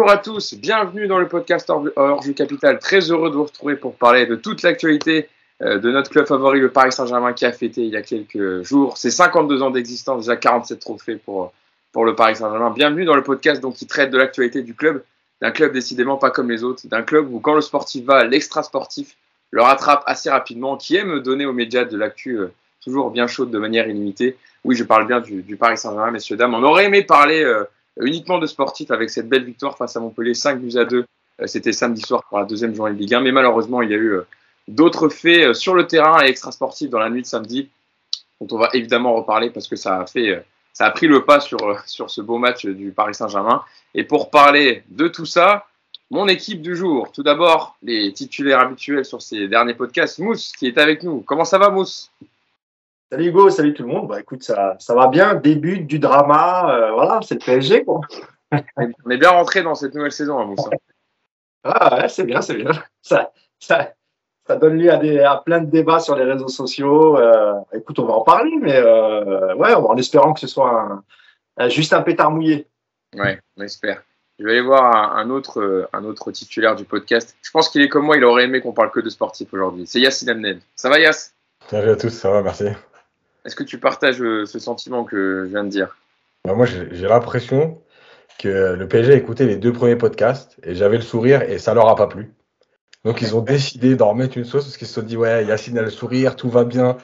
Bonjour à tous, bienvenue dans le podcast Orge Capital. Très heureux de vous retrouver pour parler de toute l'actualité euh, de notre club favori, le Paris Saint-Germain, qui a fêté il y a quelques jours ses 52 ans d'existence, déjà 47 trophées pour, pour le Paris Saint-Germain. Bienvenue dans le podcast donc, qui traite de l'actualité du club, d'un club décidément pas comme les autres, d'un club où quand le sportif va, l'extra sportif le rattrape assez rapidement, qui aime donner aux médias de l'actu euh, toujours bien chaude de manière illimitée. Oui, je parle bien du, Paris Saint-Germain, messieurs, dames. On aurait aimé parler euh, uniquement de sportif avec cette belle victoire face à Montpellier, 5 buts à 2. Euh, c'était samedi soir pour la deuxième journée de Ligue 1. Mais malheureusement, il y a eu d'autres faits sur le terrain et extra-sportifs dans la nuit de samedi, dont on va évidemment reparler parce que ça a fait ça a pris le pas sur, sur ce beau match du Paris Saint-Germain. Et pour parler de tout ça, mon équipe du jour. Tout d'abord, les titulaires habituels sur ces derniers podcasts. Mousse, qui est avec nous. Comment ça va, Mousse? Salut Hugo, salut tout le monde. Bah écoute, ça, ça va bien. Début du drama. Euh, voilà, c'est le PSG, quoi. On est bien rentré dans cette nouvelle saison, hein, Mousse. Ah ouais, c'est bien, c'est bien. Ça, ça, ça donne lieu à, des, à plein de débats sur les réseaux sociaux. Euh, écoute, on va en parler, mais euh, ouais, en espérant que ce soit juste un pétard mouillé. Ouais, on espère. Je vais aller voir un, autre, un autre titulaire du podcast. Je pense qu'il est comme moi, il aurait aimé qu'on parle que de sportif aujourd'hui. C'est Yassine Amnel. Ça va Yass Salut à tous, ça va, merci. Est-ce que tu partages euh, ce sentiment que je viens de dire? Bah, Moi, j'ai l'impression que le PSG a écouté les deux premiers podcasts et j'avais le sourire et ça leur a pas plu. Donc ils ont décidé d'en remettre une sauce parce qu'ils se sont dit ouais Yacine a le sourire, tout va bien.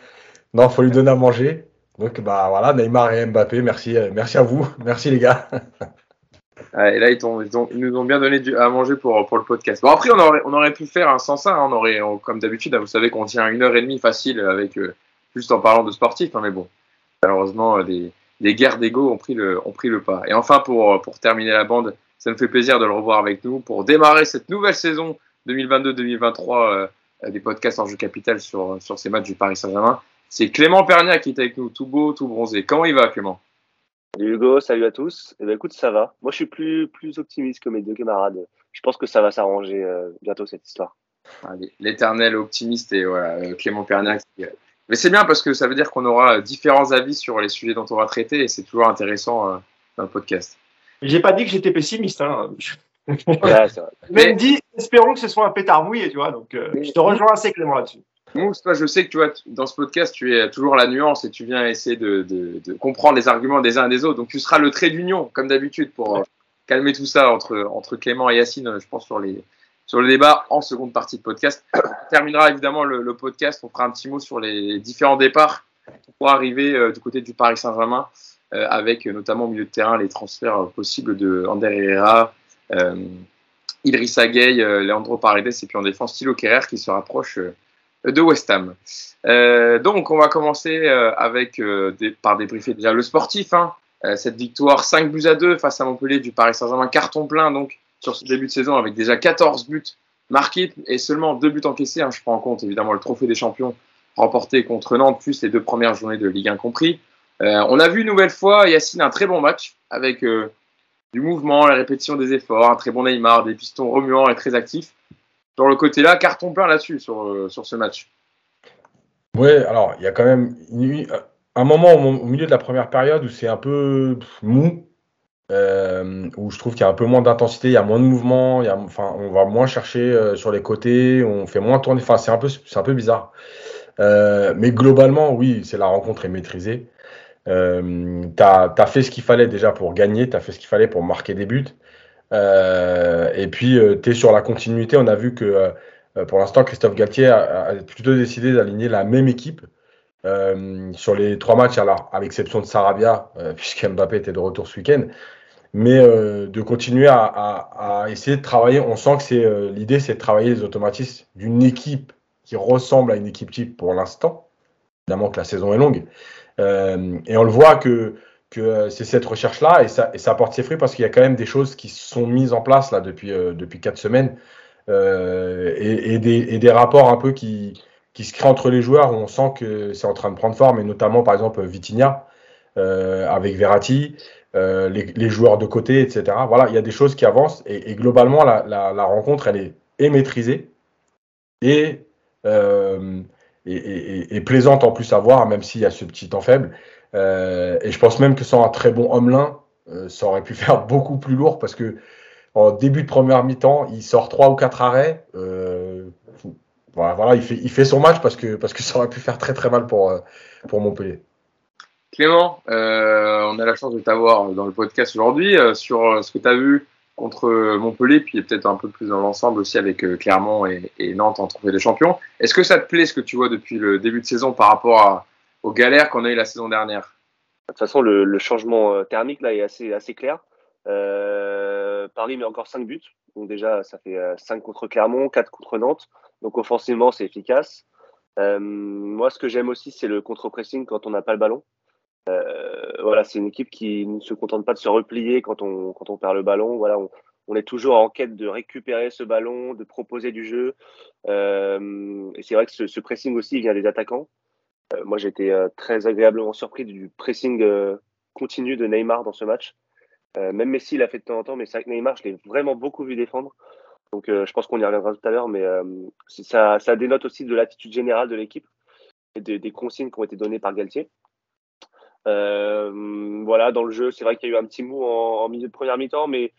Non, faut lui donner à manger. Donc bah voilà, Neymar et Mbappé, merci, euh, merci à vous, merci les gars. et là ils, nous ont bien donné à manger pour, pour le podcast. Bon après on aurait, on aurait pu faire un sans ça, hein. on aurait comme d'habitude, hein, vous savez qu'on tient une heure et demie facile avec euh, juste en parlant de sportif, hein, mais bon, malheureusement des, des guerres d'ego ont pris le ont pris le pas. Et enfin pour pour terminer la bande, ça me fait plaisir de le revoir avec nous pour démarrer cette nouvelle saison 2022-2023 euh, des podcasts en jeu capital sur, sur ces matchs du Paris Saint-Germain. C'est Clément Pernia qui est avec nous, tout beau, tout bronzé. Comment il va, Clément? Salut Hugo, salut à tous. Eh ben, écoute, ça va. Moi, je suis plus, plus optimiste que mes deux camarades. Je pense que ça va s'arranger euh, bientôt, cette histoire. L'éternel optimiste et voilà, euh, Clément Pernia. Mais c'est bien parce que ça veut dire qu'on aura différents avis sur les sujets dont on va traiter et c'est toujours intéressant dans le podcast. J'ai pas dit que j'étais pessimiste. Hein. Même dit, espérons que ce soit un pétard mouillé, tu vois. Donc, euh, je te rejoins assez, Clément, là-dessus. Mousse, toi, je sais que tu vois, dans ce podcast, tu es toujours la nuance et tu viens essayer de, de, de comprendre les arguments des uns et des autres. Donc, tu seras le trait d'union, comme d'habitude, pour euh, calmer tout ça entre, entre Clément et Yacine, euh, je pense, sur, les, sur le débat en seconde partie de podcast. On terminera évidemment le, podcast. On fera un petit mot sur les différents départs pour arriver du côté du Paris Saint-Germain, avec notamment au milieu de terrain les transferts possibles de Ander Herrera, euh, Idrissa Gueye, euh, Leandro Paredes et puis en défense Thilo Kerrer qui se rapproche euh, de West Ham. donc on va commencer avec des, par débriefer déjà le sportif. Hein. cette victoire 5 buts à 2 face à Montpellier du Paris Saint-Germain, carton plein donc sur ce début de saison avec déjà 14 buts marqués et seulement 2 buts encaissés. Hein. je prends en compte évidemment le trophée des champions remporté contre Nantes plus les deux premières journées de Ligue 1 compris. on a vu une nouvelle fois Yacine un très bon match avec du mouvement, la répétition des efforts, un très bon Neymar, des pistons remuants et très actifs. Sur le côté-là, carton plein là-dessus, sur, euh, sur ce match. Oui, alors il y a quand même un moment au, milieu de la première période où c'est un peu mou, euh, où je trouve qu'il y a un peu moins d'intensité, il y a moins de mouvement, on va moins chercher euh, sur les côtés, on fait moins tourner, c'est un peu, bizarre. mais globalement, oui, c'est la rencontre est maîtrisée. Euh, tu as, fait ce qu'il fallait déjà pour gagner, tu as fait ce qu'il fallait pour marquer des buts. Euh, et puis, euh, tu es sur la continuité. On a vu que pour l'instant, Christophe Galtier a, plutôt décidé d'aligner la même équipe sur les trois matchs, à l'exception de Sarabia, puisque Mbappé était de retour ce week-end. Mais de continuer à, à, essayer de travailler. On sent que c'est l'idée, c'est de travailler les automatismes d'une équipe qui ressemble à une équipe type pour l'instant. Évidemment que la saison est longue. Euh, et on le voit que, que euh, c'est cette recherche-là et ça, et ça apporte ses fruits parce qu'il y a quand même des choses qui sont mises en place là depuis, euh, depuis quatre semaines et, et, des, et, des, rapports un peu qui, qui se créent entre les joueurs où on sent que c'est en train de prendre forme et notamment par exemple Vitinha avec Verratti, les, les, joueurs de côté, etc. Voilà, il y a des choses qui avancent et, globalement la, rencontre elle est, maîtrisée et et, plaisante en plus à voir, même s'il y a ce petit temps faible. Euh, et je pense même que sans un très bon Homelin, euh, ça aurait pu faire beaucoup plus lourd parce que en début de première mi-temps, il sort trois ou quatre arrêts. voilà, il fait, il fait son match parce que, parce que ça aurait pu faire très très mal pour, pour Montpellier. Clément, on a la chance de t'avoir dans le podcast aujourd'hui sur ce que tu as vu contre Montpellier, puis peut-être un peu plus dans l'ensemble aussi avec Clermont et, Nantes en trophée des champions. Est-ce que ça te plaît ce que tu vois depuis le début de saison par rapport aux galères qu'on a eu la saison dernière? De toute façon, le, changement thermique là est assez, assez clair. Euh, Paris met encore 5 buts. Donc déjà, ça fait 5 contre Clermont, 4 contre Nantes. Donc offensivement, c'est efficace. Euh, moi, ce que j'aime aussi, c'est le contre-pressing quand on n'a pas le ballon. Euh, voilà, c'est une équipe qui ne se contente pas de se replier quand on, perd le ballon. Voilà, on, est toujours en quête de récupérer ce ballon, de proposer du jeu. Euh, et c'est vrai que ce, pressing aussi vient des attaquants. Euh, moi, j'ai été très agréablement surpris du pressing continu de Neymar dans ce match. même Messi l'a fait de temps en temps, mais c'est vrai que Neymar, je l'ai vraiment beaucoup vu défendre. Donc, je pense qu'on y reviendra tout à l'heure, mais ça dénote aussi de l'attitude générale de l'équipe et des consignes qui ont été données par Galtier. Euh, voilà, dans le jeu, c'est vrai qu'il y a eu un petit mou en, milieu de première mi-temps, mais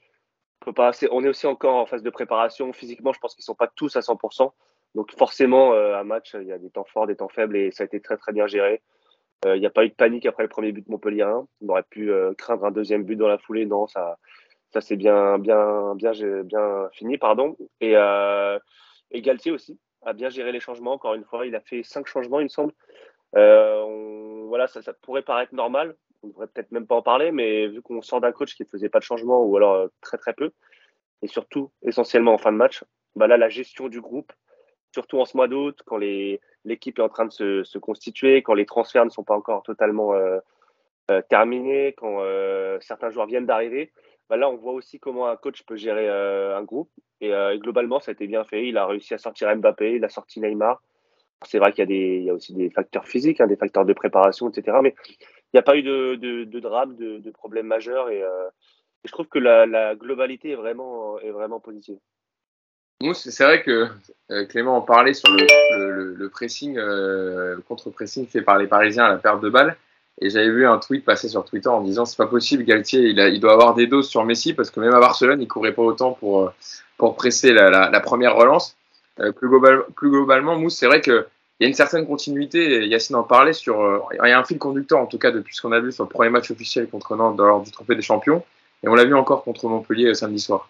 on, peut pas on est aussi encore en phase de préparation. Physiquement, je pense qu'ils ne sont pas tous à 100%. Donc forcément, euh, un match, il y a des temps forts, des temps faibles, et ça a été très très bien géré. Euh, il n'y a pas eu de panique après le premier but de Montpellier 1. On aurait pu craindre un deuxième but dans la foulée. Non, ça, ça c'est bien, bien, bien, bien fini, pardon. Et, et Galtier aussi a bien géré les changements. Encore une fois, il a fait cinq changements, il me semble. Voilà, ça, pourrait paraître normal. On devrait peut-être même pas en parler, mais vu qu'on sort d'un coach qui ne faisait pas de changement ou alors euh, très très peu, et surtout essentiellement en fin de match, bah là la gestion du groupe, surtout en ce mois d'août, quand l'équipe est en train de se, constituer, quand les transferts ne sont pas encore totalement euh, euh terminés, quand certains joueurs viennent d'arriver, bah là on voit aussi comment un coach peut gérer un groupe. Et, et, globalement, ça a été bien fait. Il a réussi à sortir Mbappé, il a sorti Neymar. C'est vrai qu'il y, a aussi des facteurs physiques, hein, des facteurs de préparation, etc. Mais il n'y a pas eu de, de, de drame, de, problème majeur. Et, euh, je trouve que la, globalité est vraiment, positive. C'est vrai que euh, Clément en parlait sur le, pressing, euh, le contre-pressing fait par les Parisiens à la perte de balles. Et j'avais vu un tweet passer sur Twitter en disant c'est pas possible, Galtier, il, doit avoir des doses sur Messi parce que même à Barcelone, il courait pas autant pour, presser la première relance. Euh, plus, globalement, Mousse, c'est vrai qu'il y a une certaine continuité. Yacine en parlait sur. Euh, il y a un fil conducteur, en tout cas, depuis ce qu'on a vu sur le premier match officiel contre Nantes lors du Trophée des Champions. Et on l'a vu encore contre Montpellier euh, samedi soir.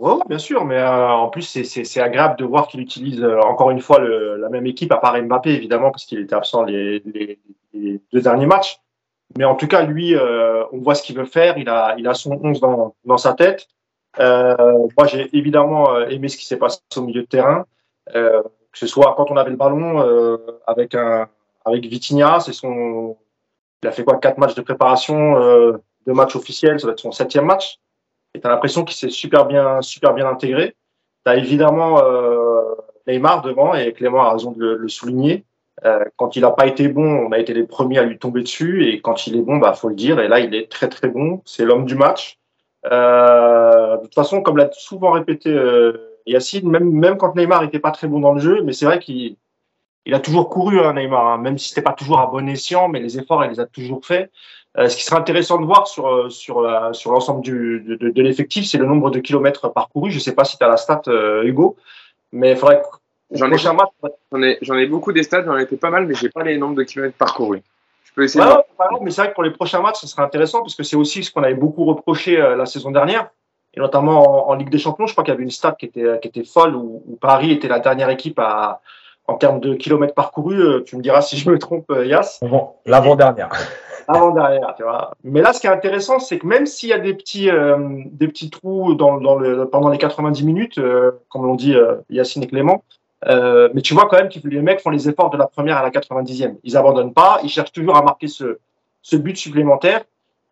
Oui, bien sûr, mais en plus, c'est agréable de voir qu'il utilise encore une fois la même équipe, à part Mbappé, évidemment, parce qu'il était absent les, deux derniers matchs. Mais en tout cas, lui, on voit ce qu'il veut faire. Il a, son 11 dans, dans sa tête. Euh, moi, j'ai évidemment euh, aimé ce qui s'est passé au milieu de terrain, euh, que ce soit quand on avait le ballon avec un avec Vitinha, c'est son, il a fait quoi, quatre matchs de préparation, deux matchs officiels, ça va être son septième match. Et t'as l'impression qu'il s'est super bien, super bien intégré. T'as évidemment euh, Neymar devant et Clément a raison de le, le souligner. Euh, quand il n'a pas été bon, on a été les premiers à lui tomber dessus et quand il est bon, bah faut le dire. Et là, il est très très bon. C'est l'homme du match. Euh, de toute façon, comme l'a souvent répété euh, Yacine, même, même quand Neymar n'était pas très bon dans le jeu, mais c'est vrai qu'il il a toujours couru, hein, Neymar, hein, même si c'était pas toujours à bon escient, mais les efforts, il les a toujours fait. Euh, ce qui serait intéressant de voir sur, euh, sur, euh, sur l'ensemble du, de, de, l'effectif, c'est le nombre de kilomètres parcourus. Je sais pas si tu as la stat, Hugo, mais il faudrait J'en ai, j'en ai, j'en ai beaucoup des stats, j'en ai été pas mal, mais j'ai pas les nombres de kilomètres parcourus mais c'est vrai que pour les prochains matchs, ce serait intéressant parce que c'est aussi ce qu'on avait beaucoup reproché euh, la saison dernière, et notamment en, Ligue des Champions. Je crois qu'il y avait une stat qui était, euh, qui était folle où, Paris était la dernière équipe à, en termes de kilomètres parcourus. Euh, tu me diras si je me trompe, Yas. L'avant-dernière. L'avant-dernière, tu vois. Mais là, ce qui est intéressant, c'est que même s'il y a des petits, des petits trous dans, dans le, pendant les 90 minutes, comme l'ont dit Yacine et Clément, euh, mais tu vois quand même que les mecs font les efforts de la première à la 90e. Ils abandonnent pas, ils cherchent toujours à marquer ce, but supplémentaire.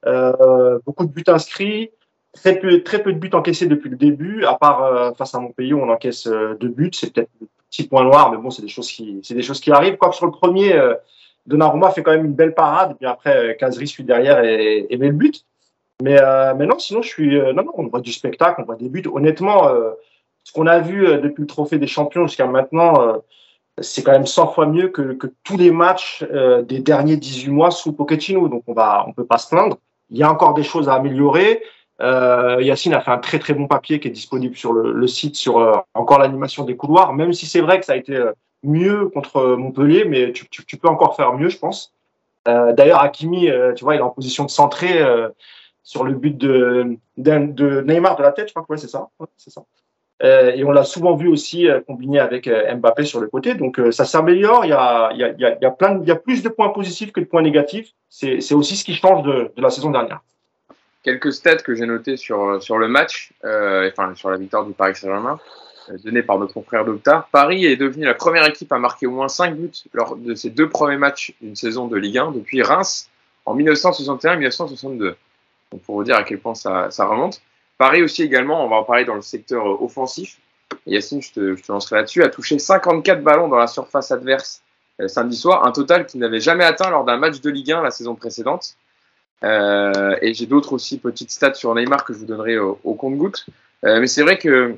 Euh, beaucoup de buts inscrits, très peu, de buts encaissés depuis le début, à part euh, face à Montpellier où on encaisse euh, deux buts. C'est peut-être un petit point noir, mais bon, c'est des choses qui, arrivent. Quoique sur le premier, euh, Donnarumma fait quand même une belle parade, et puis après, Kazri suit derrière et, et met le but. Mais, mais non, sinon, je suis, non, non, on voit du spectacle, on voit des buts. Honnêtement, ce qu'on a vu euh, depuis le Trophée des Champions jusqu'à maintenant, euh, c'est quand même 100 fois mieux que, tous les matchs euh, des derniers 18 mois sous Pochettino. Donc on va, on peut pas se plaindre. Il y a encore des choses à améliorer. Yacine a fait un très très bon papier qui est disponible sur le, site sur encore l'animation des couloirs, même si c'est vrai que ça a été mieux contre Montpellier, mais tu, peux encore faire mieux, je pense. D'ailleurs, Hakimi, tu vois, il est en position de centrer sur le but de, Neymar de la tête, je crois que ouais, c'est ça. c'est ça. Euh, et on l'a souvent vu aussi euh, combiné avec euh, Mbappé sur le côté. Donc ça s'améliore. Il y a, il y, a, y a plein, il y a plus de points positifs que de points négatifs. C'est aussi ce qui change de, de la saison dernière. Quelques stats que j'ai notées sur sur le match, enfin sur la victoire du Paris Saint-Germain, donnée par notre confrère Docta. Paris est devenu la première équipe à marquer au moins 5 buts lors de ses deux premiers matchs d'une saison de Ligue 1 depuis Reims en 1961-1962. Donc pour vous dire à quel point ça, ça remonte. Paris aussi également, on va en parler dans le secteur euh, offensif. Yacine, je te, je lancerai là-dessus, a touché 54 ballons dans la surface adverse euh, samedi soir, un total qu'il n'avait jamais atteint lors d'un match de Ligue 1 la saison précédente. Euh, et j'ai d'autres aussi petites stats sur Neymar que je vous donnerai au, compte-goutte. Mais c'est vrai que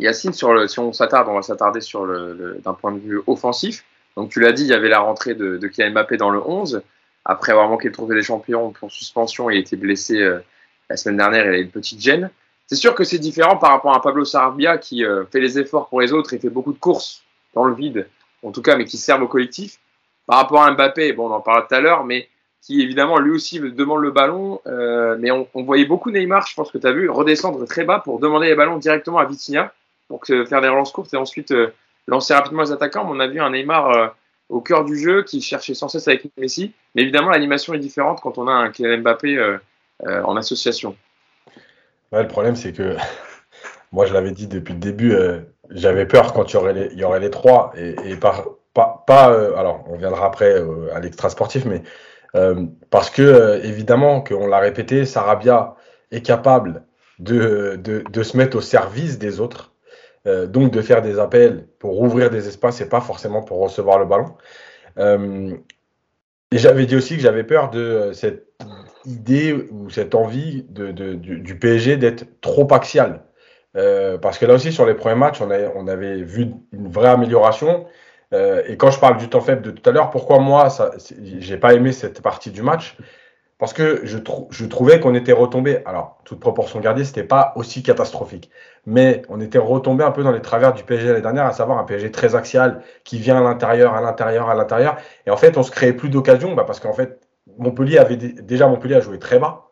Yacine, sur si on s'attarde, on va s'attarder sur le, d'un point de vue offensif. Donc tu l'as dit, il y avait la rentrée de, de Kylian Mbappé dans le 11. Après avoir manqué le trophée des champions pour suspension et été blessé la semaine dernière, il a une petite gêne. C'est sûr que c'est différent par rapport à Pablo Sarabia qui euh, fait les efforts pour les autres et fait beaucoup de courses dans le vide, en tout cas, mais qui servent au collectif. Par rapport à Mbappé, bon, on en parlera tout à l'heure, mais qui évidemment lui aussi demande le ballon. Euh, mais on, voyait beaucoup Neymar, je pense que tu as vu, redescendre très bas pour demander les ballons directement à Vitinha pour faire des relances courtes et ensuite euh, lancer rapidement les attaquants. On a vu un Neymar au cœur du jeu qui cherchait sans cesse avec Messi. Mais évidemment, l'animation est différente quand on a un Kylian Mbappé euh, en association. le problème, c'est que moi, je l'avais dit depuis le début, euh, j'avais peur quand il y aurait les, trois. Et, pas, euh, alors, on viendra après à l'extra sportif, mais parce que, évidemment, qu'on l'a répété, Sarabia est capable de, se mettre au service des autres. donc de faire des appels pour ouvrir des espaces et pas forcément pour recevoir le ballon. et j'avais dit aussi que j'avais peur de cette idée ou cette envie du, PSG d'être trop axial. Euh, parce que là aussi, sur les premiers matchs, on, avait vu une vraie amélioration. Euh, et quand je parle du temps faible de tout à l'heure, pourquoi moi, j'ai pas aimé cette partie du match? Parce que je, je trouvais qu'on était retombé. Alors, toute proportion gardée, c'était pas aussi catastrophique. Mais on était retombé un peu dans les travers du PSG l'année dernière, à savoir un PSG très axial qui vient à l'intérieur, à l'intérieur, à l'intérieur. Et en fait, on se créait plus d'occasions bah parce qu'en fait, Montpellier avait déjà Montpellier a joué très bas,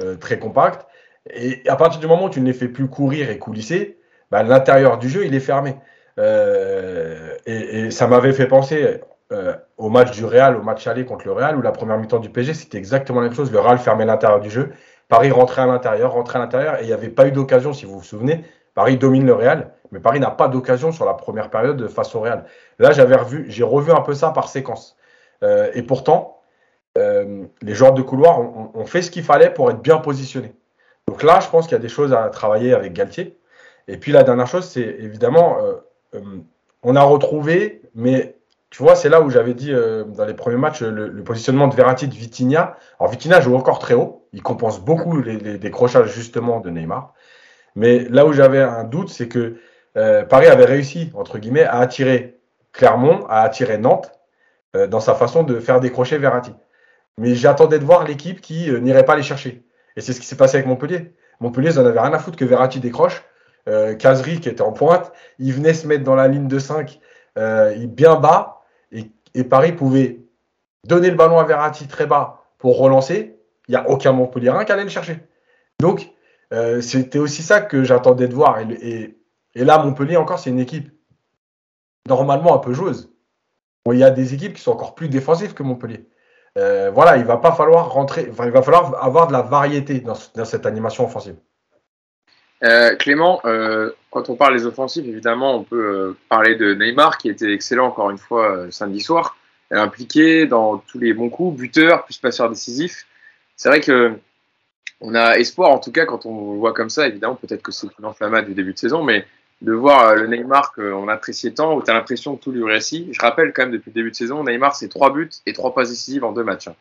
euh, très compact. Et à partir du moment où tu ne les fais plus courir et coulisser, bah, l'intérieur du jeu il est fermé. Euh, et, ça m'avait fait penser euh, au match du Real, au match aller contre le Real, où la première mi-temps du PSG c'était exactement la même chose. Le Real fermait l'intérieur du jeu, Paris rentrait à l'intérieur, rentrait à l'intérieur, et il n'y avait pas eu d'occasion, si vous vous souvenez. Paris domine le Real, mais Paris n'a pas d'occasion sur la première période face au Real. Là, j'avais revu, j'ai revu un peu ça par séquence. et pourtant, euh, les joueurs de couloir ont, fait ce qu'il fallait pour être bien positionnés. Donc là, je pense qu'il y a des choses à travailler avec Galtier. Et puis la dernière chose, c'est évidemment, euh, euh, on a retrouvé, mais tu vois, c'est là où j'avais dit dans les premiers matchs le, positionnement de Verratti de Vitinha. Alors Vitinha joue encore très haut, il compense beaucoup les, décrochages justement de Neymar. Mais là où j'avais un doute, c'est que Paris avait réussi, entre guillemets, à attirer Clermont, à attirer Nantes dans sa façon de faire décrocher Verratti. Mais j'attendais de voir l'équipe qui euh, n'irait pas les chercher. Et c'est ce qui s'est passé avec Montpellier. Montpellier, ils n'en avaient rien à foutre que Verratti décroche. Euh, qui était en pointe, il venait se mettre dans la ligne de 5 euh, bien bas. Et, Paris pouvait donner le ballon à Verratti très bas pour relancer. Il n'y a aucun Montpellier qui allait le chercher. Donc, euh, c'était aussi ça que j'attendais de voir. Et, et, là, Montpellier, encore, c'est une équipe normalement un peu joueuse. il y a des équipes qui sont encore plus défensives que Montpellier. Euh, voilà, il va pas falloir rentrer, il va falloir avoir de la variété dans, cette animation offensive. Euh, Clément, euh, quand on parle des offensives, évidemment, on peut parler de Neymar qui était excellent encore une fois samedi soir, impliqué dans tous les bons coups, buteur, plus passeur décisif. C'est vrai que on a espoir, en tout cas, quand on voit comme ça. Évidemment, peut-être que c'est une enflammade du début de saison, mais de voir euh, le Neymar qu'on appréciait tant, où tu as l'impression que tout lui réussit. Je rappelle quand même depuis le début de saison, Neymar, c'est trois buts et trois passes décisives en deux matchs. Hein.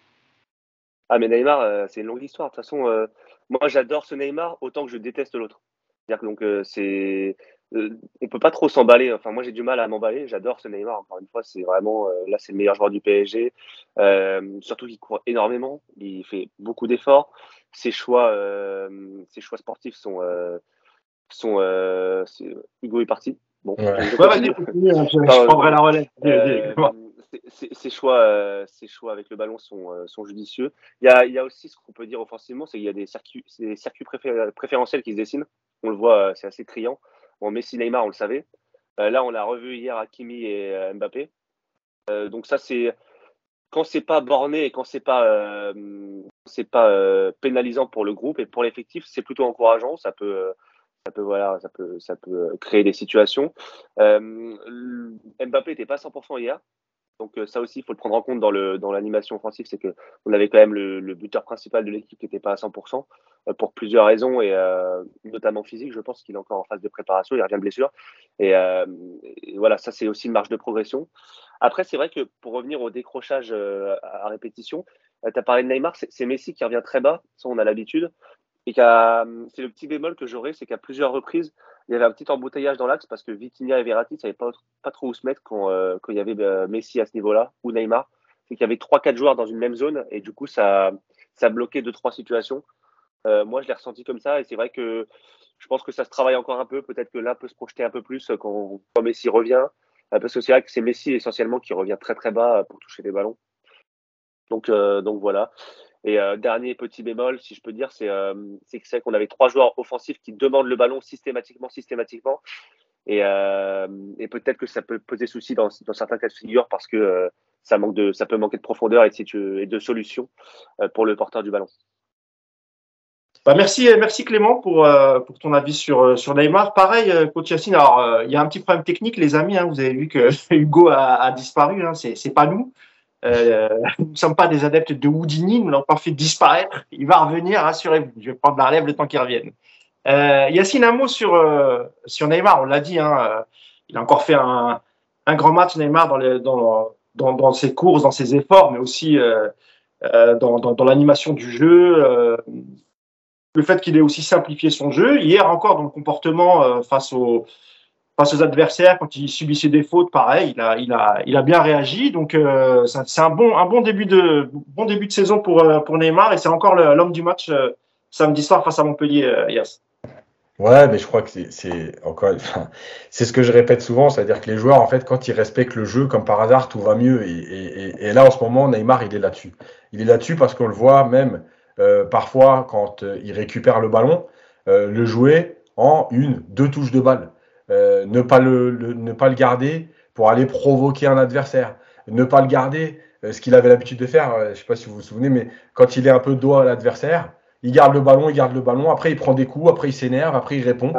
Ah, mais Neymar, euh, c'est une longue histoire. De toute façon, euh, moi, j'adore ce Neymar autant que je déteste l'autre. C'est-à-dire donc, c'est. on peut pas trop s'emballer. Enfin, moi, j'ai du mal à m'emballer. J'adore ce Neymar. Encore une fois, c'est vraiment là, c'est le meilleur joueur du PSG. Surtout qu'il court énormément. Il fait beaucoup d'efforts. Ses choix sportifs sont sont. Hugo est parti. Bon, ouais. je, hein, je, je, prendrai la relève. Ses choix, ses choix avec le ballon sont, sont judicieux. Il y, a, il y a aussi ce qu'on peut dire offensivement, c'est qu'il y a des circuits, des circuits préférentiels qui se dessinent. On le voit, c'est assez criant. Bon, Messi, Neymar, on le savait. Euh, là, on l'a revu hier à Kimi et euh, Mbappé. Euh, donc ça, c'est quand c'est pas borné et quand c'est pas c'est pas pénalisant pour le groupe et pour l'effectif, c'est plutôt encourageant. Ça peut ça peut voilà, ça peut peut créer des situations. Mbappé n'était pas 100% hier. Donc ça aussi, il faut le prendre en compte dans l'animation offensive, c'est que on avait quand même le, buteur principal de l'équipe qui n'était pas à 100% pour plusieurs raisons et notamment physique. Je pense qu'il est encore en phase de préparation, il revient de blessure et, voilà, ça c'est aussi une marge de progression. Après, c'est vrai que pour revenir au décrochage à répétition, tu as parlé de Neymar, c'est Messi qui revient très bas, ça on a l'habitude. C'est le petit bémol que j'aurais, c'est qu'à plusieurs reprises, il y avait un petit embouteillage dans l'axe parce que Vitinha et Verratti ne savaient pas, trop où se mettre quand, euh, il y avait euh, Messi à ce niveau-là ou Neymar. C'est qu'il y avait trois, quatre joueurs dans une même zone et du coup, ça, bloquait deux, trois situations. Euh, moi, je l'ai ressenti comme ça et c'est vrai que je pense que ça se travaille encore un peu. Peut-être que là peut se projeter un peu plus quand, Messi revient. Parce que c'est vrai que c'est Messi essentiellement qui revient très très bas pour toucher les ballons. Donc voilà. Et euh, dernier petit bémol, si je peux dire, c'est euh, que c'est qu'on avait trois joueurs offensifs qui demandent le ballon systématiquement, systématiquement. Et, euh, et peut-être que ça peut poser souci dans, dans, certains cas de figure parce que euh, ça, manque de, ça peut manquer de profondeur et de, et de solutions pour le porteur du ballon. Bah merci, merci Clément pour, pour ton avis sur, sur Neymar. Pareil, coach Yacine, alors il y a un petit problème technique, les amis. Hein, vous avez vu que Hugo a, a disparu, hein, c'est pas nous. Euh, nous ne sommes pas des adeptes de Houdini, nous l'avons pas fait disparaître. Il va revenir, rassurez-vous. Je vais prendre la relève le temps qu'il revienne. Euh, Yacine, un mot sur, euh, sur Neymar. On l'a dit, hein, euh, il a encore fait un, grand match, Neymar, dans, ses courses, dans ses efforts, mais aussi dans, l'animation du jeu. le fait qu'il ait aussi simplifié son jeu. Hier encore, dans le comportement face aux face aux adversaires, quand il subissait des fautes, pareil, il a, il a, il a bien réagi. Donc euh, c'est un bon, un bon début de, bon début de saison pour euh, pour Neymar et c'est encore l'homme du match euh, samedi soir face à Montpellier, Yas. Ouais, mais je crois que c'est encore, c'est ce que je répète souvent, c'est-à-dire que les joueurs, en fait, quand ils respectent le jeu, comme par hasard, tout va mieux. Et, là, en ce moment, Neymar, il est là-dessus. Il est là-dessus parce qu'on le voit même parfois quand il récupère le ballon, le jouer en une, deux touches de balle. Euh, ne, pas le, ne pas le garder pour aller provoquer un adversaire, ne pas le garder, euh, ce qu'il avait l'habitude de faire, euh, je ne sais pas si vous vous souvenez, mais quand il est un peu dos à l'adversaire, il garde le ballon, il garde le ballon, après il prend des coups, après il s'énerve, après il répond.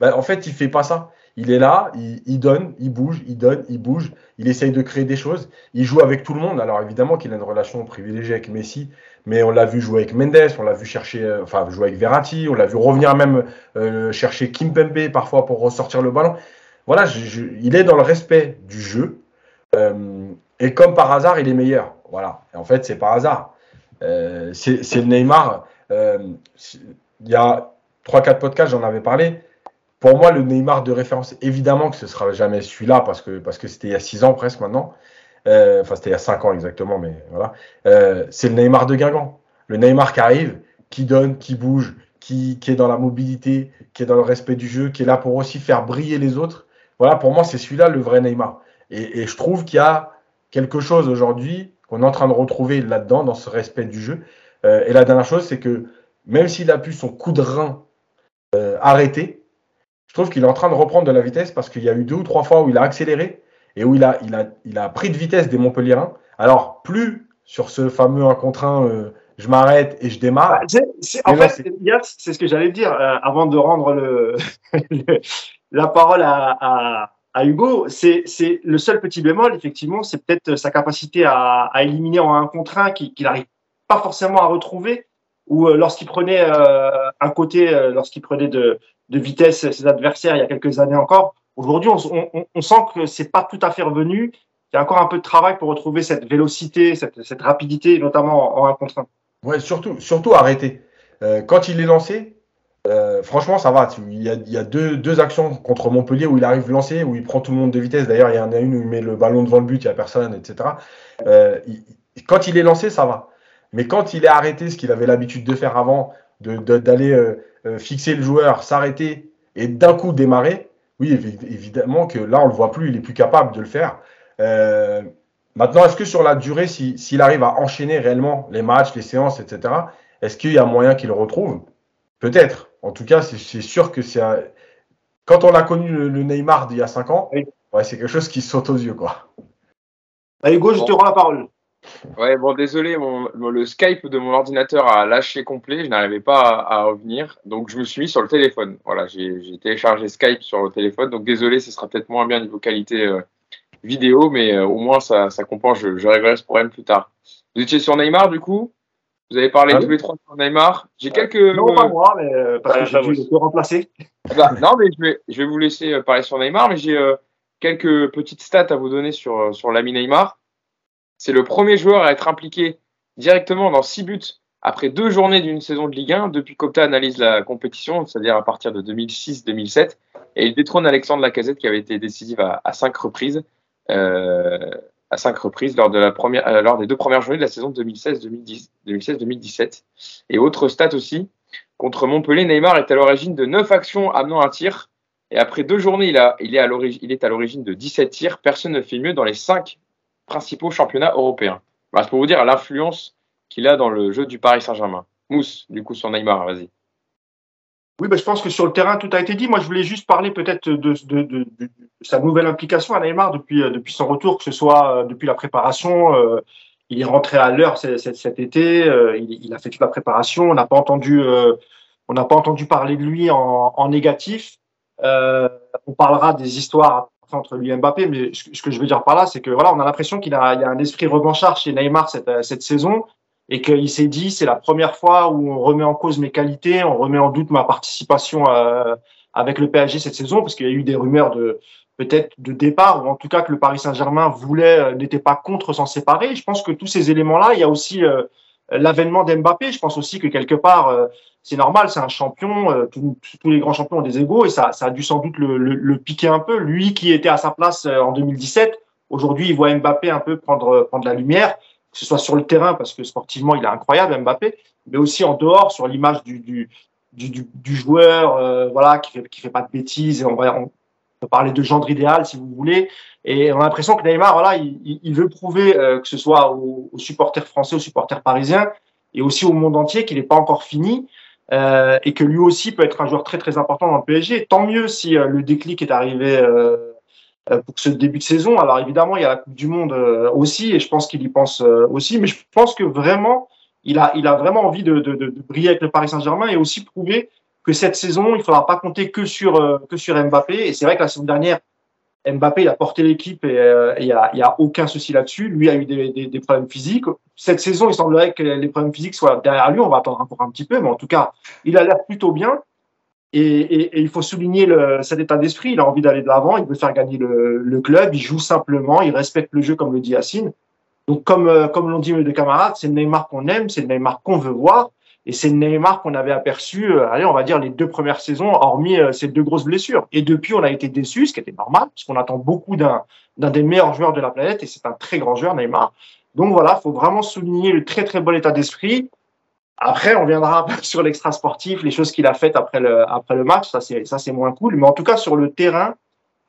Ben, en fait, il fait pas ça. Il est là, il, il, donne, il bouge, il donne, il bouge, il essaye de créer des choses, il joue avec tout le monde. Alors évidemment qu'il a une relation privilégiée avec Messi, mais on l'a vu jouer avec Mendes, on l'a vu chercher, euh, enfin jouer avec Verratti, on l'a vu revenir même euh, chercher Kim Pembe parfois pour ressortir le ballon. Voilà, il est dans le respect du jeu, euh, et comme par hasard, il est meilleur. Voilà, et en fait, c'est par hasard. Euh, c'est le Neymar. Il y a 3-4 podcasts, j'en avais parlé pour moi, le Neymar de référence, évidemment que ce sera jamais celui-là parce que parce que c'était il y a 6 ans presque maintenant. Euh, enfin, c'était il y a 5 ans exactement, mais voilà. Euh, c'est le Neymar de Guingamp. Le Neymar qui arrive, qui donne, qui bouge, qui, est dans la mobilité, qui est dans le respect du jeu, qui est là pour aussi faire briller les autres. Voilà, pour moi, c'est celui-là le vrai Neymar. Et, je trouve qu'il y a quelque chose aujourd'hui qu'on est en train de retrouver là-dedans, dans ce respect du jeu. Euh, et la dernière chose, c'est que même s'il a pu son coup de rein arrêter, je trouve qu'il est en train de reprendre de la vitesse parce qu'il y a eu deux ou trois fois où il a accéléré et où il a, il a, il a pris de vitesse des Montpellierins. Alors, plus sur ce fameux 1 contre 1, euh, je m'arrête et je démarre. Ah, en fait, c'est ce que j'allais dire euh, avant de rendre le, la parole à, à, à Hugo. C'est le seul petit bémol, effectivement, c'est peut-être sa capacité à, à, éliminer en 1 contre 1 qu'il n'arrive pas forcément à retrouver ou euh, lorsqu'il prenait un côté, lorsqu'il prenait de, de vitesse ses adversaires il y a quelques années encore. Aujourd'hui, on, sent que c'est pas tout à fait revenu. Il y a encore un peu de travail pour retrouver cette vélocité, cette, rapidité, notamment en un contre un. Ouais, surtout, surtout arrêter. Euh, quand il est lancé, Euh, franchement, ça va. Il y a, deux, actions contre Montpellier où il arrive lancé, où il prend tout le monde de vitesse. D'ailleurs, il y en a une où il met le ballon devant le but, il n'y a personne, etc. Euh, quand il est lancé, ça va. Mais quand il est arrêté, ce qu'il avait l'habitude de faire avant, d'aller de, euh, fixer le joueur, s'arrêter et d'un coup démarrer, oui, évidemment que là, on ne le voit plus, il est plus capable de le faire. Euh, maintenant, est-ce que sur la durée, s'il arrive à enchaîner réellement les matchs, les séances, etc., est-ce qu'il y a moyen qu'il le retrouve? Peut-être. En tout cas, c'est sûr que c'est quand on a connu le, Neymar d'il y a 5 ans, ouais, c'est quelque chose qui saute aux yeux. Quoi. Bah, Hugo, je te rends la parole. Ouais, bon, désolé, mon, le Skype de mon ordinateur a lâché complet, je n'arrivais pas à, revenir, donc je me suis mis sur le téléphone. Voilà, j'ai téléchargé Skype sur le téléphone, donc désolé, ce sera peut-être moins bien niveau qualité euh, vidéo, mais euh, au moins ça, ça compense, je, je réglerai ce problème plus tard. Vous étiez sur Neymar du coup? Vous avez parlé ah tous les trois sur Neymar J'ai quelques. Non, pas moi, mais euh, parce que j'ai dû le remplacer. Ah bah, non, mais je vais, je vais vous laisser parler sur Neymar, mais j'ai quelques petites stats à vous donner sur, sur l'ami Neymar. C'est le premier joueur à être impliqué directement dans six buts après deux journées d'une saison de Ligue 1 depuis qu'Opta analyse la compétition, c'est-à-dire à partir de 2006-2007. Et il détrône Alexandre Lacazette qui avait été décisif à, cinq reprises. Euh, à cinq reprises première, euh, lors des deux premières journées de la saison 2016-2017. Et autre stat aussi, contre Montpellier, Neymar est à l'origine de neuf actions amenant un tir. Et après deux journées, il, a, il est à l'origine de 17 tirs. Personne ne fait mieux dans les cinq principaux championnats européens. Bah, c'est pour vous dire l'influence qu'il a dans le jeu du Paris Saint-Germain. Mousse, du coup, sur Neymar, vas-y. Oui, bah, je pense que sur le terrain, tout a été dit. Moi, je voulais juste parler peut-être de, sa nouvelle implication à Neymar depuis, euh, son retour, que ce soit euh, depuis la préparation. Euh, il est rentré à l'heure cet, été. il, a fait toute la préparation. On n'a pas entendu, pas entendu parler de lui en négatif. on parlera des histoires entre lui et Mbappé, mais ce que je veux dire par là, c'est que voilà, on a l'impression qu'il a, il y a un esprit revanchard chez Neymar cette, cette saison et qu'il s'est dit c'est la première fois où on remet en cause mes qualités, on remet en doute ma participation euh, avec le PSG cette saison, parce qu'il y a eu des rumeurs de peut-être de départ ou en tout cas que le Paris Saint-Germain voulait euh, n'était pas contre s'en séparer. Je pense que tous ces éléments-là, il y a aussi euh, l'avènement d'Mbappé. Je pense aussi que quelque part c'est normal, c'est un champion, euh, tous, les grands champions ont des égaux et ça, ça a dû sans doute le, le, piquer un peu. Lui qui était à sa place euh, en 2017, aujourd'hui il voit Mbappé un peu prendre, prendre la lumière, que ce soit sur le terrain parce que sportivement il est incroyable Mbappé, mais aussi en dehors sur l'image du, du, du, du, joueur euh, voilà qui fait, qui fait pas de bêtises et on va on peut parler de gendre idéal si vous voulez et on a l'impression que Neymar voilà il, il veut prouver que ce soit aux, aux supporters français aux supporters parisiens et aussi au monde entier qu'il n'est pas encore fini euh, et que lui aussi peut être un joueur très très important dans le PSG. Tant mieux si euh, le déclic est arrivé euh, euh, pour ce début de saison. Alors évidemment, il y a la Coupe du Monde aussi, et je pense qu'il y pense aussi, mais je pense que vraiment, il a, il a vraiment envie de, de, de briller avec le Paris Saint-Germain et aussi prouver que cette saison, il ne faudra pas compter que sur, que sur Mbappé. Et c'est vrai que la saison dernière, Mbappé il a porté l'équipe et euh, il n'y a, aucun souci là-dessus. Lui a eu des, problèmes physiques. Cette saison, il semblerait que les problèmes physiques soient derrière lui. On va attendre encore un petit peu, mais en tout cas, il a l'air plutôt bien. Et, il faut souligner cet état d'esprit. Il a envie d'aller de l'avant. Il veut faire gagner le, le, club. Il joue simplement. Il respecte le jeu, comme le dit Yacine. Donc, comme, euh, comme l'ont dit mes deux camarades, c'est le Neymar qu'on aime, c'est le Neymar qu'on veut voir. Et c'est Neymar qu'on avait aperçu, euh, allez, on va dire les deux premières saisons, hormis euh, ces deux grosses blessures. Et depuis, on a été déçus, ce qui était normal, parce qu'on attend beaucoup d'un des meilleurs joueurs de la planète, et c'est un très grand joueur, Neymar. Donc voilà, faut vraiment souligner le très très bon état d'esprit. Après, on viendra sur l'extra sportif, les choses qu'il a faites après le match, ça c'est moins cool. Mais en tout cas sur le terrain,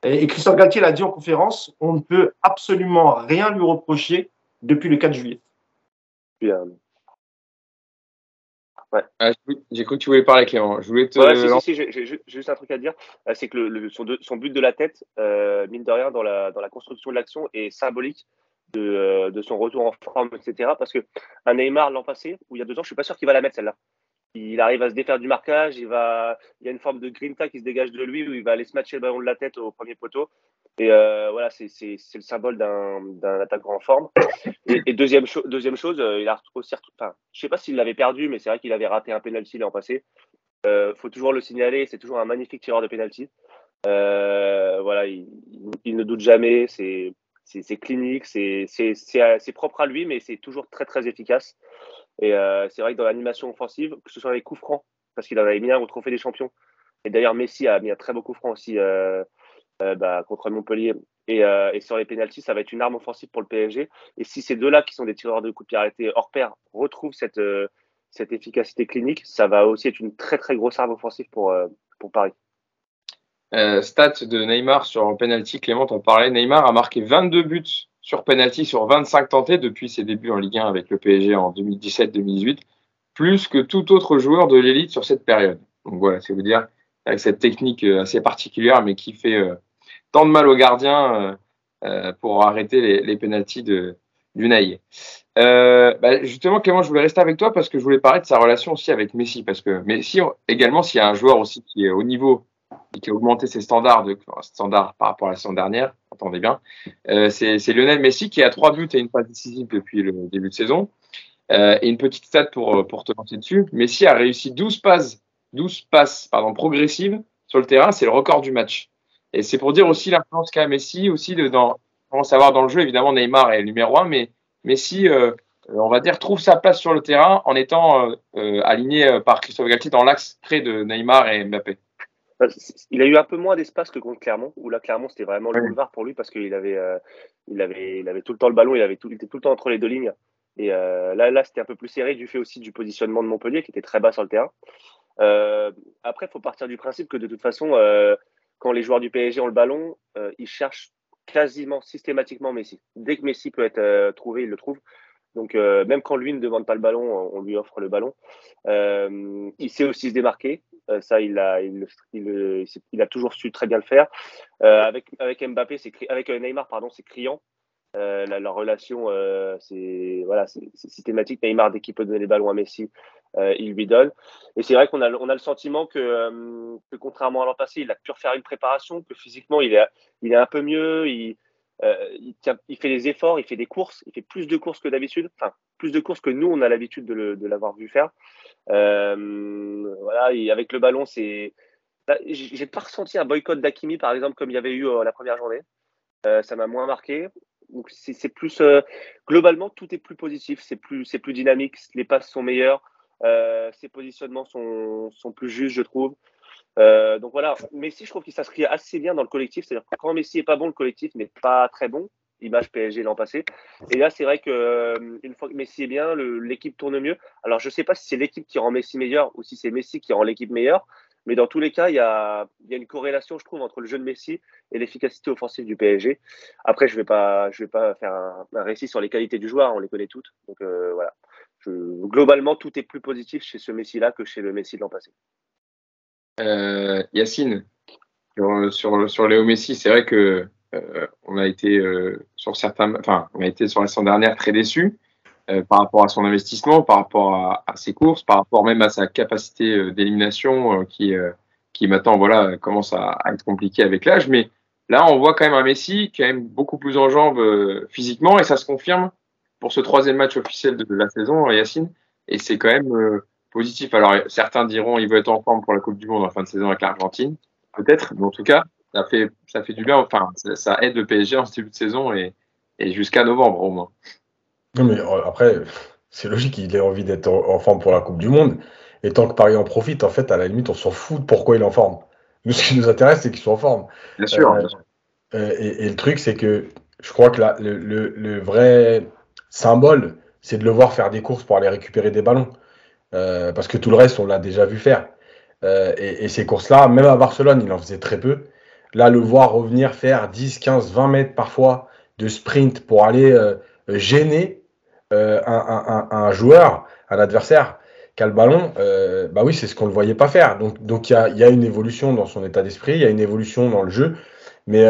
et, Christophe Galtier l'a dit en conférence, on ne peut absolument rien lui reprocher depuis le 4 juillet. Bien. Ouais. Ah, j'ai cru que tu voulais parler, Clément. Je voulais te. Ouais, si, si, j'ai juste un truc à dire. Euh, c'est que le, son, son, but de la tête, euh, mine de rien, dans la, dans la construction de l'action, est symbolique de, euh, de, son retour en forme, etc. Parce que un Neymar l'an passé, ou il y a deux ans, je suis pas sûr qu'il va la mettre celle-là. Il arrive à se défaire du marquage, il il y a une forme de grinta qui se dégage de lui où il va aller se matcher le ballon de la tête au premier poteau. Et euh, voilà, c'est le symbole d'un attaquant en forme. Et, deuxième, deuxième chose, euh, il a aussi, sais pas s'il l'avait perdu, mais c'est vrai qu'il avait raté un penalty l'an passé. Euh, faut toujours le signaler, c'est toujours un magnifique tireur de penalty. Euh, voilà, il, il, ne doute jamais, c'est clinique, c'est propre à lui, mais c'est toujours très très efficace. Et euh, c'est vrai que dans l'animation offensive, que ce soit les coups francs, parce qu'il en avait mis un au Trophée des Champions. Et d'ailleurs, Messi a mis un très beau coup franc aussi euh, euh, bah, contre Montpellier. Et, sur les pénalties, ça va être une arme offensive pour le PSG. Et si ces deux-là, qui sont des tireurs de coups de pied arrêtés hors pair, retrouvent cette, efficacité clinique, ça va aussi être une très très grosse arme offensive pour, Paris. Euh, stats de Neymar sur penalty, Clément t'en parlait. Neymar a marqué 22 buts sur penalty sur 25 tentés depuis ses débuts en Ligue 1 avec le PSG en 2017-2018, plus que tout autre joueur de l'élite sur cette période. Donc voilà, c'est vous dire, avec cette technique euh, assez particulière, mais qui fait euh, tant de mal aux gardiens pour arrêter les, les pénalties de d'Unai. Bah, justement, Clément, je voulais rester avec toi parce que je voulais parler de sa relation aussi avec Messi, parce que Messi également, s'il y a un joueur aussi qui est au niveau et qui a augmenté ses standards, par rapport à la saison dernière, attendez bien, euh, c'est Lionel Messi qui a trois buts et une passe décisive depuis le début de saison. Euh, et une petite stat pour, pour te lancer dessus. Messi a réussi 12 passes, 12 passes pardon, progressives sur le terrain, c'est le record du match. Et c'est pour dire aussi l'influence qu'a Messi, aussi de, dans, on savoir dans le jeu, évidemment Neymar est le numéro un, mais Messi, euh, on va dire, trouve sa place sur le terrain en étant euh, aligné par Christophe Galtier dans l'axe près de Neymar et Mbappé. Il a eu un peu moins d'espace que contre Clermont, où là, Clermont, c'était vraiment le boulevard pour lui parce qu'il avait, euh, il avait, il avait tout le temps le ballon, il, avait tout, il était tout le temps entre les deux lignes. Et euh, là, là c'était un peu plus serré du fait aussi du positionnement de Montpellier qui était très bas sur le terrain. Euh, après, il faut partir du principe que de toute façon, quand les joueurs du PSG ont le ballon, ils cherchent quasiment systématiquement Messi. Dès que Messi peut être trouvé, il le trouve. Donc, même quand lui ne demande pas le ballon, on lui offre le ballon. il sait aussi se démarquer. Euh, ça, il a, toujours su très bien le faire. Euh, avec, Mbappé, avec euh, Neymar, pardon, c'est criant. La, leur relation, c'est voilà, c'est systématique. Neymar, dès qu'il peut donner les ballons à Messi, il lui donne. Et c'est vrai qu'on a, le sentiment que, contrairement à l'an passé, il a pu refaire une préparation, que physiquement, il est, un peu mieux. Il, il, fait des efforts, il fait des courses, il fait plus de courses que d'habitude, enfin plus de courses que nous on a l'habitude de l'avoir vu faire. Euh, voilà, avec le ballon, c'est. J'ai pas ressenti un boycott d'Akimi, par exemple, comme il y avait eu euh, la première journée. Euh, ça m'a moins marqué. Donc c'est plus globalement tout est plus positif, c'est plus c'est plus dynamique, les passes sont meilleures, ses positionnements sont, sont plus justes, je trouve. Donc voilà, Messi, je trouve qu'il s'inscrit assez bien dans le collectif. C'est-à-dire que quand Messi est pas bon, le collectif n'est pas très bon image PSG l'an passé. Et là, c'est vrai que euh, une fois que Messi est bien, l'équipe tourne mieux. Alors, je ne sais pas si c'est l'équipe qui rend Messi meilleur ou si c'est Messi qui rend l'équipe meilleure, mais dans tous les cas, il y a, une corrélation, je trouve, entre le jeu de Messi et l'efficacité offensive du PSG. Après, je ne vais, pas, vais pas faire un, récit sur les qualités du joueur, on les connaît toutes. Donc euh, voilà. Globalement, tout est plus positif chez ce Messi-là que chez le Messi de l'an passé. Euh, Yacine, sur, sur, sur Léo Messi, c'est vrai que euh, on a été euh, sur certains, enfin, on a été sur la saison dernière très déçus euh, par rapport à son investissement, par rapport à, ses courses, par rapport même à sa capacité d'élimination qui, qui maintenant voilà commence à, être compliqué avec l'âge. Mais là, on voit quand même un Messi qui est beaucoup plus en jambes physiquement et ça se confirme pour ce troisième match officiel de, la saison, Yacine. Et c'est quand même positif. Alors certains diront il veut être en forme pour la Coupe du Monde en fin de saison avec l'Argentine, peut-être, mais en tout cas, ça fait, ça fait du bien. Enfin, ça, aide le PSG en ce début de saison et, et jusqu'à novembre au moins. Non, mais euh, après, c'est logique, il ait envie d'être en forme pour la Coupe du Monde. Et tant que Paris en profite, en fait, à la limite, on s'en fout de pourquoi il est en forme. Nous, ce qui nous intéresse, c'est qu'il soit en forme. Bien sûr. Euh, euh, et, le truc, c'est que je crois que le, le, le, vrai symbole, c'est de le voir faire des courses pour aller récupérer des ballons. Parce que tout le reste, on l'a déjà vu faire. et, et, ces courses-là, même à Barcelone, il en faisait très peu. Là, le voir revenir faire 10, 15, 20 mètres parfois de sprint pour aller euh, gêner euh, un, joueur, un adversaire qui a le ballon, euh, bah oui, c'est ce qu'on ne le voyait pas faire. Donc, donc il y a, une évolution dans son état d'esprit, il y a une évolution dans le jeu. Mais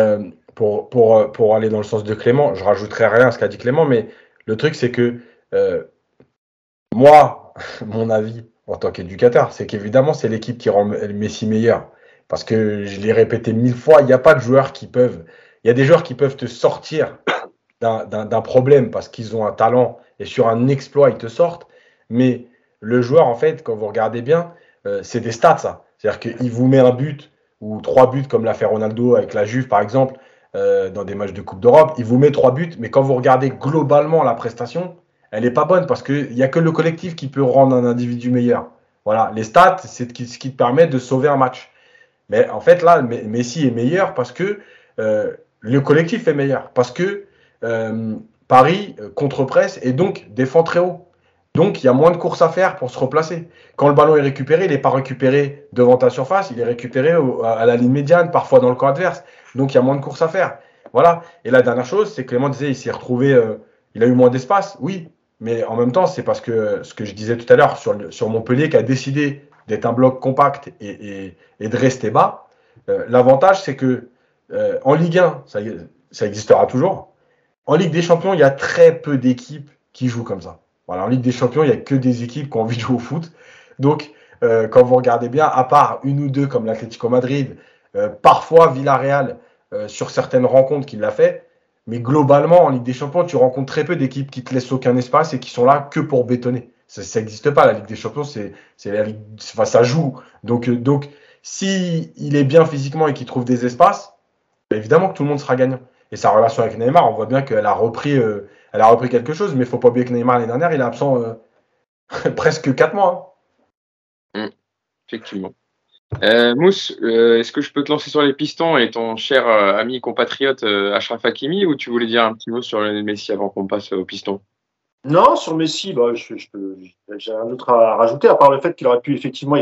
pour, pour, pour aller dans le sens de Clément, je rajouterai rien à ce qu'a dit Clément, mais le truc, c'est que moi, mon avis en tant qu'éducateur, c'est qu'évidemment, c'est l'équipe qui rend Messi meilleur. Parce que je l'ai répété mille fois, il n'y a pas de joueurs qui peuvent. Il y a des joueurs qui peuvent te sortir d'un problème parce qu'ils ont un talent et sur un exploit, ils te sortent. Mais le joueur, en fait, quand vous regardez bien, euh, c'est des stats, ça. C'est-à-dire qu'il vous met un but ou trois buts, comme l'a fait Ronaldo avec la Juve, par exemple, euh, dans des matchs de Coupe d'Europe. Il vous met trois buts, mais quand vous regardez globalement la prestation, elle n'est pas bonne parce qu'il n'y a que le collectif qui peut rendre un individu meilleur. Voilà, les stats, c'est ce qui te permet de sauver un match. Mais en fait, là, Messi est meilleur parce que euh, le collectif est meilleur. Parce que euh, Paris euh, contre-presse et donc défend très haut. Donc, il y a moins de courses à faire pour se replacer. Quand le ballon est récupéré, il n'est pas récupéré devant ta surface, il est récupéré à la ligne médiane, parfois dans le camp adverse. Donc, il y a moins de courses à faire. Voilà. Et la dernière chose, c'est que Clément disait, il s'est retrouvé, il a eu moins d'espace. Oui, mais en même temps, c'est parce que ce que je disais tout à l'heure sur, sur Montpellier qui a décidé d'être un bloc compact et, de rester bas. Euh, l'avantage, c'est que euh, en Ligue 1, ça, ça, existera toujours. En Ligue des Champions, il y a très peu d'équipes qui jouent comme ça. Voilà, en Ligue des Champions, il n'y a que des équipes qui ont envie de jouer au foot. Donc, euh, quand vous regardez bien, à part une ou deux comme l'Atlético Madrid, parfois Villarreal sur certaines rencontres qui l'a fait, mais globalement, en Ligue des Champions, tu rencontres très peu d'équipes qui te laissent aucun espace et qui sont là que pour bétonner. Ça n'existe pas. La Ligue des Champions, c'est, la Ligue, ça joue. Donc, euh, donc, est bien physiquement et qu'il trouve des espaces, bah, évidemment que tout le monde sera gagnant. Et sa relation avec Neymar, on voit bien qu'elle a repris, euh, a repris quelque chose. Mais il faut pas oublier que Neymar l'année dernière, il est absent euh, presque 4 mois. Hein. Mmh. effectivement. Euh, Mousse, euh, est-ce que je peux te lancer sur les pistons et ton cher euh, ami compatriote Ashraf Hakimi ou tu voulais dire un petit mot sur le Messi avant qu'on passe aux pistons? Non, sur Messi, bah, j'ai un autre à rajouter, à part le fait qu'il aurait pu effectivement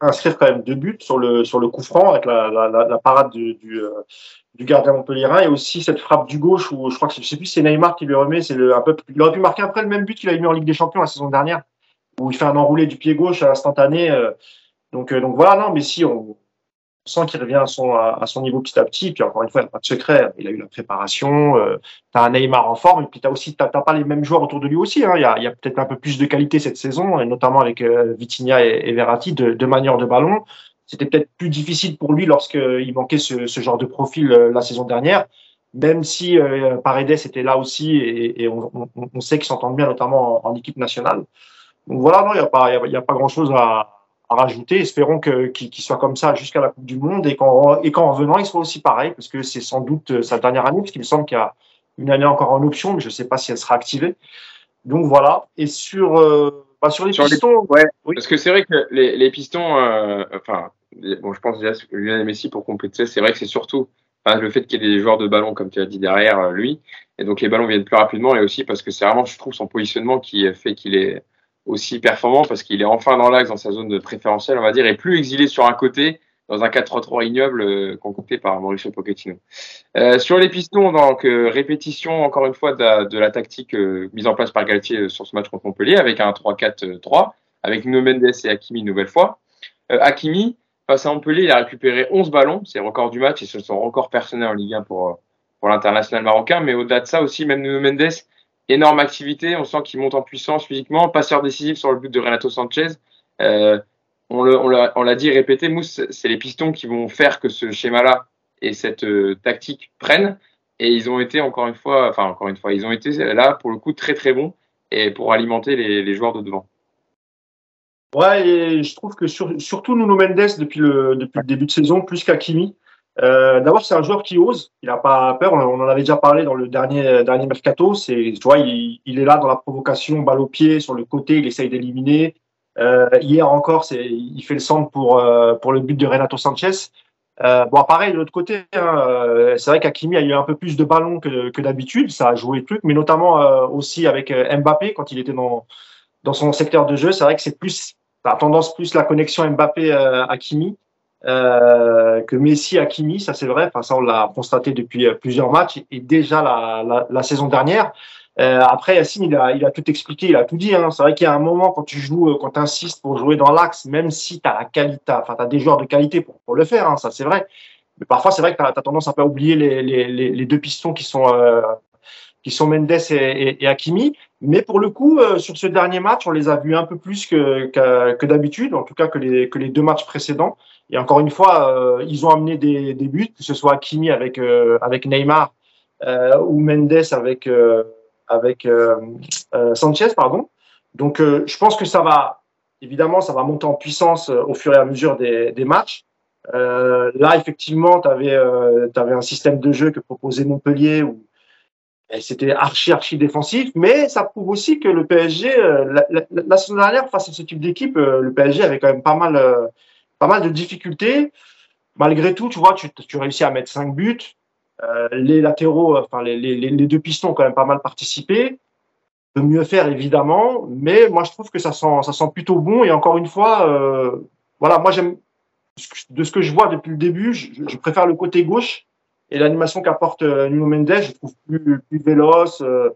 inscrire, quand même deux buts sur le, coup franc avec la, parade du gardien montpellierin et aussi cette frappe du gauche où je crois que je sais plus c'est Neymar qui lui remet, c'est un peu, il aurait pu marquer après le même but qu'il a mis en Ligue des Champions la saison dernière où il fait un enroulé du pied gauche instantané. Donc, euh, donc voilà, non, mais si on sent qu'il revient à son, à, son niveau petit à petit, puis encore une fois, il n'y a pas de secret, il a eu la préparation, euh, tu as un Neymar en forme, et puis tu aussi, t'as pas les mêmes joueurs autour de lui aussi, hein. il y a, y a peut-être un peu plus de qualité cette saison, et notamment avec euh, Vitinha et, Verratti, de, de manière de ballon. C'était peut-être plus difficile pour lui lorsqu'il manquait ce, ce, genre de profil la saison dernière, même si Paredes était là aussi, et, et on, on, sait qu'ils s'entendent bien, notamment en, équipe nationale. Donc voilà, non, il n'y a pas, y a pas grand-chose à, à rajouter. Espérons que, qu'il, soit comme ça jusqu'à la Coupe du Monde et qu'en, et qu'en revenant, il soit aussi pareil, parce que c'est sans doute euh, sa dernière année, parce qu'il me semble qu'il y a une année encore en option, mais je ne sais pas si elle sera activée. Donc voilà. Et sur, euh, bah, sur les pistons, ouais, parce que c'est vrai que les, les pistons, euh, enfin, bon, je pense déjà Lionel Messi pour compléter, c'est vrai que c'est surtout le fait qu'il y ait des joueurs de ballon, comme tu as dit derrière lui, et donc les ballons viennent plus rapidement, et aussi parce que c'est vraiment, je trouve, son positionnement qui fait qu'il est aussi performant parce qu'il est enfin dans l'axe, dans sa zone de préférentielle, on va dire, et plus exilé sur un côté dans un 4-3-3 ignoble euh, concocté par Mauricio Pochettino. Euh, sur les pistons, donc euh, répétition encore une fois de la, de la tactique euh, mise en place par Galtier sur ce match contre Montpellier avec un 3-4-3 avec Nuno Mendes et Hakimi une nouvelle fois. Hakimi face à Montpellier, il a récupéré 11 ballons, c'est le record du match et c'est son record personnel en Ligue 1 pour pour l'international marocain. Mais au-delà de ça aussi, même Nuno Mendes énorme activité. On sent qu'il monte en puissance physiquement. Passeur décisif sur le but de Renato Sanchez. Euh, on l'a dit, répété, Mousse, c'est les pistons qui vont faire que ce schéma-là et cette euh, tactique prennent. Et ils ont été encore une fois, enfin encore une fois, ils ont été là pour le coup très très bons et pour alimenter les, joueurs de devant. Ouais, et je trouve que sur, surtout Nuno Mendes depuis le, depuis le début de saison, plus qu'Akimi, euh, D'abord, c'est un joueur qui ose. Il n'a pas peur. On en avait déjà parlé dans le dernier dernier mercato. Tu vois, il, est là dans la provocation, balle au pied, sur le côté, il essaye d'éliminer. Euh, hier encore, il fait le centre pour euh, pour le but de Renato Sanchez. Euh, bon, pareil de l'autre côté, hein, euh, c'est vrai qu'Akimi a eu un peu plus de ballons que, que d'habitude. Ça a joué le truc, mais notamment euh, aussi avec Mbappé quand il était dans dans son secteur de jeu. C'est vrai que c'est plus, a tendance plus la connexion Mbappé-Akimi. Euh, que Messi Hakimi, ça c'est vrai, enfin ça on l'a constaté depuis euh, plusieurs matchs et déjà la, saison dernière. Euh, après Yacine, il a, tout expliqué, il a tout dit. Hein. C'est vrai qu'il y a un moment quand tu joues, quand tu insistes pour jouer dans l'axe, même si tu as la qualité, enfin tu des joueurs de qualité pour, le faire, hein, ça c'est vrai. Mais parfois c'est vrai que tu as, tendance à oublier les, deux pistons qui sont qui sont Mendes et, et, Hakimi. Mais pour le coup, sur ce dernier match, on les a vus un peu plus que d'habitude, en tout cas que les, que les deux matchs précédents. Et encore une fois, euh, ils ont amené des, buts, que ce soit avec euh, avec Neymar euh, ou Mendes avec Sanchez, pardon. Donc, je pense que ça va évidemment, ça va monter en puissance au fur et à mesure des, matchs. là, effectivement, tu avais, un système de jeu que proposait Montpellier où c'était archi archi défensif, mais ça prouve aussi que le PSG, euh, la, saison dernière face à ce type d'équipe, le PSG avait quand même pas mal, pas mal de difficultés. Malgré tout, tu vois, tu, tu réussis à mettre cinq buts. les latéraux, enfin les, deux pistons ont quand même pas mal participé. De mieux faire évidemment, mais moi je trouve que ça sent, ça sent plutôt bon. Et encore une fois, voilà, moi j'aime de ce que je vois depuis le début, je, préfère le côté gauche et l'animation qu'apporte euh, Nuno Mendes, je trouve plus, plus véloce. Euh,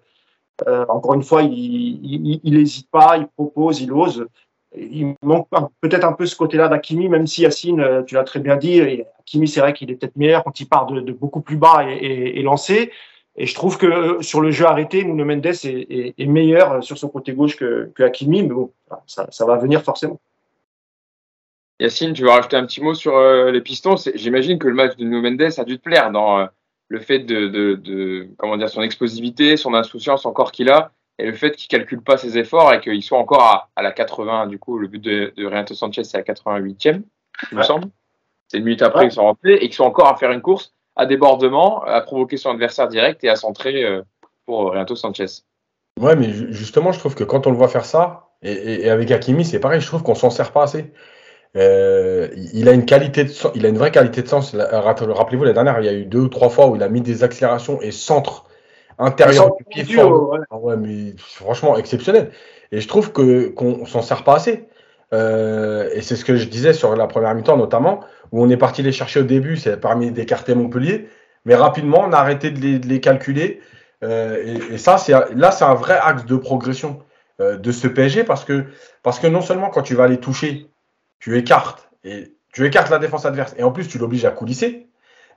euh, encore une fois, il n'hésite pas, il propose, il ose. Il manque peut-être un peu ce côté-là d'Akimi, même si Yacine, tu l'as très bien dit, Akimi, c'est vrai qu'il est peut-être meilleur quand il part de, beaucoup plus bas et, et, lancé. Et je trouve que sur le jeu arrêté, Nuno Mendes est, meilleur sur son côté gauche que, que Hakimi, mais bon, ça, va venir forcément. Yacine, tu veux rajouter un petit mot sur euh, les Pistons? J'imagine que le match de Nuno Mendes a dû te plaire dans euh, le fait de, de, de, comment dire, son explosivité, son insouciance encore qu'il a, et le fait qu'il calcule pas ses efforts et qu'il soit encore à, à, la 80. Du coup, le but de, de Renato Sanchez, c'est à 88e, il me semble. C'est une minute après qu'ils sont rentrés et qu'ils sont encore à faire une course à débordement, à provoquer son adversaire direct et à centrer euh, pour Renato Sanchez. Ouais, mais justement, je trouve que quand on le voit faire ça, et, et, et avec Hakimi, c'est pareil, je trouve qu'on s'en sert pas assez. Euh, il a une qualité de il a une vraie qualité de sens. Rappelez-vous, la dernière, il y a eu deux ou trois fois où il a mis des accélérations et centre intérieur du pied fort. Ah ouais. mais franchement exceptionnel. Et je trouve que qu'on s'en sert pas assez. Euh, et c'est ce que je disais sur la première mi-temps notamment, où on est parti les chercher au début, c'est parmi d'écarter Montpellier, mais rapidement on a arrêté de les, de les calculer. Euh, et, et, ça, c'est là, c'est un vrai axe de progression euh, de ce PSG parce que parce que non seulement quand tu vas les toucher tu écartes et tu écartes la défense adverse et en plus tu l'obliges à coulisser.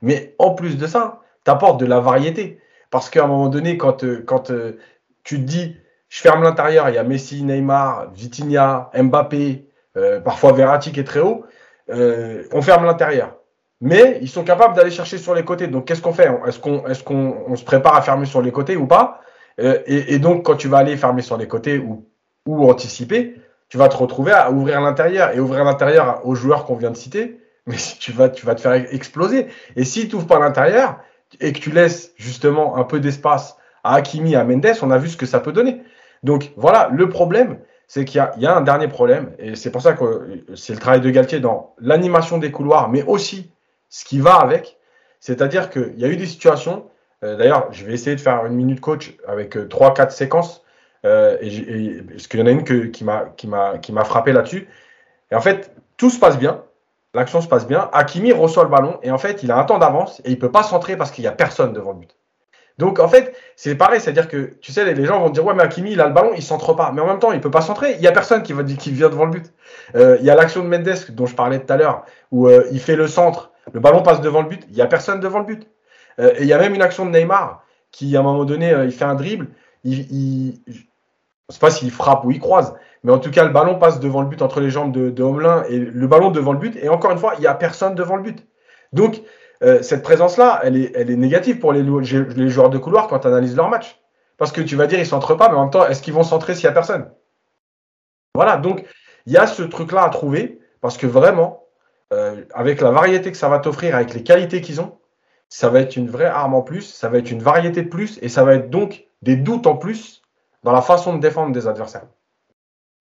Mais en plus de ça, tu apportes de la variété. Parce qu'à un moment donné, quand, euh, quand euh, tu te dis, je ferme l'intérieur, il y a Messi, Neymar, Vitinha, Mbappé, euh, parfois Verratti qui est très haut, on ferme l'intérieur. Mais ils sont capables d'aller chercher sur les côtés. Donc qu'est-ce qu'on fait? Est-ce qu'on est se prépare à fermer sur les côtés ou pas? Et, et, donc quand tu vas aller fermer sur les côtés ou, ou anticiper, tu vas te retrouver à ouvrir l'intérieur et ouvrir l'intérieur aux joueurs qu'on vient de citer, mais tu vas, tu vas te faire exploser. Et si tu n'ouvres pas l'intérieur et que tu laisses justement un peu d'espace à Hakimi, à Mendes, on a vu ce que ça peut donner. Donc voilà, le problème, c'est qu'il y, a un dernier problème, et c'est pour ça que c'est le travail de Galtier dans l'animation des couloirs, mais aussi ce qui va avec. C'est-à-dire qu'il y a eu des situations, euh, d'ailleurs, je vais essayer de faire une minute coach avec euh, 3-4 séquences euh, et, parce qu'il y en a une qui m'a frappé là-dessus. Et en fait, tout se passe bien. L'action se passe bien. Hakimi reçoit le ballon et en fait, il a un temps d'avance et il peut pas centrer parce qu'il y a personne devant le but. Donc en fait, c'est pareil, c'est-à-dire que tu sais, les gens vont dire ouais, mais Hakimi il a le ballon, il centre pas, mais en même temps il peut pas centrer. Il y a personne qui va vient devant le but. Euh, il y a l'action de Mendes dont je parlais tout à l'heure où euh, il fait le centre, le ballon passe devant le but, il y a personne devant le but. Euh, et il y a même une action de Neymar qui à un moment donné il fait un dribble, il, il, je ne sais pas s'il frappe ou il croise, mais en tout cas, le ballon passe devant le but entre les jambes de, de Homelin et le ballon devant le but. Et encore une fois, il n'y a personne devant le but. Donc, euh, cette présence-là, elle est, elle est négative pour les, joueurs de couloir quand tu analyses leur match. Parce que tu vas dire, ils ne centrent pas, mais en même temps, est-ce qu'ils vont centrer s'il n'y a personne? Voilà, donc, il y a ce truc-là à trouver, parce que vraiment, euh, avec la variété que ça va t'offrir, avec les qualités qu'ils ont, ça va être une vraie arme en plus, ça va être une variété de plus, et ça va être donc des doutes en plus dans la façon de défendre des adversaires.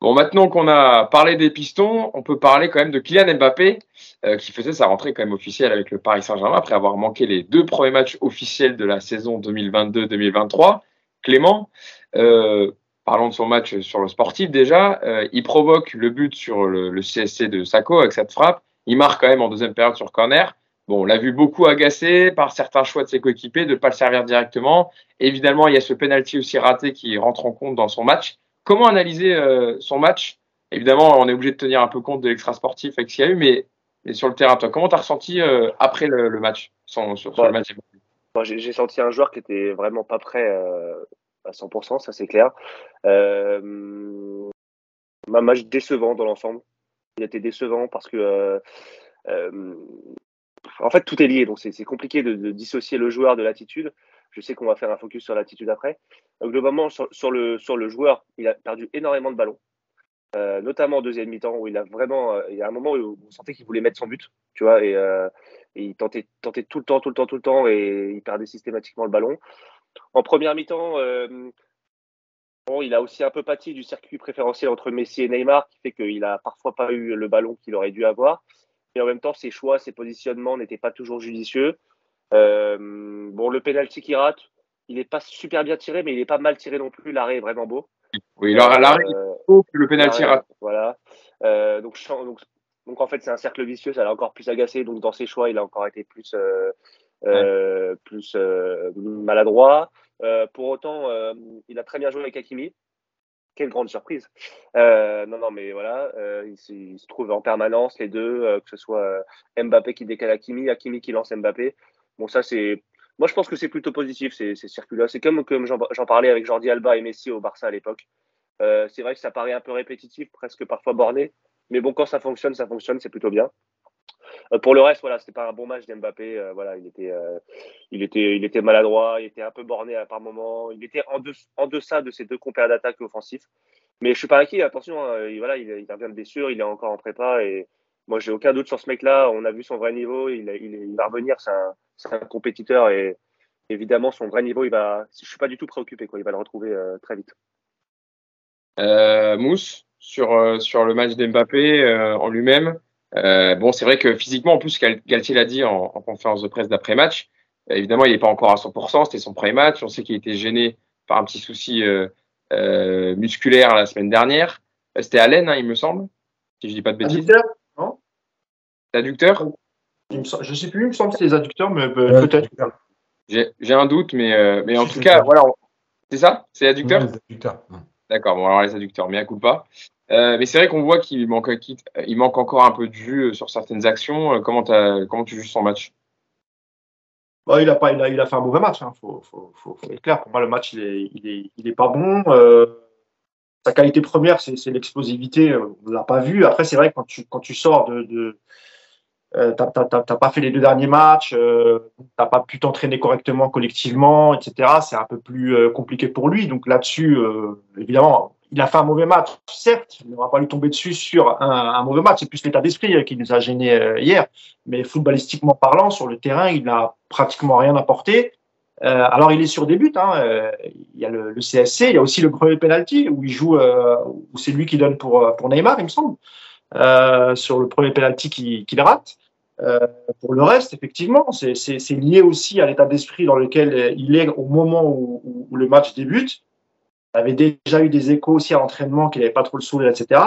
Bon, maintenant qu'on a parlé des pistons, on peut parler quand même de Kylian Mbappé, euh, qui faisait sa rentrée quand même officielle avec le Paris Saint-Germain après avoir manqué les deux premiers matchs officiels de la saison 2022-2023. Clément, euh, parlons de son match sur le sportif déjà, euh, il provoque le but sur le, le, CSC de Sako avec cette frappe. Il marque quand même en deuxième période sur corner. Bon, on l'a vu beaucoup agacé par certains choix de ses coéquipiers de ne pas le servir directement. Évidemment, il y a ce penalty aussi raté qui rentre en compte dans son match. Comment analyser euh, son match? Évidemment, on est obligé de tenir un peu compte de l'extra sportif avec ce qu'il y a eu, mais, mais, sur le terrain, toi, comment tu as ressenti euh, après le, le match? Son, sur, sur ouais. le match J'ai senti un joueur qui était vraiment pas prêt euh, à 100%, ça c'est clair. Un match décevant dans l'ensemble. Il était décevant parce que en fait, tout est lié, donc c'est compliqué de, de, dissocier le joueur de l'attitude. Je sais qu'on va faire un focus sur l'attitude après. Donc, globalement, sur, sur, le, sur le joueur, il a perdu énormément de ballons, euh, notamment en deuxième mi-temps, où il a vraiment. Euh, il y a un moment où on sentait qu'il voulait mettre son but, tu vois, et, euh, et, il tentait, tentait tout le temps, tout le temps, tout le temps, et il perdait systématiquement le ballon. en première mi-temps, bon, il a aussi un peu pâti du circuit préférentiel entre Messi et Neymar, qui fait qu'il a parfois pas eu le ballon qu'il aurait dû avoir. Et en même temps, ses choix, ses positionnements n'étaient pas toujours judicieux. Bon, le penalty qu'il rate, il n'est pas super bien tiré, mais il n'est pas mal tiré non plus. L'arrêt est vraiment beau. Oui, l'arrêt beau que le penalty rate. Voilà. donc, donc, donc en fait, c'est un cercle vicieux, ça l'a encore plus agacé. Donc dans ses choix, il a encore été plus, euh, euh, plus euh, maladroit. pour autant, il a très bien joué avec Hakimi. Quelle grande surprise. non, non, mais voilà, il, se trouve en permanence, les deux, que ce soit Mbappé qui décale Hakimi, Hakimi qui lance Mbappé. Bon, c'est. Moi, je pense que c'est plutôt positif, ces, ces. C'est comme, comme j'en parlais avec Jordi Alba et Messi au Barça à l'époque. c'est vrai que ça paraît un peu répétitif, presque parfois borné. Mais bon, quand ça fonctionne, ça fonctionne, c'est plutôt bien. Euh, pour le reste, voilà, c'était pas un bon match d'Mbappé. Euh, voilà, il était, euh, maladroit, il était un peu borné à par moment. Il était en, deçà de ses deux compères d'attaque offensifs. Mais je suis pas inquiet. Attention, hein, il, voilà, il, revient de blessure, il est encore en prépa moi, j'ai aucun doute sur ce mec-là. On a vu son vrai niveau. Il, il, va revenir. C'est un, un, compétiteur et évidemment, son vrai niveau, il va. Je suis pas du tout préoccupé. Quoi. Il va le retrouver très vite. Mousse sur, euh, sur le match d'Mbappé euh, en lui-même. Euh, bon, c'est vrai que physiquement, en plus, Galtier l'a dit en, conférence de presse d'après-match, évidemment, il n'est pas encore à 100%, c'était son premier match. On sait qu'il était gêné par un petit souci musculaire la semaine dernière. C'était à l'aine, hein, il me semble, si je dis pas de bêtises. Non Adducteur Je ne sais plus, il me semble que c'est les adducteurs, mais peut-être. J'ai un doute, mais, mais en tout cas, voilà. C'est ça? C'est adducteur? Les adducteurs. D'accord, bon alors les adducteurs, mais à coup pas. Euh, mais c'est vrai qu'on voit qu'il manque, il manque encore un peu de jus euh, sur certaines actions. Euh, comment, comment tu juges son match? Bah, il, a pas, il, a, il a fait un mauvais match, il hein. faut, faut, faut, être clair. Pour moi, le match, il est, il est, il est pas bon. sa qualité première, c'est l'explosivité. On ne l'a pas vu. Après, c'est vrai que quand tu, quand tu sors de. de euh, t'as pas fait les deux derniers matchs, euh, t'as pas pu t'entraîner correctement collectivement, etc. C'est un peu plus compliqué pour lui. Donc là-dessus, évidemment, il a fait un mauvais match, certes, il n'aura pas lui tomber dessus sur un, mauvais match, c'est plus l'état d'esprit euh, qui nous a gêné euh, hier, mais footballistiquement parlant, sur le terrain, il n'a pratiquement rien apporté. Euh, alors il est sur des buts, hein, il y a le, CSC, il y a aussi le premier penalty où il joue, où c'est lui qui donne pour, pour Neymar, il me semble, sur le premier penalty qu'il rate. Pour le reste, effectivement, c'est lié aussi à l'état d'esprit dans lequel il est au moment où le match débute. Il avait déjà eu des échos aussi à l'entraînement qu'il n'avait pas trop le sourire, etc.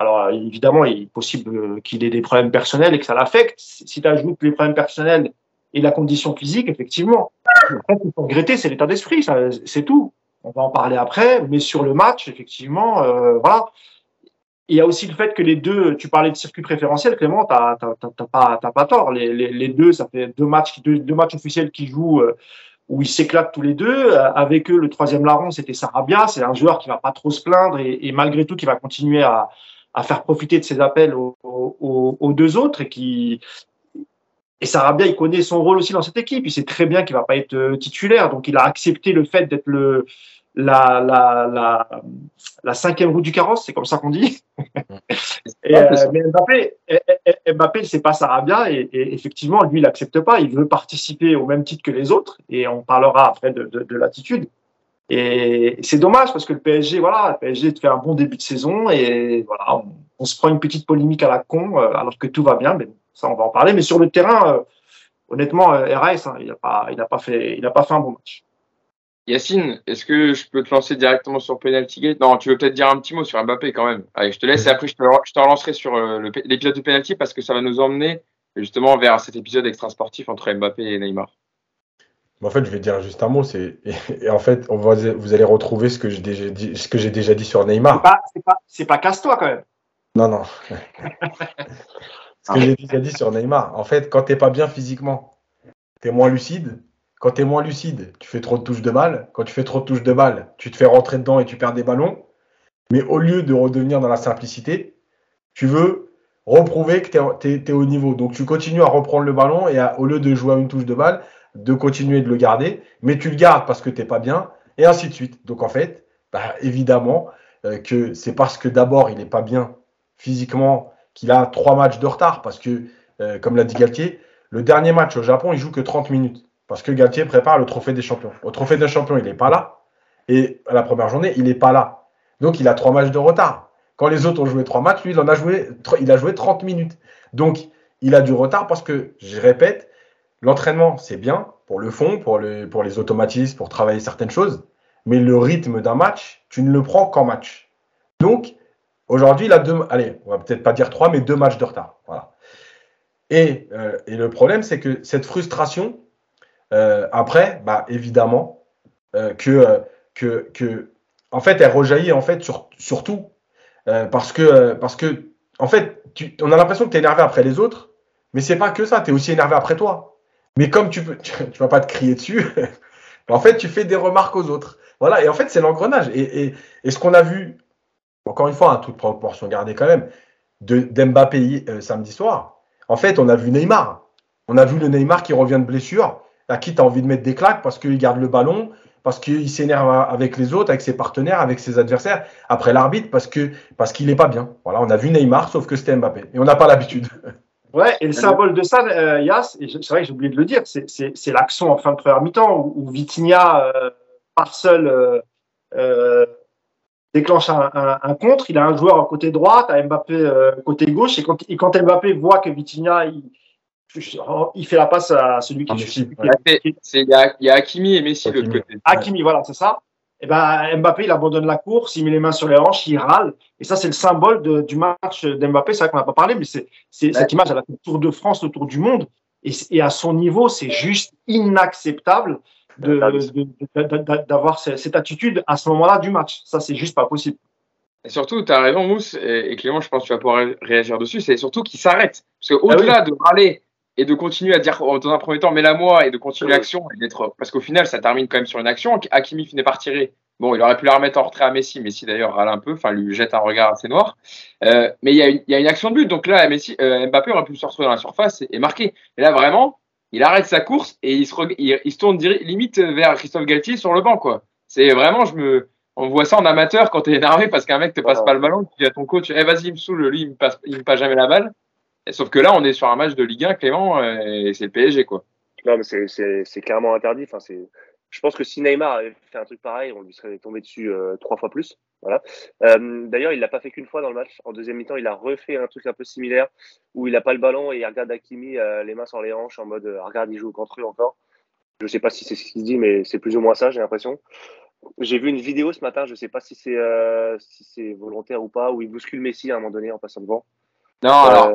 Alors, évidemment, il est possible qu'il ait des problèmes personnels et que ça l'affecte. Si tu ajoutes les problèmes personnels et la condition physique, effectivement, ce qu'il faut regretter, c'est l'état d'esprit, c'est tout. On va en parler après, mais sur le match, effectivement, euh, voilà. Il y a aussi le fait que les deux, tu parlais de circuit préférentiel, Clément, tu n'as pas, pas tort. Les, les, les, deux, ça fait deux matchs, deux, deux matchs officiels qui jouent. Euh, où ils s'éclatent tous les deux. Euh, avec eux, le troisième larron, c'était Sarabia. C'est un joueur qui va pas trop se plaindre et, malgré tout qui va continuer à, faire profiter de ses appels aux, deux autres et qui et Sarabia, il connaît son rôle aussi dans cette équipe. Il sait très bien qu'il va pas être euh, titulaire, donc il a accepté le fait d'être le la, la, la, la, cinquième roue du carrosse, c'est comme ça qu'on dit. et, euh, mais Mbappé, Mbappé, c'est pas Sarabia et, et, effectivement, lui, il n'accepte pas. Il veut participer au même titre que les autres et on parlera après de, de, de l'attitude. Et c'est dommage parce que le PSG, voilà, le PSG fait un bon début de saison et voilà, on, se prend une petite polémique à la con euh, alors que tout va bien. Mais ça, on va en parler. Mais sur le terrain, euh, honnêtement, RS, hein, il n'a pas, il a pas fait, il a pas fait un bon match. Yacine, est-ce que je peux te lancer directement sur Penalty Gate? Non, tu veux peut-être dire un petit mot sur Mbappé quand même. Allez, je te laisse et après je te, relancerai sur euh, l'épisode de Penalty parce que ça va nous emmener justement vers cet épisode extra sportif entre Mbappé et Neymar. En fait, je vais dire juste un mot. C'est et, en fait, on va, vous allez retrouver ce que j'ai déjà dit, ce que j'ai déjà dit sur Neymar. C'est pas, c'est pas, casse-toi quand même. Non, non. ce que j'ai déjà dit sur Neymar. En fait, quand t'es pas bien physiquement, t'es moins lucide, quand tu es moins lucide, tu fais trop de touches de balle. Quand tu fais trop de touches de balle, tu te fais rentrer dedans et tu perds des ballons. Mais au lieu de redevenir dans la simplicité, tu veux reprouver que tu es, au niveau. Donc tu continues à reprendre le ballon et au lieu de jouer à une touche de balle, de continuer de le garder. Mais tu le gardes parce que tu pas bien et ainsi de suite. Donc en fait, bah, évidemment euh, que c'est parce que d'abord il n'est pas bien physiquement qu'il a trois matchs de retard. Parce que, euh, comme l'a dit Galtier, le dernier match au Japon, il joue que 30 minutes Parce que Galtier prépare le trophée des champions. Au trophée des champions, il n'est pas là. Et à la première journée, il n'est pas là. Donc, il a trois matchs de retard. Quand les autres ont joué trois matchs, lui, il en a joué, il a joué 30 minutes. Donc, il a du retard parce que, je répète, l'entraînement, c'est bien pour le fond, pour, pour les automatismes, pour travailler certaines choses. Mais le rythme d'un match, tu ne le prends qu'en match. Donc, aujourd'hui, il a deux, allez, on va peut-être pas dire trois, mais deux matchs de retard. Voilà. Et, euh, et le problème, c'est que cette frustration, euh, après, bah, évidemment, euh, que, que, que, en fait, elle rejaillit en fait sur, tout. parce, que, parce que, en fait, on a l'impression que tu es énervé après les autres, mais c'est pas que ça, tu es aussi énervé après toi. Mais comme tu peux, tu, vas pas te crier dessus, en fait, tu fais des remarques aux autres. Voilà, et en fait, c'est l'engrenage. Et, et, ce qu'on a vu, encore une fois, à toute proportion gardée quand même, d'Mbappé samedi soir, en fait, on a vu Neymar. On a vu le Neymar qui revient de blessure à qui tu as envie de mettre des claques parce qu'il garde le ballon, parce qu'il s'énerve avec les autres, avec ses partenaires, avec ses adversaires, après l'arbitre, parce que parce qu'il n'est pas bien. Voilà, on a vu Neymar, sauf que c'était Mbappé. Et on n'a pas l'habitude. Ouais, et le symbole de ça, euh, Yas, c'est vrai que j'ai oublié de le dire, c'est l'action en fin de première mi-temps où, où Vitinha euh, par seul euh, déclenche un, un, contre. Il a un joueur côté droite, à Mbappé côté gauche, et quand, et quand Mbappé voit que Vitinha il, il fait la passe à celui qui. il, y a, il y a Hakimi et Messi de l'autre côté. Hakimi, voilà, c'est ça. Et ben Mbappé, il abandonne la course, il met les mains sur les hanches, il râle. Et ça, c'est le symbole de, du match d'Mbappé. C'est vrai qu'on n'a pas parlé, mais c'est cette image, elle a fait le tour de France, le tour du monde. Et, et à son niveau, c'est juste inacceptable d'avoir cette attitude à ce moment-là du match. Ça, c'est juste pas possible. Et surtout, tu as raison, Mousse, et, Clément, je pense que tu vas pouvoir réagir dessus, c'est surtout qu'il s'arrête. Parce qu'au-delà ah de râler et de continuer à dire dans un premier temps, mets-la moi et de continuer l'action et d'être parce qu'au final, ça termine quand même sur une action. Hakimi finit par tirer. Bon, il aurait pu la remettre en retrait à Messi. Messi d'ailleurs râle un peu, enfin lui jette un regard assez noir. Euh, mais il y, a une, y, a une action de but, donc là, Messi, euh, Mbappé aurait pu se retrouver dans la surface et, marquer. Et là, vraiment, il arrête sa course et il se, il, se tourne limite vers Christophe Galtier sur le banc, quoi. C'est vraiment, je me, on voit ça en amateur quand t'es énervé parce qu'un mec te passe pas le ballon, tu dis à ton coach, eh vas-y, il me saoule, lui, il me passe, il me passe jamais la balle. Sauf que là, on est sur un match de Ligue 1, Clément, euh, et c'est le PSG, quoi. Non, mais c'est clairement interdit. Enfin, je pense que si Neymar avait fait un truc pareil, on lui serait tombé dessus euh, trois fois plus. Voilà. Euh, D'ailleurs, il l'a pas fait qu'une fois dans le match. En deuxième mi-temps, il a refait un truc un peu similaire où il n'a pas le ballon et il regarde Hakimi les mains sur les hanches en mode regarde, il joue contre eux encore. Je sais pas si c'est ce qu'il dit, mais c'est plus ou moins ça, j'ai l'impression. J'ai vu une vidéo ce matin, je sais pas c'est si c'est volontaire ou pas, où il bouscule Messi à un moment donné en passant devant. Non, alors,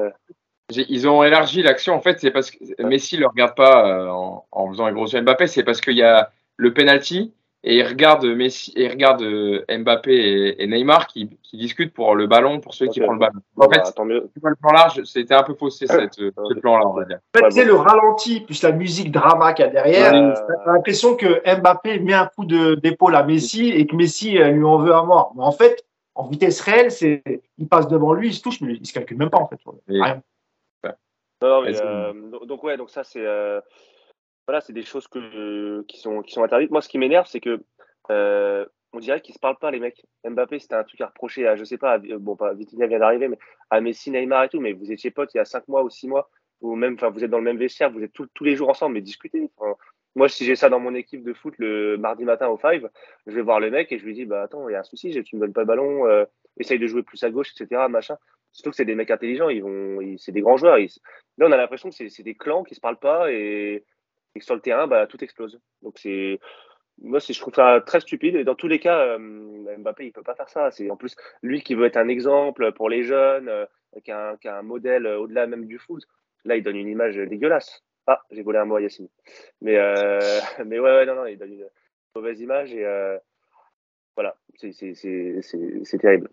ils ont élargi l'action. En fait, c'est parce que Messi ne le regarde pas euh, en, en, faisant un gros yeux Mbappé. C'est parce qu'il y a le penalty et il regarde Messi et il regarde euh, Mbappé et, Neymar qui, qui, discutent pour le ballon pour celui qui prend le ballon. En fait, bah, le plan large, c'était un peu faussé cette, ce plan-là, on va dire. En fait, c'est le ralenti plus la musique drama qu'il y a derrière. Euh... T'as l'impression que Mbappé met un coup d'épaule à Messi et que Messi euh, lui en veut à mort. Mais en fait, en vitesse réelle, c'est il passe devant lui, il se touche, mais il se calcule même pas en fait. Rien. Euh, donc ouais, donc ça c'est euh, voilà, c'est des choses que, qui sont qui sont interdites. Moi, ce qui m'énerve, c'est que euh, on dirait qu'ils se parlent pas les mecs. Mbappé, c'était un truc à reprocher à je sais pas, bon pas Vitinha vient d'arriver, mais à Messi, Neymar et tout. Mais vous étiez potes il y a 5 mois ou 6 mois, ou même, enfin vous êtes dans le même vestiaire, vous êtes tous les jours ensemble, mais discutez. Moi, si j'ai ça dans mon équipe de foot le mardi matin au 5, je vais voir le mec et je lui dis bah attends, il y a un souci, tu me donnes pas le ballon, essaye de jouer plus à gauche, etc. Machin. Surtout que c'est des mecs intelligents, ils vont, c'est des grands joueurs. Là, on a l'impression que c'est des clans qui se parlent pas et, que sur le terrain, bah, tout explose. Donc c'est, moi, je trouve ça très stupide. Et dans tous les cas, euh, Mbappé, il peut pas faire ça. C'est en plus lui qui veut être un exemple pour les jeunes, euh, qui, a un, modèle au-delà même du foot. Là, il donne une image dégueulasse. Ah, j'ai volé un mot à Yacine. Mais, euh, mais ouais, ouais, non, non, il donne une mauvaise image et euh, voilà, c'est terrible.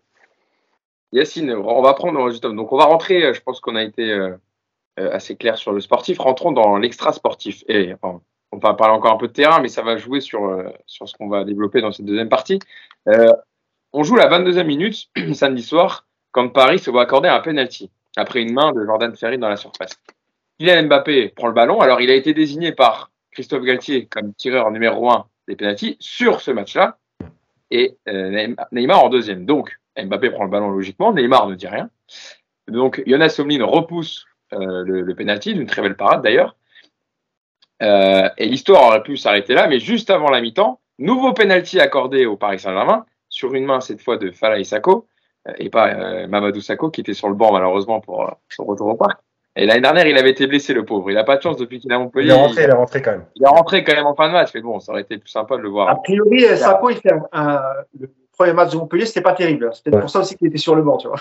Yacine, on va prendre donc on va rentrer. Euh, je pense qu'on a été assez clair sur le sportif. Rentrons dans l'extra sportif. Et on va parler encore un peu de terrain, mais ça va jouer sur sur ce qu'on va développer dans cette deuxième partie. on joue la 22e minute samedi soir quand Paris se voit accorder un penalty après une main de Jordan Ferry dans la surface. Kylian Mbappé prend le ballon. Alors il a été désigné par Christophe Galtier comme tireur numéro 1 des penalties sur ce match-là et Neymar en deuxième. Donc Mbappé prend le ballon logiquement, Neymar ne dit rien. Donc Jonas Somlin repousse euh, le, le penalty d'une très belle parade d'ailleurs. Euh, et l'histoire aurait pu s'arrêter là, mais juste avant la mi-temps, nouveau penalty accordé au Paris Saint-Germain, sur une main cette fois de Fala Isako, euh, et pas euh, Mamadou Sakho, qui était sur le banc malheureusement pour euh, son retour au parc. Et l'année dernière, il avait été blessé, le pauvre. Il n'a pas de chance depuis qu'il est à Montpellier. Il est rentré, il est rentré quand même. Il est rentré quand même en fin de match, mais bon, ça aurait été plus sympa de le voir. A priori, Sako, il fait un, un, le premier match de Montpellier, c'était pas terrible. C'est peut-être Ouais. pour ça aussi qu'il était sur le banc, tu vois.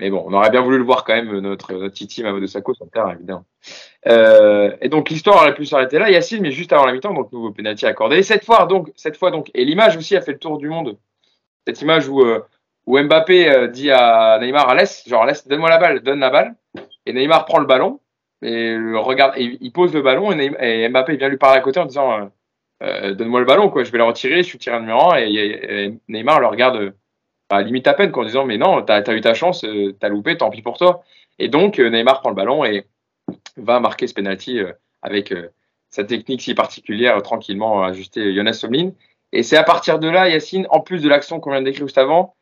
Mais bon, on aurait bien voulu le voir quand même, notre, notre Titi Mamadou Sakho sur le terrain, évidemment. Euh, et donc, l'histoire aurait pu s'arrêter là, Yacine, mais juste avant la mi-temps, donc nouveau penalty accordé. Et cette fois, donc, cette fois, donc, et l'image aussi a fait le tour du monde. Cette image où, euh, où Mbappé euh, dit à Neymar, laisse, genre, laisse, donne-moi la balle, donne la balle. Et Neymar prend le ballon, et regarde, et il pose le ballon, et, Mbappé vient lui parler à côté en disant, euh, euh, donne-moi le ballon, quoi, je vais le retirer, je suis tiré numéro un, et, et- Neymar le regarde, euh, bah, limite à peine, quoi, en disant, mais non, t'as as eu ta chance, euh, t'as loupé, tant pis pour toi. Et donc, Neymar prend le ballon et va marquer ce penalty avec sa technique si particulière, tranquillement ajustée Jonas Somlin. Et c'est à partir de là, Yacine, en plus de l'action qu'on vient de décrire juste avant,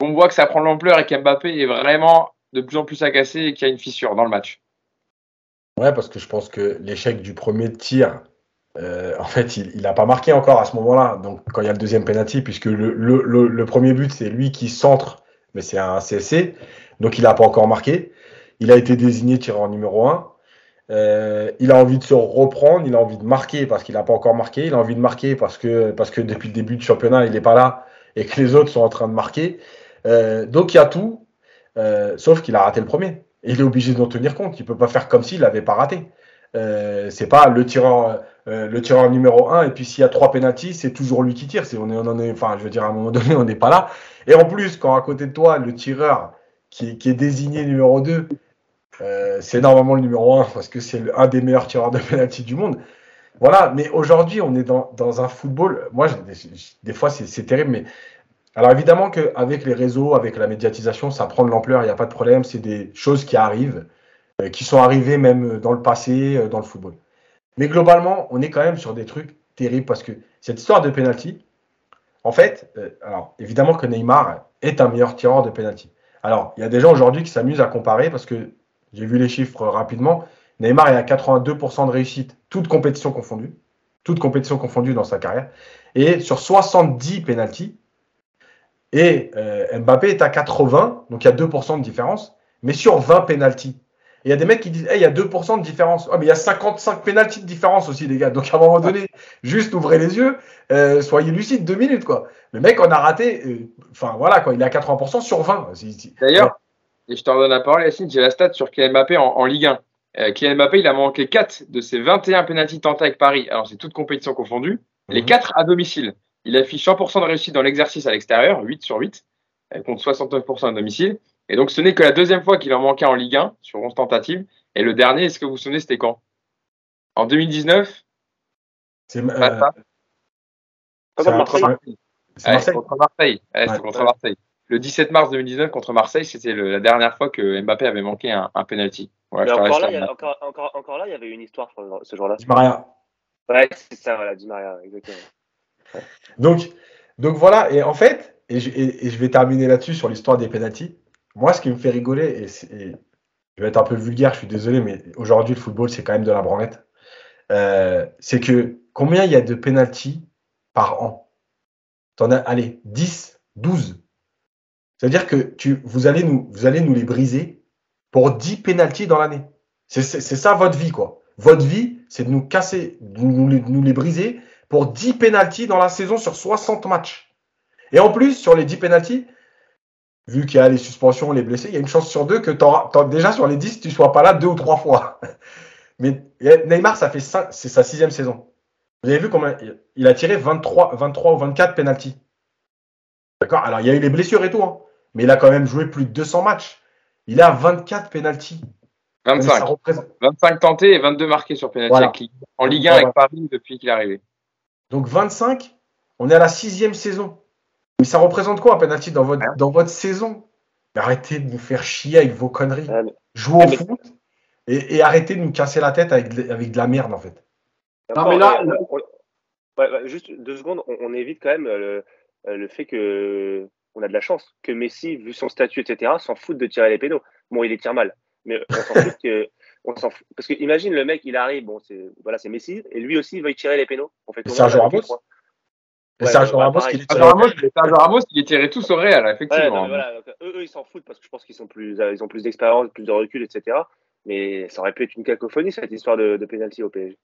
on voit que ça prend l'ampleur et qu'Mbappé est vraiment de plus en plus agacé et qu'il y a une fissure dans le match. Ouais, parce que je pense que l'échec du premier tir, euh, en fait, il n'a pas marqué encore à ce moment-là. Donc, quand il y a le deuxième penalty, puisque le, premier but, c'est lui qui centre, mais c'est un CSC. Donc, il n'a pas encore marqué. Il a été désigné tireur numéro 1. Euh, il a envie de se reprendre, il a envie de marquer parce qu'il n'a pas encore marqué. Il a envie de marquer parce que, parce que depuis le début du championnat, il n'est pas là et que les autres sont en train de marquer. Euh, donc, il y a tout, euh, sauf qu'il a raté le premier. Et il est obligé d'en tenir compte. Il peut pas faire comme s'il l'avait pas raté. Euh, c'est pas le tireur, euh, le tireur numéro 1 et puis s'il y a trois pénalties, c'est toujours lui qui tire. C'est on est, enfin, je veux dire à un moment donné, on n'est pas là. Et en plus, quand à côté de toi, le tireur qui, est désigné numéro 2, euh, c'est normalement le numéro 1 parce que c'est un des meilleurs tireurs de pénalty du monde. Voilà, mais aujourd'hui, on est dans, un football. Moi, des, fois, c'est terrible, mais alors évidemment qu'avec les réseaux, avec la médiatisation, ça prend de l'ampleur, il n'y a pas de problème, c'est des choses qui arrivent, euh, qui sont arrivées même dans le passé, euh, dans le football. Mais globalement, on est quand même sur des trucs terribles parce que cette histoire de penalty, en fait, euh, alors évidemment que Neymar est un meilleur tireur de penalty. Alors, il y a des gens aujourd'hui qui s'amusent à comparer parce que j'ai vu les chiffres rapidement. Neymar est à 82% de réussite, toute compétition confondue, toute compétition confondue dans sa carrière, et sur 70 penalties, et euh, Mbappé est à 80, donc il y a 2% de différence, mais sur 20 pénalties. Il y a des mecs qui disent, hey, il y a 2% de différence. Oh, mais il y a 55 pénalties de différence aussi, les gars. Donc à un moment donné, juste ouvrez les yeux, euh, soyez lucides, deux minutes, quoi. Le mec, on a raté, euh, enfin voilà, quoi, il est à 80% sur 20. C'est- c'est- D'ailleurs, et je t'en donne la parole, Yacine, j'ai la stat sur Kylian Mbappé en, en Ligue 1. Euh, Kylian Mbappé, il a manqué 4 de ses 21 pénaltys tentés avec Paris. Alors, c'est toutes compétitions confondues. Les Mhm. 4 à domicile. Il affiche 100% de réussite dans l'exercice à l'extérieur, 8 sur 8, euh, contre 69% à domicile. Et donc, ce n'est que la deuxième fois qu'il en manquait en Ligue 1 sur 11 tentatives. Et le dernier, est-ce que vous vous souvenez, c'était quand? En 2019 c'est pas euh, c'est Marseille. Ouais, contre Marseille. Ouais, c'était Ouais. contre Marseille. Le 17 mars 2019 contre Marseille, c'était la dernière fois que Mbappé avait manqué un, un penalty. Ouais, encore là, il y a- main. encore, encore, encore là, il y avait une histoire ce jour-là. Di Maria. Ouais, c'est ça, voilà, Di Maria, exactement. Donc, donc voilà, et en fait, et je, vais terminer là-dessus sur l'histoire des pénalties. Moi, ce qui me fait rigoler, et, je vais être un peu vulgaire, je suis désolé, mais aujourd'hui, le football, c'est quand même de la branlette. Euh, c'est que combien il y a de pénalties par an? T'en as, allez, 10, 12. C'est-à-dire que tu, vous, allez nous, vous allez nous les briser pour 10 pénalties dans l'année. C'est ça votre vie, quoi. Votre vie, c'est de nous casser, de nous les briser pour 10 pénalties dans la saison sur 60 matchs. Et en plus, sur les 10 pénalties, vu qu'il y a les suspensions, les blessés, il y a une chance sur deux que t'auras- t'auras- déjà sur les 10, tu sois pas là deux ou trois fois. Mais Neymar, ça fait c'est sa sixième saison. Vous avez vu comment il a tiré 23, 23 ou 24 pénalties. D'accord? Alors, il y a eu les blessures et tout, hein, mais il a quand même joué plus de 200 matchs. Il a 24 pénalties. Mais ça 25. représente- 25 tentés et 22 marqués sur Voilà. Ligue- en Ligue 1 avec Paris depuis qu'il est arrivé. Donc 25, on est à la sixième saison. Mais ça représente quoi un penalty dans votre, dans votre saison? Arrêtez de nous faire chier avec vos conneries. Jouez au mais- foot et, et arrêtez de nous casser la tête avec, de- avec de la merde en fait. Non, mais là- euh, on- ouais, ouais, juste deux secondes, on, on évite quand même euh, le, euh, le fait que on a de la chance que Messi, vu son statut, etc., s'en fout de tirer les pénaux. Bon, il les tire mal, mais on s'en fout que on s'en fout. Parce que imagine le mec, il arrive, bon, c'est voilà, c'est Messi, et lui aussi, il va y tirer les pénaux. On fait C'est Sergio Ramos. Ouais, Sergio Ramos Sergio Ramos, Sergio Ramos qui est tiré tous au Real, effectivement. Ouais, voilà, eux, eux, ils s'en foutent parce que je pense qu'ils sont plus, ils ont plus d'expérience, plus de recul, etc. Mais ça aurait pu être une cacophonie cette histoire de, de penalty au PSG.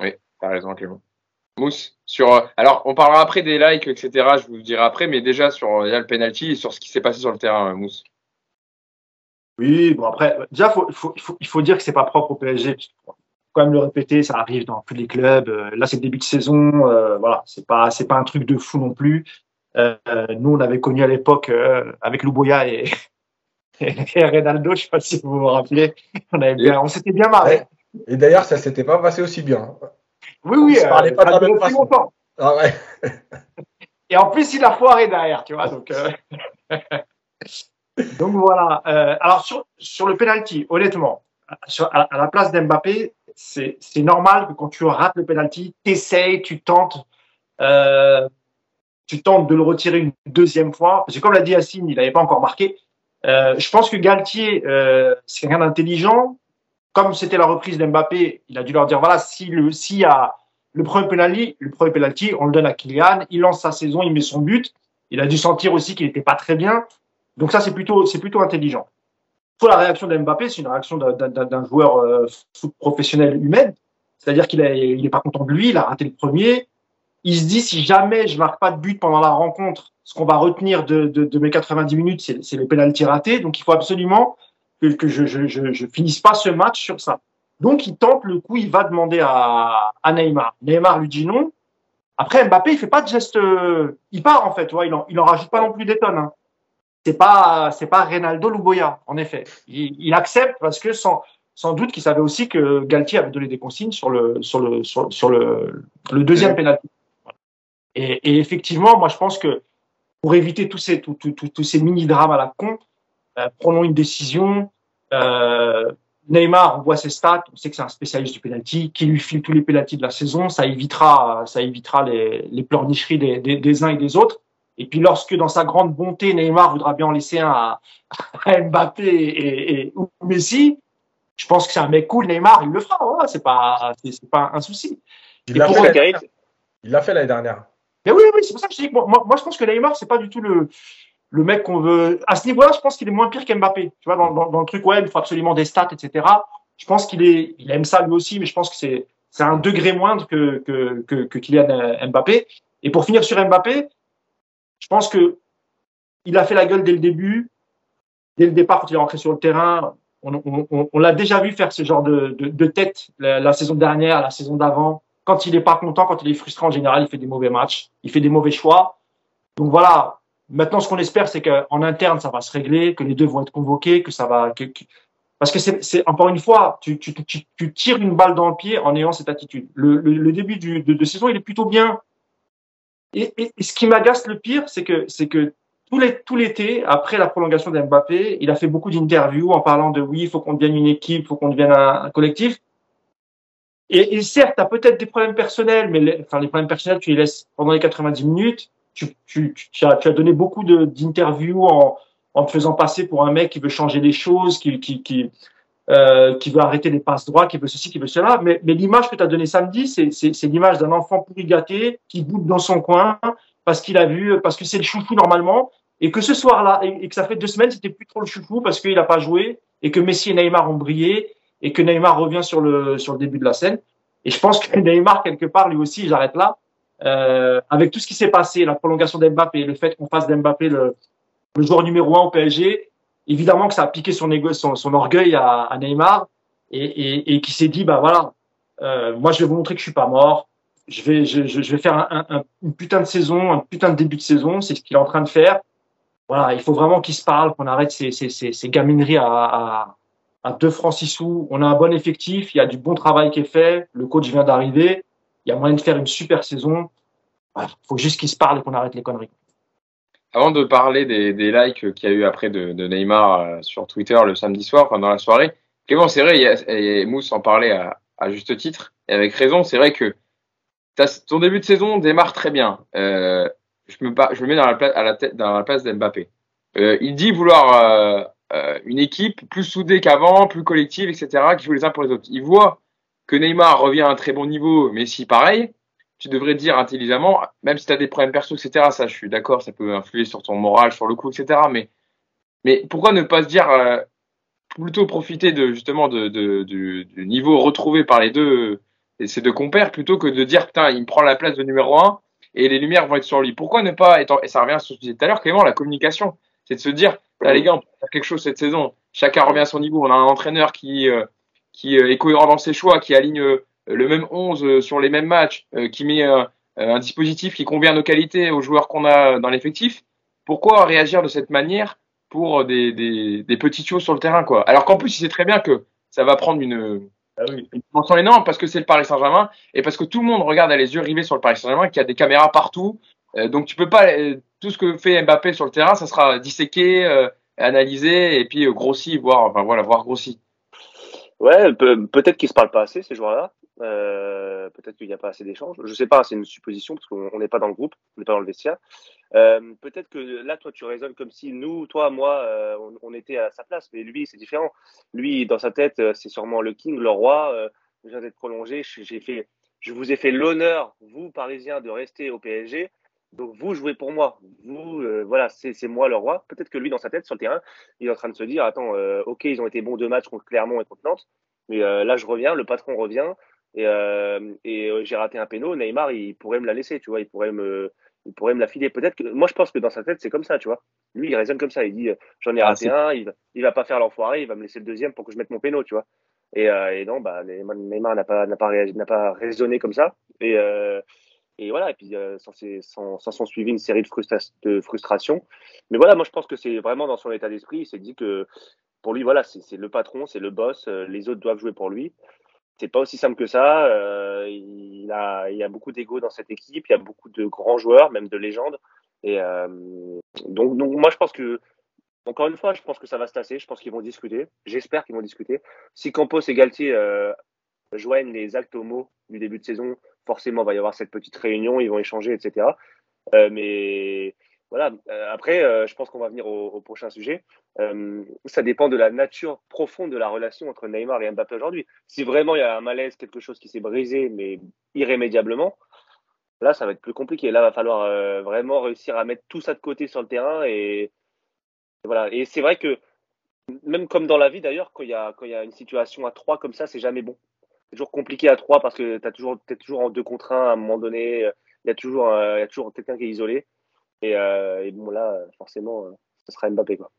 Oui, t'as raison, Clément. Mousse, sur, alors on parlera après des likes, etc. Je vous dirai après, mais déjà sur le penalty et sur ce qui s'est passé sur le terrain, Mousse. Oui, bon après, déjà faut, faut, il, faut, il faut dire que c'est pas propre au PSG. Faut quand même le répéter, ça arrive dans tous les clubs. Là, c'est le début de saison, euh, voilà, c'est pas, c'est pas un truc de fou non plus. Euh, nous, on avait connu à l'époque euh, avec Louboya et, et Renaldo, je sais pas si vous vous rappelez, on, avait bien, on s'était bien marré. Et d'ailleurs, ça s'était pas passé aussi bien. Oui, oui, on se parlait pas de la même façon. longtemps. Ah ouais. Et en plus, il a foiré derrière, tu vois. Donc, euh, donc voilà. Euh, alors sur, sur le penalty, honnêtement, sur, à, à la place d'Mbappé, c'est normal que quand tu rates le penalty, t'essayes, tu tentes, euh, tu tentes de le retirer une deuxième fois. Parce que comme l'a dit Yacine, il n'avait pas encore marqué. Euh, je pense que Galtier, euh, c'est quelqu'un d'intelligent. Comme c'était la reprise d'Mbappé, il a dû leur dire voilà, si le s'il a le premier penalty, le premier penalty, on le donne à Kylian, il lance sa saison, il met son but. Il a dû sentir aussi qu'il n'était pas très bien. Donc ça, c'est plutôt, c'est plutôt intelligent. Pour la réaction d'Mbappé, c'est une réaction d'un- joueur euh, professionnel humain. C'est-à-dire qu'il est, il est pas content de lui, il a raté le premier. Il se dit si jamais je marque pas de but pendant la rencontre, ce qu'on va retenir de, de, de mes 90 minutes, c'est le penalty raté. Donc il faut absolument que, que je, je, je, je finisse pas ce match sur ça. Donc il tente le coup, il va demander à, à Neymar. Neymar lui dit non. Après Mbappé, il fait pas de geste, euh, il part en fait, tu vois, il en, il en rajoute pas non plus des tonnes. Hein. C'est pas, c'est pas Reynaldo Louboya, en effet. Il, il accepte parce que sans, sans doute qu'il savait aussi que Galtier avait donné des consignes sur le, sur le, sur, sur le, le deuxième penalty. Et, et effectivement, moi je pense que pour éviter tous ces, tous, tous, tous- tous ces mini drames à la con, euh, prenons une décision. Euh, Neymar, on voit ses stats, on sait que c'est un spécialiste du penalty, qui lui file tous les penalties de la saison, ça évitera, ça évitera les, les pleurnicheries des, des, des uns et des autres. Et puis lorsque dans sa grande bonté, Neymar voudra bien en laisser un à, à Mbappé et, et, ou Messi, je pense que c'est un mec cool, Neymar, il le fera, voilà, c'est pas, c'est c'est pas un souci. Il l'a fait, l'année- Karim, il l'a fait l'année dernière. Mais oui, oui, c'est pour ça que je dis que moi, je pense que Neymar, c'est pas du tout le, le mec qu'on veut. À ce niveau-là, je pense qu'il est moins pire qu'Mbappé. Tu vois, dans, dans, dans le truc, ouais, il faut absolument des stats, etc. Je pense qu'il est, il aime ça lui aussi, mais je pense que c'est, c'est un degré moindre que, que, que, que Kylian euh, Mbappé. Et pour finir sur Mbappé, je pense que il a fait la gueule dès le début, dès le départ quand il est rentré sur le terrain. On, l'a déjà vu faire ce genre de, tête la, saison dernière, la saison d'avant quand il est pas content, quand il est frustré en général, il fait des mauvais matchs, il fait des mauvais choix. Donc voilà. Maintenant, ce qu'on espère, c'est qu'en interne, ça va se régler, que les deux vont être convoqués, que ça va, parce que c'est, encore une fois, tu, tires une balle dans le pied en ayant cette attitude. Le, début de saison, il est plutôt bien. Et, et, et ce qui m'agace le pire, c'est que, c'est que tout l'é- tout l'été, après la prolongation d'Mbappé, il a fait beaucoup d'interviews en parlant de oui, il faut qu'on devienne une équipe, il faut qu'on devienne un, collectif. Et, et certes, tu as peut-être des problèmes personnels, mais les, enfin, les problèmes personnels, tu les laisses pendant les 90 minutes. Tu, tu, tu, as, tu as donné beaucoup d'interviews en, en te faisant passer pour un mec qui veut changer les choses, qui, qui, qui, euh, qui veut arrêter les passes droits, qui veut ceci, qui veut cela. Mais, mais l'image que tu as donnée samedi, c'est l'image d'un enfant pourri gâté qui boude dans son coin parce qu'il a vu, parce que c'est le chouchou normalement, et que ce soir-là, et, et que ça fait deux semaines, c'était plus trop le chouchou parce qu'il n'a pas joué, et que Messi et Neymar ont brillé, et que Neymar revient sur le, sur le début de la scène. Et je pense que Neymar, quelque part, lui aussi, j'arrête là, euh, avec tout ce qui s'est passé, la prolongation d'Mbappé, le fait qu'on fasse d'Mbappé le, le joueur numéro un au PSG, évidemment que ça a piqué son, égo, son, orgueil à, Neymar, et, et, qui s'est dit, bah voilà, euh, moi je vais vous montrer que je suis pas mort, je vais, faire un, un, une putain de saison, un putain de début de saison, c'est ce qu'il est en train de faire. Voilà, il faut vraiment qu'il se parle, qu'on arrête ces, gamineries à, à, 2 francs 6 sous. On a un bon effectif, il y a du bon travail qui est fait, le coach vient d'arriver, il y a moyen de faire une super saison. Il faut juste qu'il se parle et qu'on arrête les conneries. Avant de parler des, des likes qu'il y a eu après de, de Neymar euh, sur Twitter le samedi soir, enfin dans la soirée, Clément, c'est vrai, a- et Mousse en parlait à, à juste titre, et avec raison, c'est vrai que ton début de saison démarre très bien. Euh, je, me, je me mets dans la place, à la tête, dans la place d'Mbappé. Euh, il dit vouloir euh, euh, une équipe plus soudée qu'avant, plus collective, etc., qui joue les uns pour les autres. Il voit que Neymar revient à un très bon niveau, mais si pareil, tu devrais dire intelligemment, même si tu as des problèmes perso, etc., ça je suis d'accord, ça peut influer sur ton moral, sur le coup, etc., mais, mais pourquoi ne pas se dire, euh, plutôt profiter de justement de, de, du, du niveau retrouvé par les deux, ces deux compères, plutôt que de dire, putain, il me prend la place de numéro un, et les lumières vont être sur lui. Pourquoi ne pas, et ça revient à ce que je disais tout à l'heure, Clément, la communication, c'est de se dire, là les gars, on peut faire quelque chose cette saison, chacun revient à son niveau, on a un entraîneur qui, euh, qui euh, est cohérent dans ses choix, qui aligne le même 11 sur les mêmes matchs, qui met un dispositif qui convient à nos qualités, aux joueurs qu'on a dans l'effectif. Pourquoi réagir de cette manière pour des, des, des petites choses sur le terrain, quoi? Alors qu'en plus, il sait très bien que ça va prendre une, Ah oui. une dimension énorme parce que c'est le Paris Saint-Germain et parce que tout le monde regarde à les yeux rivés sur le Paris Saint-Germain, qu'il y a des caméras partout. Euh, donc tu peux pas euh, tout ce que fait Mbappé sur le terrain, ça sera disséqué, euh, analysé et puis euh, grossi, voire enfin voilà, voire grossi. Ouais, peut- peut-être qu'ils se parlent pas assez ces joueurs-là. Euh, peut-être qu'il n'y a pas assez d'échanges. Je sais pas, c'est une supposition parce qu'on on n'est pas dans le groupe, on n'est pas dans le vestiaire. Euh, peut-être que là, toi, tu raisonnes comme si nous, toi, moi, euh, on, était à sa place, mais lui, c'est différent. Lui, dans sa tête, c'est sûrement le king, le roi. Je viens d'être prolongé. fait, je vous ai fait l'honneur, vous Parisiens, de rester au PSG. Donc vous jouez pour moi. Vous, voilà, c'est moi le roi. Peut-être que lui, dans sa tête, sur le terrain, il est en train de se dire, attends, ok, ils ont été bons deux matchs contre Clermont et contre Nantes, mais là, je reviens, le patron revient et, euh, et euh, j'ai raté un péno. Neymar, il pourrait me la laisser, tu vois, il pourrait me, il pourrait me la filer. Peut-être que, moi, je pense que dans sa tête, c'est comme ça, tu vois. Lui, il raisonne comme ça. Il dit, euh, j'en ai Ah, raté un, il il va pas faire l'enfoiré, il va me laisser le deuxième pour que je mette mon péno, tu vois. Et, euh, et non, bah, Neymar n'a pas, n'a pas réagi, n'a pas raisonné comme ça. Et, euh, et voilà. Et puis, euh, sans, sans, sans s'en suivi une série de, frustra- de frustrations. Mais voilà, moi, je pense que c'est vraiment dans son état d'esprit. Il s'est dit que pour lui, voilà, c'est le patron, c'est le boss. Les autres doivent jouer pour lui. C'est pas aussi simple que ça. euh, il, a, il y a beaucoup d'ego dans cette équipe. Il y a beaucoup de grands joueurs, même de légendes. Et euh, donc, donc, moi, je pense que, encore une fois, je pense que ça va se tasser. Je pense qu'ils vont discuter. J'espère qu'ils vont discuter. Si Campos et Galtier euh, joignent les actes au mot du début de saison, forcément, il va y avoir cette petite réunion. Ils vont échanger, etc. Mais voilà. Euh, après, euh, je pense qu'on va venir au, prochain sujet. Euh, ça dépend de la nature profonde de la relation entre Neymar et Mbappé aujourd'hui. Si vraiment il y a un malaise, quelque chose qui s'est brisé, mais irrémédiablement, là, ça va être plus compliqué. Là, va falloir vraiment réussir à mettre tout ça de côté sur le terrain. Et, voilà. Et c'est vrai que, même comme dans la vie d'ailleurs, quand il y a, y a une situation à trois comme ça, c'est jamais bon. C'est toujours compliqué à trois parce que tu es toujours en deux contre à un moment donné. Il y a toujours, euh, il y a toujours quelqu'un qui est isolé. Et, euh, et bon, là, forcément, euh, ce sera Mbappé. Quoi.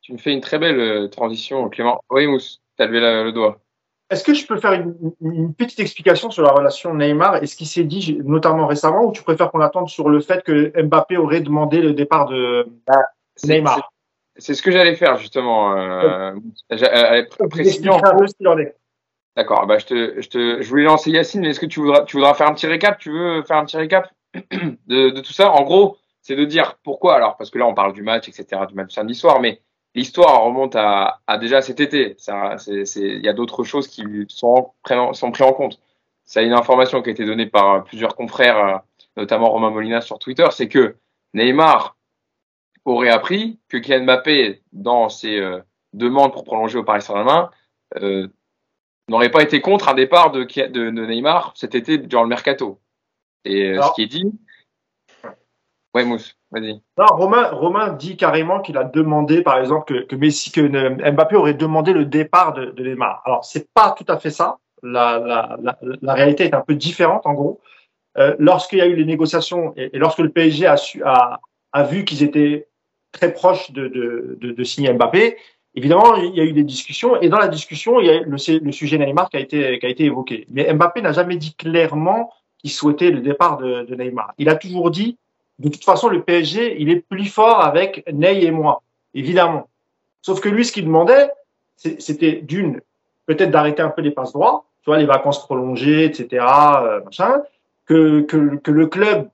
Tu me fais une très belle euh, transition, Clément. Oui, Mousse, t'as levé la- le doigt. Est-ce que je peux faire une, une petite explication sur la relation Neymar et ce qui s'est dit notamment récemment ou tu préfères qu'on attende sur le fait que Mbappé aurait demandé le départ de C'est- Neymar? c'est- ce que j'allais faire justement. Euh, précision. D'accord. Bah je te, je te, je voulais lancer Yacine, mais est-ce que tu voudras, tu voudras faire un petit récap? Tu veux faire un petit récap de, de tout ça? En gros, c'est de dire pourquoi. Alors parce que là on parle du match, etc., du match samedi soir, mais l'histoire remonte à, à déjà cet été. Ça, c'est, c'est, il y a d'autres choses qui sont sont prises en compte. C'est une information qui a été donnée par plusieurs confrères, euh, notamment Romain Molina sur Twitter, c'est que Neymar aurait appris que Kylian Mbappé, dans ses euh, demandes pour prolonger au Paris Saint-Germain, euh, n'aurait pas été contre un départ de, de, de Neymar cet été durant le mercato. Et euh, ce qui est dit. Ouais, Mousse, vas-y. Non, Romain, Romain dit carrément qu'il a demandé, par exemple, que, que Messi, que euh, Mbappé aurait demandé le départ de, Neymar. Alors, c'est pas tout à fait ça. La, la, la, la réalité est un peu différente, en gros. Euh, lorsqu'il y a eu les négociations et, lorsque le PSG a, su, a, a vu qu'ils étaient très proches de, de, de, signer Mbappé, évidemment, il y a eu des discussions et dans la discussion, il y a le, le sujet Neymar qui a été, qui a été évoqué. Mais Mbappé n'a jamais dit clairement qu'il souhaitait le départ de Neymar. Il a toujours dit de toute façon, le PSG, il est plus fort avec Ney et moi, évidemment. Sauf que lui, ce qu'il demandait, c'était d'une, peut-être d'arrêter un peu les passes droits, tu vois, les vacances prolongées, etc., euh, machin, que, que, que le club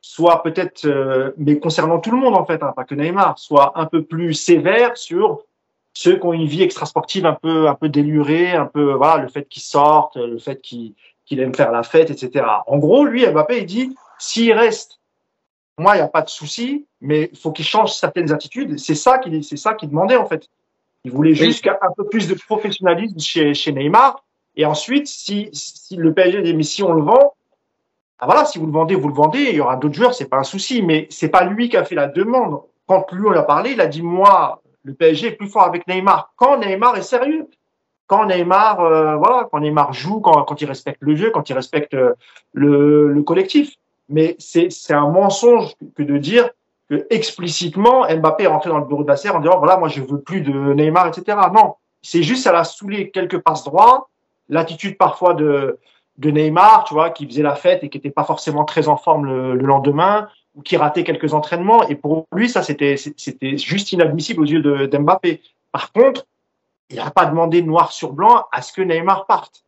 soit peut-être, euh, mais concernant tout le monde en fait, hein, pas que Neymar, soit un peu plus sévère sur ceux qui ont une vie extrasportive un peu, un peu délurée, un peu, voilà, le fait qu'ils sortent, le fait qu'il aime faire la fête, etc. En gros, lui, Mbappé, il dit, s'il reste moi, il n'y a pas de souci, mais il faut qu'il change certaines attitudes. C'est ça qu'il c'est ça qu'il demandait en fait. Il voulait juste un peu plus de professionnalisme chez, chez Neymar. Et ensuite, si, si le PSG dit mais si on le vend, ah voilà, si vous le vendez, vous le vendez. Il y aura d'autres joueurs, c'est pas un souci. Mais c'est pas lui qui a fait la demande. Quand lui on a parlé, il a dit moi, le PSG est plus fort avec Neymar. Quand Neymar est sérieux, quand Neymar, euh, voilà, quand Neymar joue, quand, quand il respecte le jeu, quand il respecte euh, le, le collectif. Mais c'est un mensonge que de dire que explicitement Mbappé est rentré dans le bureau d'affaires en disant voilà moi je veux plus de Neymar etc. Non, c'est juste ça l'a saoulé quelques passes droits, l'attitude parfois de de Neymar, tu vois, qui faisait la fête et qui n'était pas forcément très en forme le, le, lendemain ou qui ratait quelques entraînements. Et pour lui, ça c'était juste inadmissible aux yeux de d'Mbappé. Par contre, il n'a pas demandé noir sur blanc à ce que Neymar parte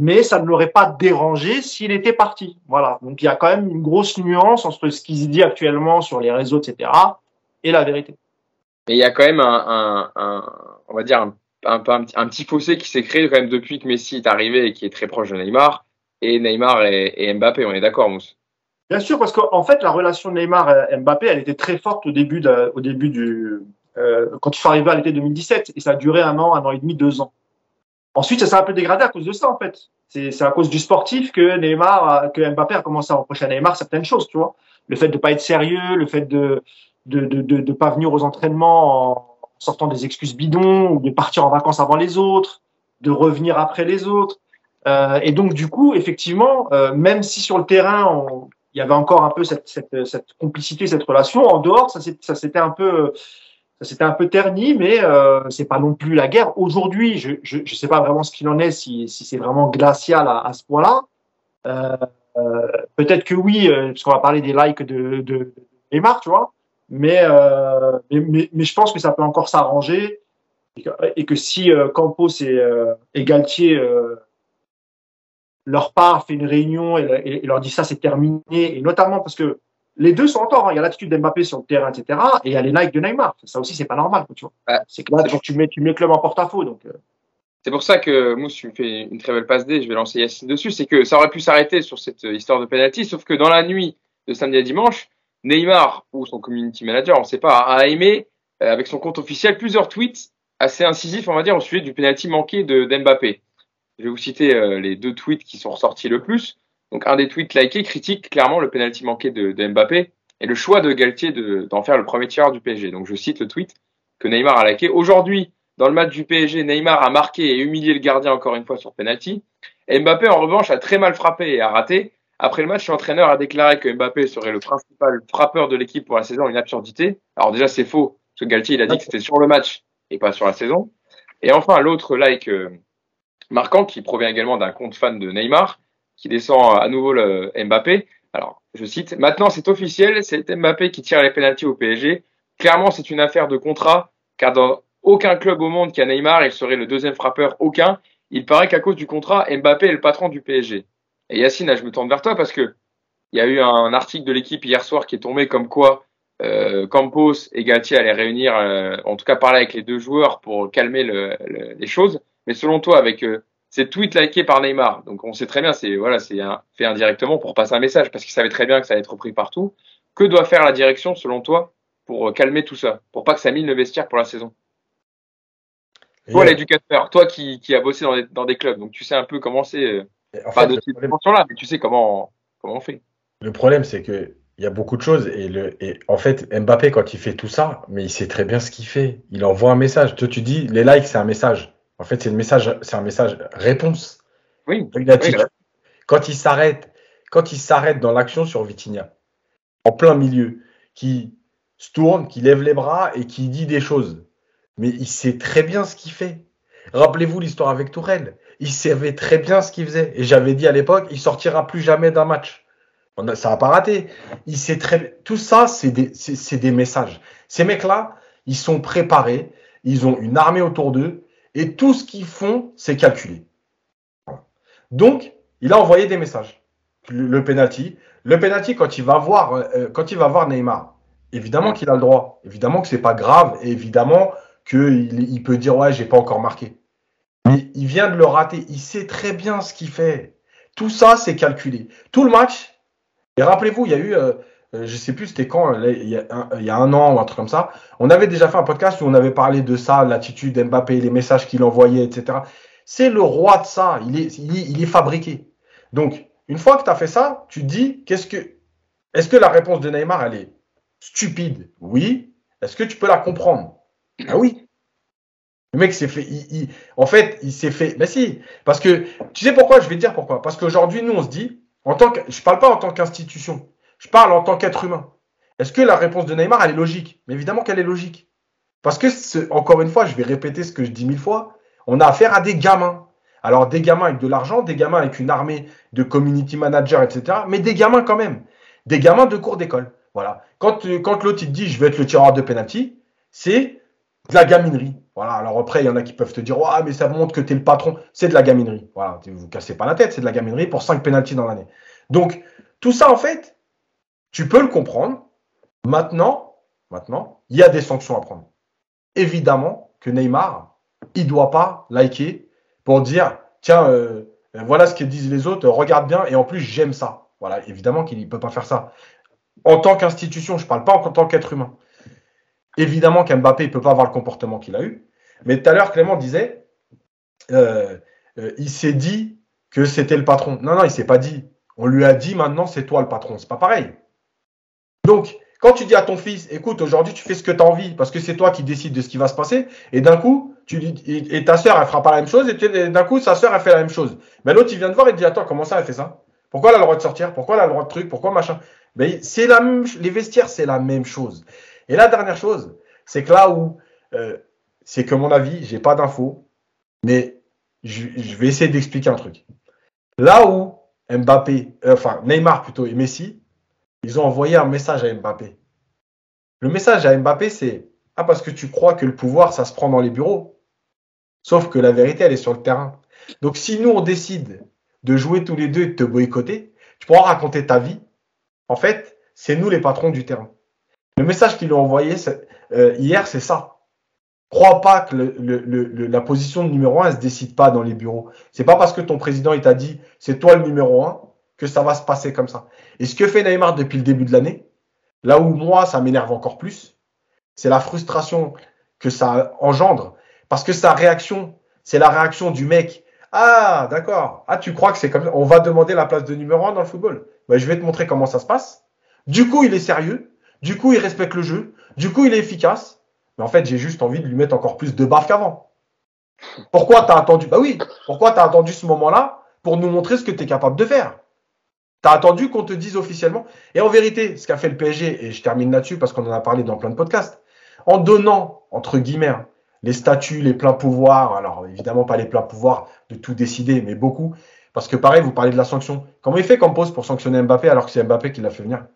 mais ça ne l'aurait pas dérangé s'il était parti. Voilà. Donc il y a quand même une grosse nuance entre ce qui se dit actuellement sur les réseaux, etc., et la vérité. Mais il y a quand même un, un, un on va dire un, petit fossé qui s'est créé quand même depuis que Messi est arrivé et qui est très proche de Neymar. Et Neymar et, et Mbappé, on est d'accord, Mousse Bien sûr, parce qu'en fait, la relation Neymar-Mbappé, elle était très forte au début, de, au début du, euh, quand ils sont arrivés à l'été 2017, et ça a duré un an, un an et demi, deux ans. Ensuite, ça s'est un peu dégradé à cause de ça, en fait. C'est à cause du sportif que Neymar, que Mbappé a commencé à reprocher à Neymar certaines choses, tu vois. Le fait de pas être sérieux, le fait de de de de, de pas venir aux entraînements en sortant des excuses bidons ou de partir en vacances avant les autres, de revenir après les autres. Euh, et donc du coup, effectivement, euh, même si sur le terrain il y avait encore un peu cette, cette, cette complicité, cette relation, en dehors, ça s'était un peu c'était un peu terni, mais euh, c'est pas non plus la guerre. Aujourd'hui, je, je, je sais pas vraiment ce qu'il en est, si, si c'est vraiment glacial à, à ce point-là. Euh, euh, Peut-être que oui, euh, parce qu'on va parler des likes de, de, Neymar, tu vois. Mais, euh, mais, mais, je pense que ça peut encore s'arranger et, que, si Campos et, et Galtier leur part fait une réunion et, et leur dit ça c'est terminé, et notamment parce que les deux sont en tort. Hein. Il y a l'attitude d'Mbappé sur le terrain, etc. Et il y a les likes de Neymar. Ça aussi, c'est pas normal. Tu vois. c'est que là, tu, mets, tu mets le club en porte-à-faux. Donc, euh. C'est pour ça que Mousse, tu me fais une très belle passe D. Je vais lancer Yacine dessus. C'est que ça aurait pu s'arrêter sur cette histoire de penalty, sauf que dans la nuit de samedi à dimanche, Neymar ou son community manager, on ne sait pas, a aimé euh, avec son compte officiel plusieurs tweets assez incisifs, on va dire, au sujet du penalty manqué de d'Mbappé. Je vais vous citer euh, les deux tweets qui sont ressortis le plus. Donc un des tweets likés critique clairement le penalty manqué de, de, Mbappé et le choix de Galtier d'en faire le premier tireur du PSG. Donc je cite le tweet que Neymar a liké. Aujourd'hui, dans le match du PSG, Neymar a marqué et humilié le gardien encore une fois sur penalty. Mbappé en revanche a très mal frappé et a raté. Après le match, l'entraîneur a déclaré que Mbappé serait le principal frappeur de l'équipe pour la saison, une absurdité. Alors déjà c'est faux, parce que Galtier il a dit que c'était sur le match et pas sur la saison. Et enfin l'autre like euh, marquant qui provient également d'un compte fan de Neymar, qui descend à nouveau le Mbappé. Alors, je cite, maintenant c'est officiel, c'est Mbappé qui tire les pénalties au PSG. Clairement, c'est une affaire de contrat, car dans aucun club au monde qui a Neymar, il serait le deuxième frappeur, aucun. Il paraît qu'à cause du contrat, Mbappé est le patron du PSG. Et Yacine, je me tourne vers toi parce que il y a eu un article de l'équipe hier soir qui est tombé comme quoi euh, Campos et Galtier allaient réunir, euh, en tout cas parler avec les deux joueurs pour calmer le, les choses. Mais selon toi, avec euh, c'est tweet liké par Neymar. Donc on sait très bien, c'est voilà, c'est fait indirectement pour passer un message parce qu'il savait très bien que ça allait être repris partout. Que doit faire la direction selon toi pour euh, calmer tout ça, pour pas que ça mine le vestiaire pour la saison Toi, l'éducateur, toi qui, qui a bossé dans des, dans des clubs, donc tu sais un peu comment c'est. Euh, pas de cette là mais tu sais comment comment on fait. Le problème, c'est que il y a beaucoup de choses et, le, et en fait Mbappé quand il fait tout ça, mais il sait très bien ce qu'il fait. Il envoie un message. Toi, tu dis les likes, c'est un message. En fait, c'est un message, c'est un message réponse. Oui. Quand il s'arrête, quand il s'arrête dans l'action sur Vitinha, en plein milieu, qui se tourne, qui lève les bras et qui dit des choses. Mais il sait très bien ce qu'il fait. Rappelez-vous l'histoire avec Tourelle. Il savait très bien ce qu'il faisait. Et j'avais dit à l'époque, il sortira plus jamais d'un match. On a, ça n'a pas raté. Il sait très Tout ça, c'est des, c'est des messages. Ces mecs-là, ils sont préparés. Ils ont une armée autour d'eux et tout ce qu'ils font, c'est calculer. Donc, il a envoyé des messages. Le, penalty, le penalty quand il va voir, euh, quand il va voir Neymar, évidemment qu'il a le droit, évidemment que c'est pas grave, évidemment qu'il il peut dire ouais j'ai pas encore marqué. Mais il vient de le rater, il sait très bien ce qu'il fait. Tout ça c'est calculé. Tout le match. Et rappelez-vous, il y a eu euh, euh, je sais plus c'était quand, il y, a un, an ou un truc comme ça. On avait déjà fait un podcast où on avait parlé de ça, l'attitude d'Mbappé, les messages qu'il envoyait, etc. C'est le roi de ça. Il est, il, est fabriqué. Donc, une fois que tu as fait ça, tu te dis, qu'est-ce que, est-ce que la réponse de Neymar, elle est stupide? Oui. Est-ce que tu peux la comprendre? Ah oui. Le mec s'est fait, il, en fait, il s'est fait, mais si, parce que, tu sais pourquoi? Je vais te dire pourquoi. Parce qu'aujourd'hui, nous, on se dit, en tant que, je parle pas en tant qu'institution, je parle en tant qu'être humain. Est-ce que la réponse de Neymar, elle est logique? Mais évidemment qu'elle est logique. Parce que, encore une fois, je vais répéter ce que je dis mille fois, on a affaire à des gamins. Alors, des gamins avec de l'argent, des gamins avec une armée de community managers, etc. Mais des gamins quand même. Des gamins de cours d'école. Voilà. Quand, quand l'autre te dit je vais être le tireur de penalty, c'est de la gaminerie. Voilà. Alors après, il y en a qui peuvent te dire ouais, mais ça montre que tu es le patron. C'est de la gaminerie. Voilà. Vous cassez pas la tête, c'est de la gaminerie pour 5 penalties dans l'année. Donc, tout ça, en fait, tu peux le comprendre. Maintenant, maintenant, il y a des sanctions à prendre. Évidemment que Neymar, il doit pas liker pour dire tiens, euh, voilà ce que disent les autres, regarde bien, et en plus, j'aime ça. Voilà, évidemment qu'il ne peut pas faire ça. En tant qu'institution, je ne parle pas en tant qu'être humain. Évidemment qu'Mbappé ne peut pas avoir le comportement qu'il a eu. Mais tout à l'heure, Clément disait, euh, euh, il s'est dit que c'était le patron. Non, non, il ne s'est pas dit. On lui a dit maintenant, c'est toi le patron. C'est pas pareil. Donc, quand tu dis à ton fils, écoute, aujourd'hui, tu fais ce que tu as envie parce que c'est toi qui décides de ce qui va se passer, et d'un coup, tu et, ta sœur, elle fera pas la même chose, et, d'un coup, sa sœur, elle fait la même chose. Mais l'autre, il vient de voir et dit, attends, comment ça, elle fait ça? Pourquoi elle a le droit de sortir? Pourquoi elle a le droit de truc Pourquoi machin? Mais c'est la même, les vestiaires, c'est la même chose. Et la dernière chose, c'est que là où, euh, c'est que mon avis, j'ai pas d'infos, mais je, je vais essayer d'expliquer un truc. Là où Mbappé, euh, enfin Neymar plutôt et Messi, ils ont envoyé un message à Mbappé. Le message à Mbappé, c'est Ah, parce que tu crois que le pouvoir, ça se prend dans les bureaux. Sauf que la vérité, elle est sur le terrain. Donc, si nous, on décide de jouer tous les deux et de te boycotter, tu pourras raconter ta vie. En fait, c'est nous les patrons du terrain. Le message qu'ils ont envoyé euh, hier, c'est ça. Crois pas que la position de numéro un, elle se décide pas dans les bureaux. C'est pas parce que ton président il t'a dit c'est toi le numéro un que ça va se passer comme ça. Et ce que fait Neymar depuis le début de l'année, là où moi ça m'énerve encore plus, c'est la frustration que ça engendre. Parce que sa réaction, c'est la réaction du mec. Ah, d'accord. Ah, tu crois que c'est comme ça? On va demander la place de numéro un dans le football. Ben, je vais te montrer comment ça se passe. Du coup, il est sérieux. Du coup, il respecte le jeu. Du coup, il est efficace. Mais en fait, j'ai juste envie de lui mettre encore plus de baffe qu'avant. Pourquoi t'as attendu? Bah oui, pourquoi t'as attendu ce moment-là pour nous montrer ce que tu es capable de faire? T'as attendu qu'on te dise officiellement. Et en vérité, ce qu'a fait le PSG, et je termine là-dessus parce qu'on en a parlé dans plein de podcasts, en donnant, entre guillemets, hein, les statuts, les pleins pouvoirs, alors évidemment pas les pleins pouvoirs de tout décider, mais beaucoup, parce que pareil, vous parlez de la sanction. Comment il fait pose pour sanctionner Mbappé alors que c'est Mbappé qui l'a fait venir?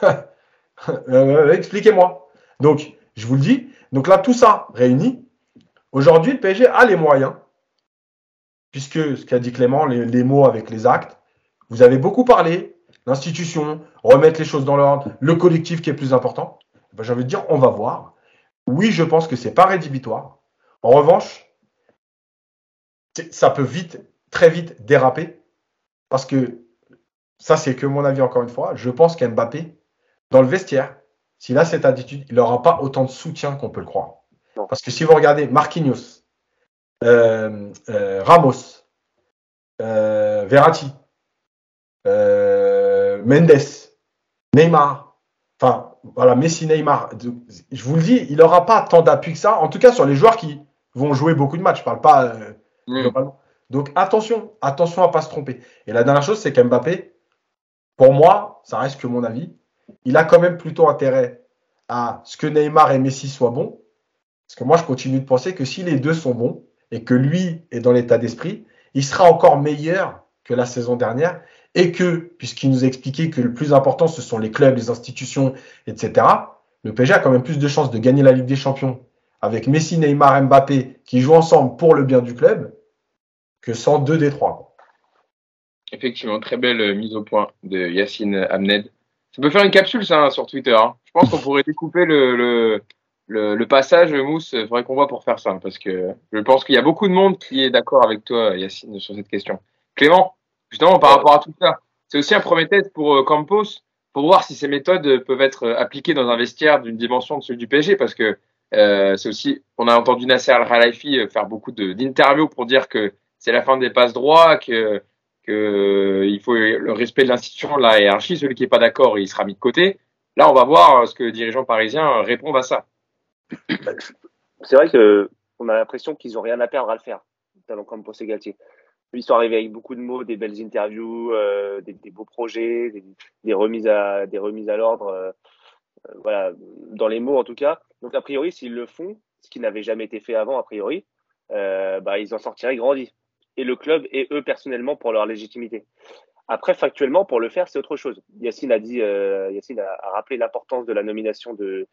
Euh, Expliquez-moi. Donc, je vous le dis. Donc là, tout ça réuni, aujourd'hui, le PSG a les moyens, puisque ce qu'a dit Clément, les, mots avec les actes, vous avez beaucoup parlé, l'institution, remettre les choses dans l'ordre, le collectif qui est plus important. Ben, J'ai envie de dire, on va voir. Oui, je pense que c'est pas rédhibitoire. En revanche, ça peut vite, très vite déraper, parce que ça, c'est que mon avis encore une fois. Je pense qu'Mbappé, dans le vestiaire, s'il a cette attitude, il n'aura pas autant de soutien qu'on peut le croire. Parce que si vous regardez Marquinhos, euh, euh, Ramos, euh, Verratti, Mendes, Neymar, enfin voilà, Messi, Neymar, je vous le dis, il n'aura pas tant d'appui que ça, en tout cas sur les joueurs qui vont jouer beaucoup de matchs, je ne parle pas globalement. Donc attention, attention à ne pas se tromper. Et la dernière chose, c'est qu'Mbappé, pour moi, ça reste que mon avis, il a quand même plutôt intérêt à ce que Neymar et Messi soient bons. Parce que moi, je continue de penser que si les deux sont bons et que lui est dans l'état d'esprit, il sera encore meilleur que la saison dernière et que, puisqu'il nous a expliqué que le plus important, ce sont les clubs, les institutions, etc., le PSG a quand même plus de chances de gagner la Ligue des Champions avec Messi, Neymar, Mbappé qui jouent ensemble pour le bien du club que sans deux des trois. Effectivement, très belle mise au point de Yacine Amned. Ça peut faire une capsule, ça, sur Twitter. Hein. Je pense qu'on pourrait découper le, le, le, le passage, Mousse. Il faudrait qu'on voit pour faire ça, parce que je pense qu'il y a beaucoup de monde qui est d'accord avec toi, Yacine, sur cette question. Clément, justement, par rapport à tout ça, c'est aussi un premier test pour euh, Campos pour voir si ces méthodes peuvent être appliquées dans un vestiaire d'une dimension de celui du PSG, parce que euh, c'est aussi, on a entendu Nasser Al-Khelaifi faire beaucoup d'interviews pour dire que c'est la fin des passes droits, que, que il faut le respect de l'institution, de la hiérarchie. Celui qui est pas d'accord, il sera mis de côté. Là, on va voir ce que les dirigeants parisiens répondent à ça. C'est vrai que on a l'impression qu'ils ont rien à perdre à le faire, talent comme pour Galtier. Ils sont arrivés avec beaucoup de mots, des belles interviews, euh, des, beaux projets, des, remises à des remises à l'ordre, euh, euh, voilà, dans les mots en tout cas. Donc a priori, s'ils le font, ce qui n'avait jamais été fait avant a priori, bah, ils en sortiraient grandis. Et le club et eux personnellement pour leur légitimité. Après, factuellement, pour le faire, c'est autre chose. Yacine a dit, Yacine a, rappelé l'importance de la nomination de,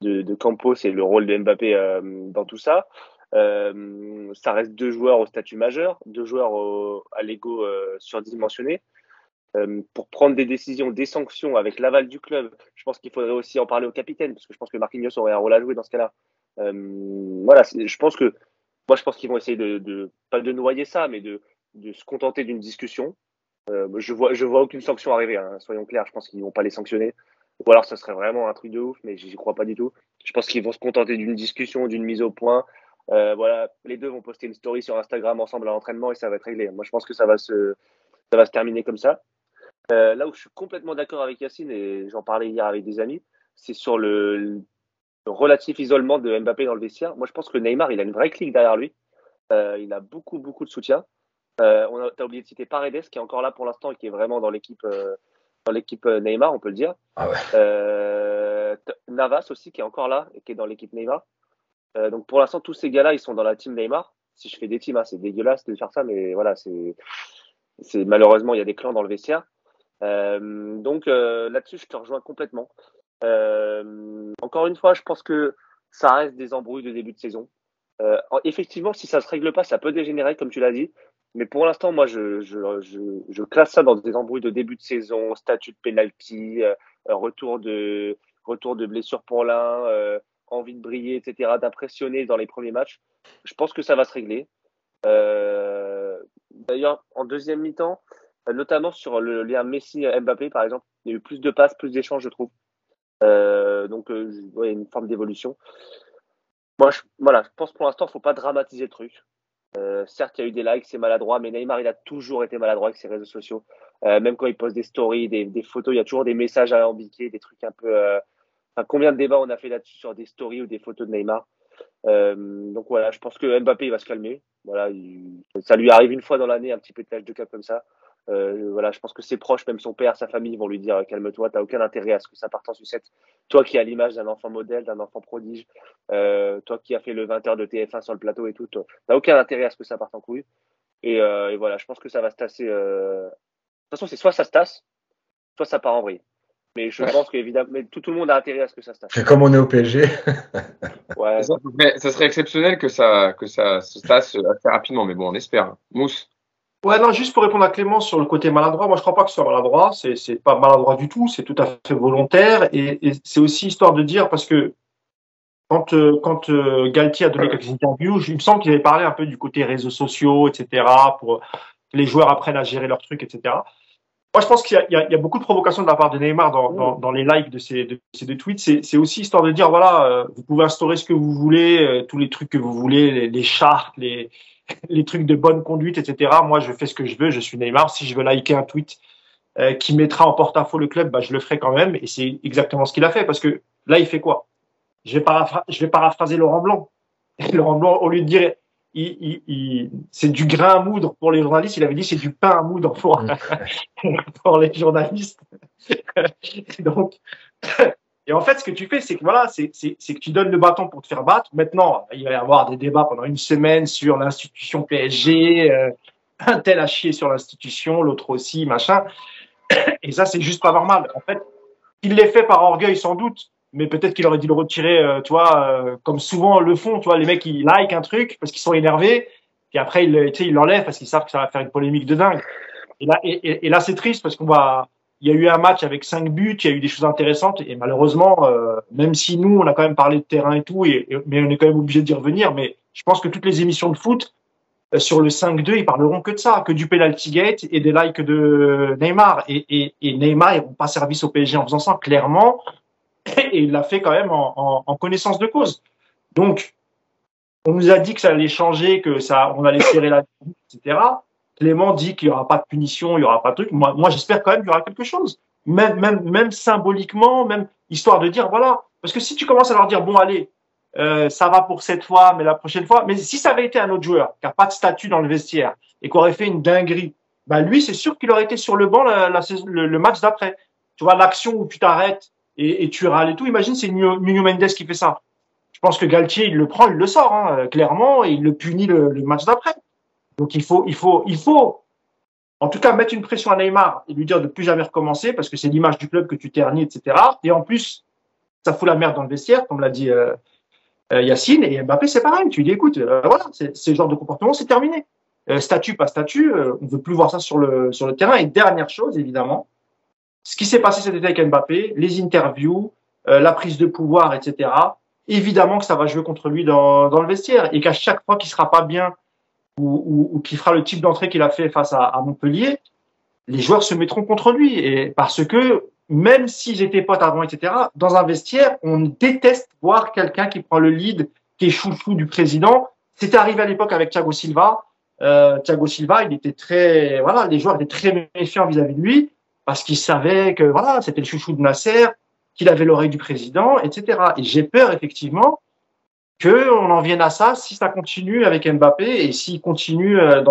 de, de Campos et le rôle de Mbappé dans tout ça. Euh, ça reste deux joueurs au statut majeur, deux joueurs à l'ego euh, surdimensionné. Euh, pour prendre des décisions, des sanctions avec l'aval du club, je pense qu'il faudrait aussi en parler au capitaine, parce que je pense que Marquinhos aurait un rôle à jouer dans ce cas-là. Voilà, je pense que moi, je pense qu'ils vont essayer de, de, pas noyer ça, mais de, de se contenter d'une discussion. Je vois, je vois aucune sanction arriver. Hein, soyons clairs, je pense qu'ils vont pas les sanctionner. Ou alors, ça serait vraiment un truc de ouf, mais j'y crois pas du tout. Je pense qu'ils vont se contenter d'une discussion, d'une mise au point. Euh, voilà, les deux vont poster une story sur Instagram ensemble à l'entraînement et ça va être réglé. Moi, je pense que ça va se, ça va se terminer comme ça. Euh, là où je suis complètement d'accord avec Yacine et j'en parlais hier avec des amis, c'est sur le, le, relatif isolement de Mbappé dans le vestiaire. Moi, je pense que Neymar, il a une vraie clique derrière lui. Euh, il a beaucoup, beaucoup de soutien. On a, as oublié de citer Paredes qui est encore là pour l'instant et qui est vraiment dans l'équipe, dans l'équipe Neymar, on peut le dire. Ah ouais. Navas aussi qui est encore là et qui est dans l'équipe Neymar. Euh, donc pour l'instant, tous ces gars-là, ils sont dans la team Neymar. Si je fais des teams, hein, c'est dégueulasse de faire ça, mais voilà, c'est, malheureusement il y a des clans dans le vestiaire. Euh, donc euh, là-dessus, je te rejoins complètement. Encore une fois, je pense que ça reste des embrouilles de début de saison. Effectivement, si ça se règle pas, ça peut dégénérer, comme tu l'as dit. Mais pour l'instant, moi, je, classe ça dans des embrouilles de début de saison, statut de penalty, retour de blessure pour l'un, envie de briller, etc., d'impressionner dans les premiers matchs. Je pense que ça va se régler. Euh, D'ailleurs, en deuxième mi-temps, notamment sur le lien Messi-Mbappé, par exemple, il y a eu plus de passes, plus d'échanges, je trouve. Euh, donc, euh, ouais, une forme d'évolution. Moi, je, voilà, je pense pour l'instant, il ne faut pas dramatiser le truc. Euh, certes, il y a eu des likes, c'est maladroit, mais Neymar, il a toujours été maladroit avec ses réseaux sociaux. Même quand il poste des stories, des, photos, il y a toujours des messages alambiqués, des trucs un peu. Euh, combien de débats on a fait là-dessus sur des stories ou des photos de Neymar euh, Donc voilà, je pense que Mbappé, il va se calmer. Voilà, il, ça lui arrive une fois dans l'année, un petit peu de cap comme ça. Euh, voilà, je pense que ses proches, même son père, sa famille, vont lui dire calme-toi, t'as aucun intérêt à ce que ça parte en sucette. Toi qui as l'image d'un enfant modèle, d'un enfant prodige, euh, toi qui as fait le 20h de TF1 sur le plateau et tout, t'as aucun intérêt à ce que ça parte en couille. Et, euh, et voilà, je pense que ça va se tasser. Euh... De toute façon, c'est soit ça se tasse, soit ça part en vrille. Mais je ouais. pense qu'évidemment, tout, tout le monde a intérêt à ce que ça se tasse. C'est comme on est au PSG. ouais. ça, mais ça serait exceptionnel que ça, que ça se tasse assez rapidement, mais bon, on espère. Mousse. Ouais, non, juste pour répondre à Clément sur le côté maladroit, moi je crois pas que ce soit maladroit, c'est c'est pas maladroit du tout, c'est tout à fait volontaire et, et c'est aussi histoire de dire parce que quand euh, quand euh, Galtier a donné quelques interviews, il me semble qu'il avait parlé un peu du côté réseaux sociaux, etc. pour que les joueurs apprennent à gérer leurs trucs, etc. Moi, je pense qu'il y, a, beaucoup de provocations de la part de Neymar dans, dans, dans les likes de ces, de ces deux tweets. C'est aussi histoire de dire, voilà, euh, vous pouvez instaurer ce que vous voulez, euh, tous les trucs que vous voulez, les, les chartes, les, les trucs de bonne conduite, etc. Moi, je fais ce que je veux. Je suis Neymar. Si je veux liker un tweet euh, qui mettra en porte-à-faux le club, bah, je le ferai quand même. Et c'est exactement ce qu'il a fait parce que là, il fait quoi? Je vais, paraphra je vais paraphraser Laurent Blanc. Et Laurent Blanc, au lieu de dire il, il, il, c'est du grain à moudre pour les journalistes. Il avait dit c'est du pain à moudre pour, pour les journalistes. Donc, et en fait, ce que tu fais, c'est que voilà, c'est que tu donnes le bâton pour te faire battre. Maintenant, il va y avoir des débats pendant une semaine sur l'institution PSG. Euh, un tel a chié sur l'institution, l'autre aussi, machin. Et ça, c'est juste pas normal. En fait, il l'ait fait par orgueil sans doute, mais peut-être qu'il aurait dû le retirer, euh, tu vois, euh, comme souvent le font, tu vois, les mecs ils like un truc parce qu'ils sont énervés, puis après ils, ils l'enlèvent parce qu'ils savent que ça va faire une polémique de dingue. Et là, c'est triste parce qu'on va, il y a eu un match avec cinq buts, il y a eu des choses intéressantes et malheureusement, euh, même si nous on a quand même parlé de terrain et tout, mais on est quand même obligé d'y revenir. Mais je pense que toutes les émissions de foot, euh, sur le 5-2, ils parleront que de ça, que du penalty gate et des likes de Neymar. Et Neymar, ils n'ont pas service au PSG en faisant ça, clairement. Et il l'a fait quand même en, connaissance de cause. Donc, on nous a dit que ça allait changer, que ça, on allait serrer la etc. Clément dit qu'il n'y aura pas de punition, il n'y aura pas de truc. Moi, moi j'espère quand même qu'il y aura quelque chose. Même, même, même symboliquement, même histoire de dire, voilà. Parce que si tu commences à leur dire, bon, allez, euh, ça va pour cette fois, mais la prochaine fois. Mais si ça avait été un autre joueur qui n'a pas de statut dans le vestiaire et qui aurait fait une dinguerie, bah lui, c'est sûr qu'il aurait été sur le banc la, le, le, match d'après. Tu vois, l'action où tu t'arrêtes et, et, tu râles et tout. Imagine, c'est Nuno Mendes qui fait ça. Je pense que Galtier, il le prend, il le sort, hein, clairement, et il le punit le, match d'après. Donc il faut, il faut, il faut, en tout cas, mettre une pression à Neymar et lui dire de plus jamais recommencer parce que c'est l'image du club que tu ternis, etc. Et en plus, ça fout la merde dans le vestiaire, comme l'a dit euh, euh, Yacine. Et Mbappé, c'est pareil. Tu lui dis, écoute, euh, voilà, ce genre de comportement, c'est terminé. Euh, statut, pas statut, euh, on veut plus voir ça sur le, sur le terrain. Et dernière chose, évidemment, ce qui s'est passé cet été avec Mbappé, les interviews, euh, la prise de pouvoir, etc. Évidemment que ça va jouer contre lui dans, dans le vestiaire et qu'à chaque fois qu'il sera pas bien ou, ou, ou qu'il fera le type d'entrée qu'il a fait face à, à Montpellier, les joueurs se mettront contre lui et parce que même s'ils étaient potes avant, etc., dans un vestiaire, on déteste voir quelqu'un qui prend le lead, qui est chouchou du président. C'était arrivé à l'époque avec Thiago Silva. Euh, Thiago Silva, il était très, voilà, les joueurs étaient très méfiants vis-à-vis de lui parce qu'ils savaient que voilà, c'était le chouchou de Nasser, qu'il avait l'oreille du président, etc. Et j'ai peur effectivement que on en vienne à ça si ça continue avec Mbappé et s'il continue euh,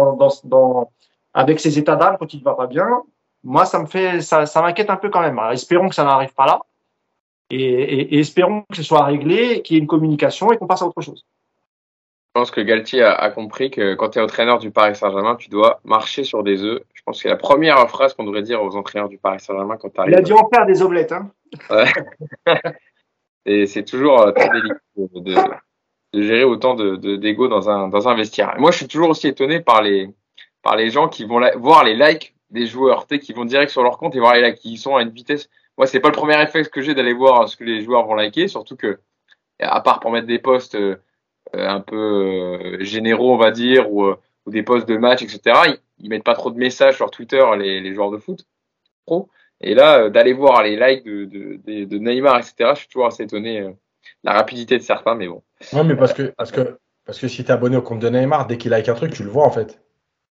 avec ses états d'âme quand il ne va pas bien, moi, ça me fait, ça, m'inquiète un peu quand même. Alors, espérons que ça n'arrive pas là. Et, espérons que ce soit réglé, qu'il y ait une communication et qu'on passe à autre chose. Je pense que Galtier a, a compris que quand tu es entraîneur du Paris Saint-Germain, tu dois marcher sur des œufs. Je pense que c'est la première phrase qu'on devrait dire aux entraîneurs du Paris Saint-Germain quand tu arrives. Il a dû en faire des omelettes. Hein. Ouais. et c'est toujours euh, très délicat de, de, de, gérer autant de d'ego dans un, dans un vestiaire. Et moi, je suis toujours aussi étonné par les, par les gens qui vont la, voir les likes des joueurs qui vont direct sur leur compte et voir les likes qui sont à une vitesse. Moi, c'est pas le premier réflexe que j'ai d'aller voir ce que les joueurs vont liker, surtout que, à part pour mettre des posts euh, un peu euh, généraux, on va dire, ou, euh, ou, des posts de match, etc., ils, ils, mettent pas trop de messages sur Twitter, les, les joueurs de foot pro. Et là, d'aller voir les likes de, de, de, de, Neymar, etc., je suis toujours assez étonné de la rapidité de certains, mais bon. Ouais, mais parce que, parce que, parce que si t'es abonné au compte de Neymar, dès qu'il like un truc, tu le vois en fait.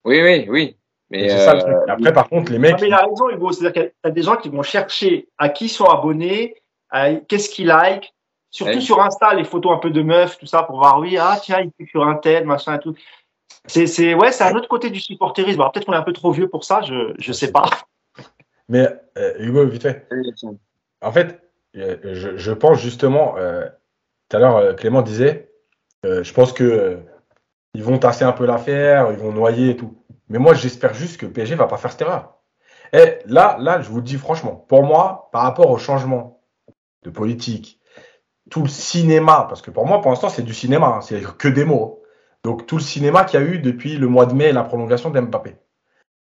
Oui, oui, oui. Mais c'est ça le truc. Après, par contre, les mecs. Non, mais il a raison, Hugo. C'est-à-dire qu'il y a des gens qui vont chercher à qui sont abonnés, qu'est-ce qu'ils like. Surtout ouais. sur Insta, les photos un peu de meufs, tout ça, pour voir, oui, ah, tiens, il est sur un tel, machin et tout. C'est, c'est, ouais, c'est un autre côté du supporterisme. Alors, peut-être qu'on est un peu trop vieux pour ça, je, je sais pas. Mais, euh, Hugo, vite fait. En fait, je, je pense justement, euh, tout à l'heure, Clément disait, euh, je pense que ils vont tasser un peu l'affaire, ils vont noyer et tout. Mais moi, j'espère juste que PSG va pas faire cette erreur. Et là, là, je vous le dis franchement, pour moi, par rapport au changement de politique, tout le cinéma, parce que pour moi, pour l'instant, c'est du cinéma, hein, c'est que des mots. Donc, tout le cinéma qu'il y a eu depuis le mois de mai et la prolongation d'Mbappé.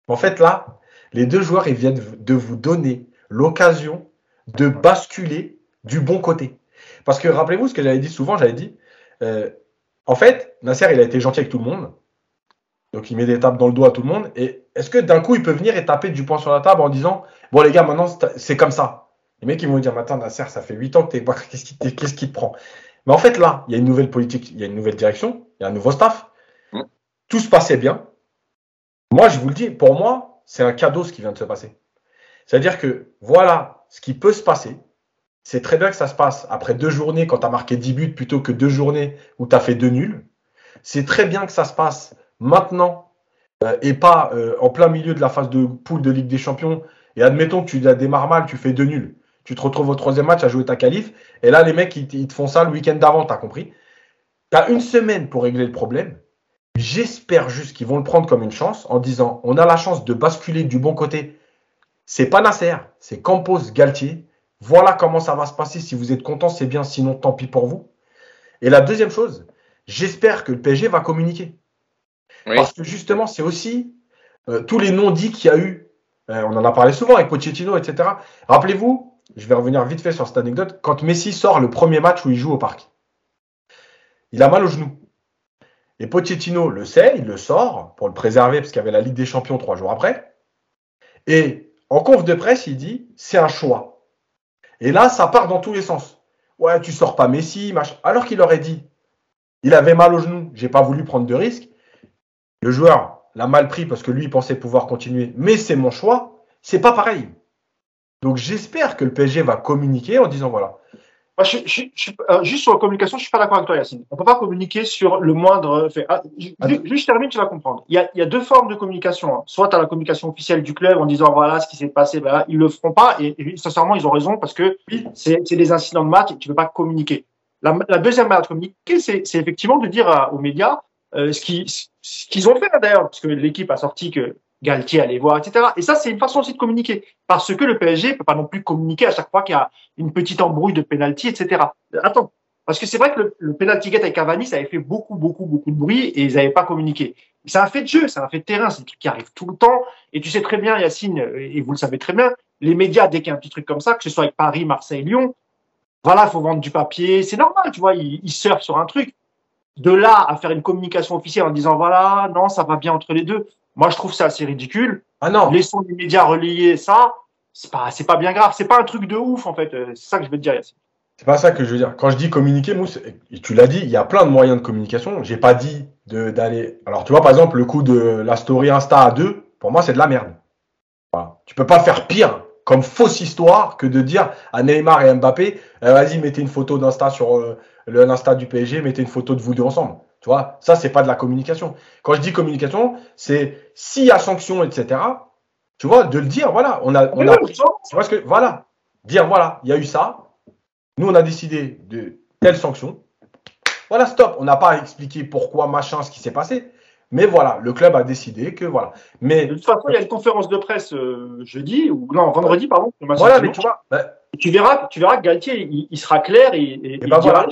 En fait, là, les deux joueurs, ils viennent de vous donner l'occasion de basculer du bon côté. Parce que rappelez-vous ce que j'avais dit souvent, j'avais dit, euh, en fait, Nasser, il a été gentil avec tout le monde. Donc il met des tapes dans le dos à tout le monde. Et est-ce que d'un coup il peut venir et taper du poing sur la table en disant Bon les gars, maintenant c'est comme ça Les mecs ils vont dire Attends, Nasser, ça fait 8 ans que t'es. Qu'est-ce qui te prend? Mais en fait là, il y a une nouvelle politique, il y a une nouvelle direction, il y a un nouveau staff. Mmh. Tout se passait bien. Moi je vous le dis, pour moi, c'est un cadeau ce qui vient de se passer. C'est-à-dire que voilà ce qui peut se passer. C'est très bien que ça se passe après deux journées quand tu as marqué 10 buts plutôt que deux journées où tu as fait deux nuls. C'est très bien que ça se passe maintenant euh, et pas euh, en plein milieu de la phase de poule de Ligue des Champions. Et admettons que tu démarres mal, tu fais deux nuls. Tu te retrouves au troisième match à jouer ta qualif. Et là, les mecs, ils, ils te font ça le week-end d'avant, t'as compris Tu as une semaine pour régler le problème. J'espère juste qu'ils vont le prendre comme une chance en disant on a la chance de basculer du bon côté. C'est pas Nasser, c'est Campos Galtier. Voilà comment ça va se passer. Si vous êtes content, c'est bien. Sinon, tant pis pour vous. Et la deuxième chose, j'espère que le PSG va communiquer. Oui. Parce que justement, c'est aussi euh, tous les non-dits qu'il y a eu. Euh, on en a parlé souvent avec Pochettino, etc. Rappelez-vous, je vais revenir vite fait sur cette anecdote, quand Messi sort le premier match où il joue au parc. Il a mal au genou. Et Pochettino le sait, il le sort pour le préserver parce qu'il y avait la Ligue des Champions trois jours après. Et en conf de presse, il dit c'est un choix. Et là, ça part dans tous les sens. Ouais, tu sors pas Messi, machin. Alors qu'il aurait dit il avait mal au genou, j'ai pas voulu prendre de risques. Le joueur l'a mal pris parce que lui il pensait pouvoir continuer, mais c'est mon choix. C'est pas pareil. Donc j'espère que le PSG va communiquer en disant voilà, moi, je, je, je, euh, juste sur la communication, je suis pas d'accord avec toi, Yacine. On peut pas communiquer sur le moindre fait. Ah, juste, je termine, tu vas comprendre. Il y a, il y a deux formes de communication. Hein. Soit tu as la communication officielle du club en disant voilà ce qui s'est passé, ben là, ils le feront pas et, et, sincèrement ils ont raison parce que c'est des incidents de match et tu peux pas communiquer. La, la deuxième manière de communiquer, c'est effectivement de dire à, aux médias euh, ce qu'ils ce qu'ils ont fait d'ailleurs, parce que l'équipe a sorti que Galtier allait voir, etc. Et ça, c'est une façon aussi de communiquer. Parce que le PSG peut pas non plus communiquer à chaque fois qu'il y a une petite embrouille de penalty, etc. Attends. Parce que c'est vrai que le, le penalty get avec Cavani, ça avait fait beaucoup, beaucoup, beaucoup de bruit et ils n'avaient pas communiqué. C'est un fait de jeu, c'est un fait de terrain, c'est un truc qui arrive tout le temps. Et tu sais très bien, Yacine, et vous le savez très bien, les médias, dès qu'il y a un petit truc comme ça, que ce soit avec Paris, Marseille, Lyon, voilà, il faut vendre du papier, c'est normal, tu vois, ils surfent sur un truc. De là à faire une communication officielle en disant voilà, non, ça va bien entre les deux, moi, je trouve ça assez ridicule. Ah non. Laissons les médias relayer ça. C'est pas, c'est pas bien grave. C'est pas un truc de ouf, en fait. C'est ça que je veux te dire, Yacine. C'est pas ça que je veux dire. Quand je dis communiquer, Mousse, et tu l'as dit, il y a plein de moyens de communication. J'ai pas dit d'aller. Alors, tu vois, par exemple, le coup de la story Insta à deux, pour moi, c'est de la merde. Voilà. Tu peux pas faire pire comme fausse histoire que de dire à Neymar et Mbappé, eh, vas-y, mettez une photo d'Insta sur euh, le Insta du PSG, mettez une photo de vous deux ensemble. Tu vois, ça, c'est pas de la communication. Quand je dis communication, c'est s'il y a sanction, etc., tu vois, de le dire, voilà, on a, on a pris, tu vois ce que, voilà, dire, voilà, il y a eu ça, nous, on a décidé de telle sanction, voilà, stop, on n'a pas expliqué pourquoi, machin, ce qui s'est passé, mais voilà, le club a décidé que, voilà. Mais, de toute façon, il y a une conférence de presse euh, jeudi, ou non, vendredi, pardon. Voilà, mais tu vois, bah, tu verras, tu verras que Galtier, il, il sera clair et, et, et voilà.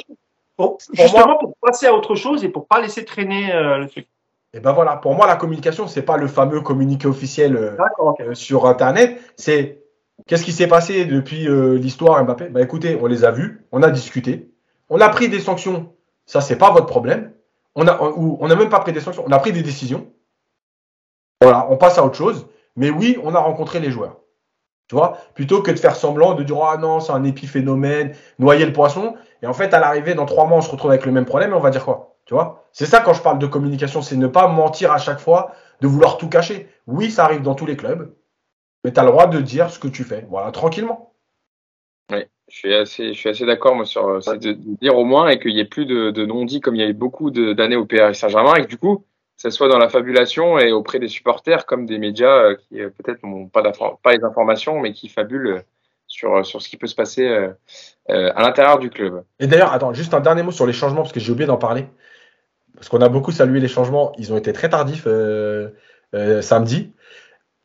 Pour, justement moi, pour passer à autre chose et pour pas laisser traîner euh, le truc. Et ben voilà, pour moi la communication c'est pas le fameux communiqué officiel euh, okay. euh, sur internet, c'est qu'est-ce qui s'est passé depuis euh, l'histoire Mbappé? Ben écoutez, on les a vus, on a discuté, on a pris des sanctions, ça c'est pas votre problème. On a ou on n'a même pas pris des sanctions, on a pris des décisions. Voilà, on passe à autre chose. Mais oui, on a rencontré les joueurs. Tu vois, plutôt que de faire semblant de dire ah non c'est un épiphénomène, noyer le poisson. Et en fait, à l'arrivée, dans trois mois, on se retrouve avec le même problème et on va dire quoi? Tu vois? C'est ça quand je parle de communication, c'est ne pas mentir à chaque fois, de vouloir tout cacher. Oui, ça arrive dans tous les clubs, mais tu as le droit de dire ce que tu fais. Voilà, tranquillement. Oui, je suis assez, je suis assez d'accord moi sur ouais. de, de, dire au moins et qu'il n'y ait plus de, de non-dits comme il y a eu beaucoup d'années au Paris Saint-Germain et que du coup, ça soit dans la fabulation et auprès des supporters comme des médias qui peut-être n'ont pas, pas les informations mais qui fabulent sur, sur ce qui peut se passer euh, euh, à l'intérieur du club. Et d'ailleurs, attends, juste un dernier mot sur les changements, parce que j'ai oublié d'en parler. Parce qu'on a beaucoup salué les changements, ils ont été très tardifs euh, euh, samedi.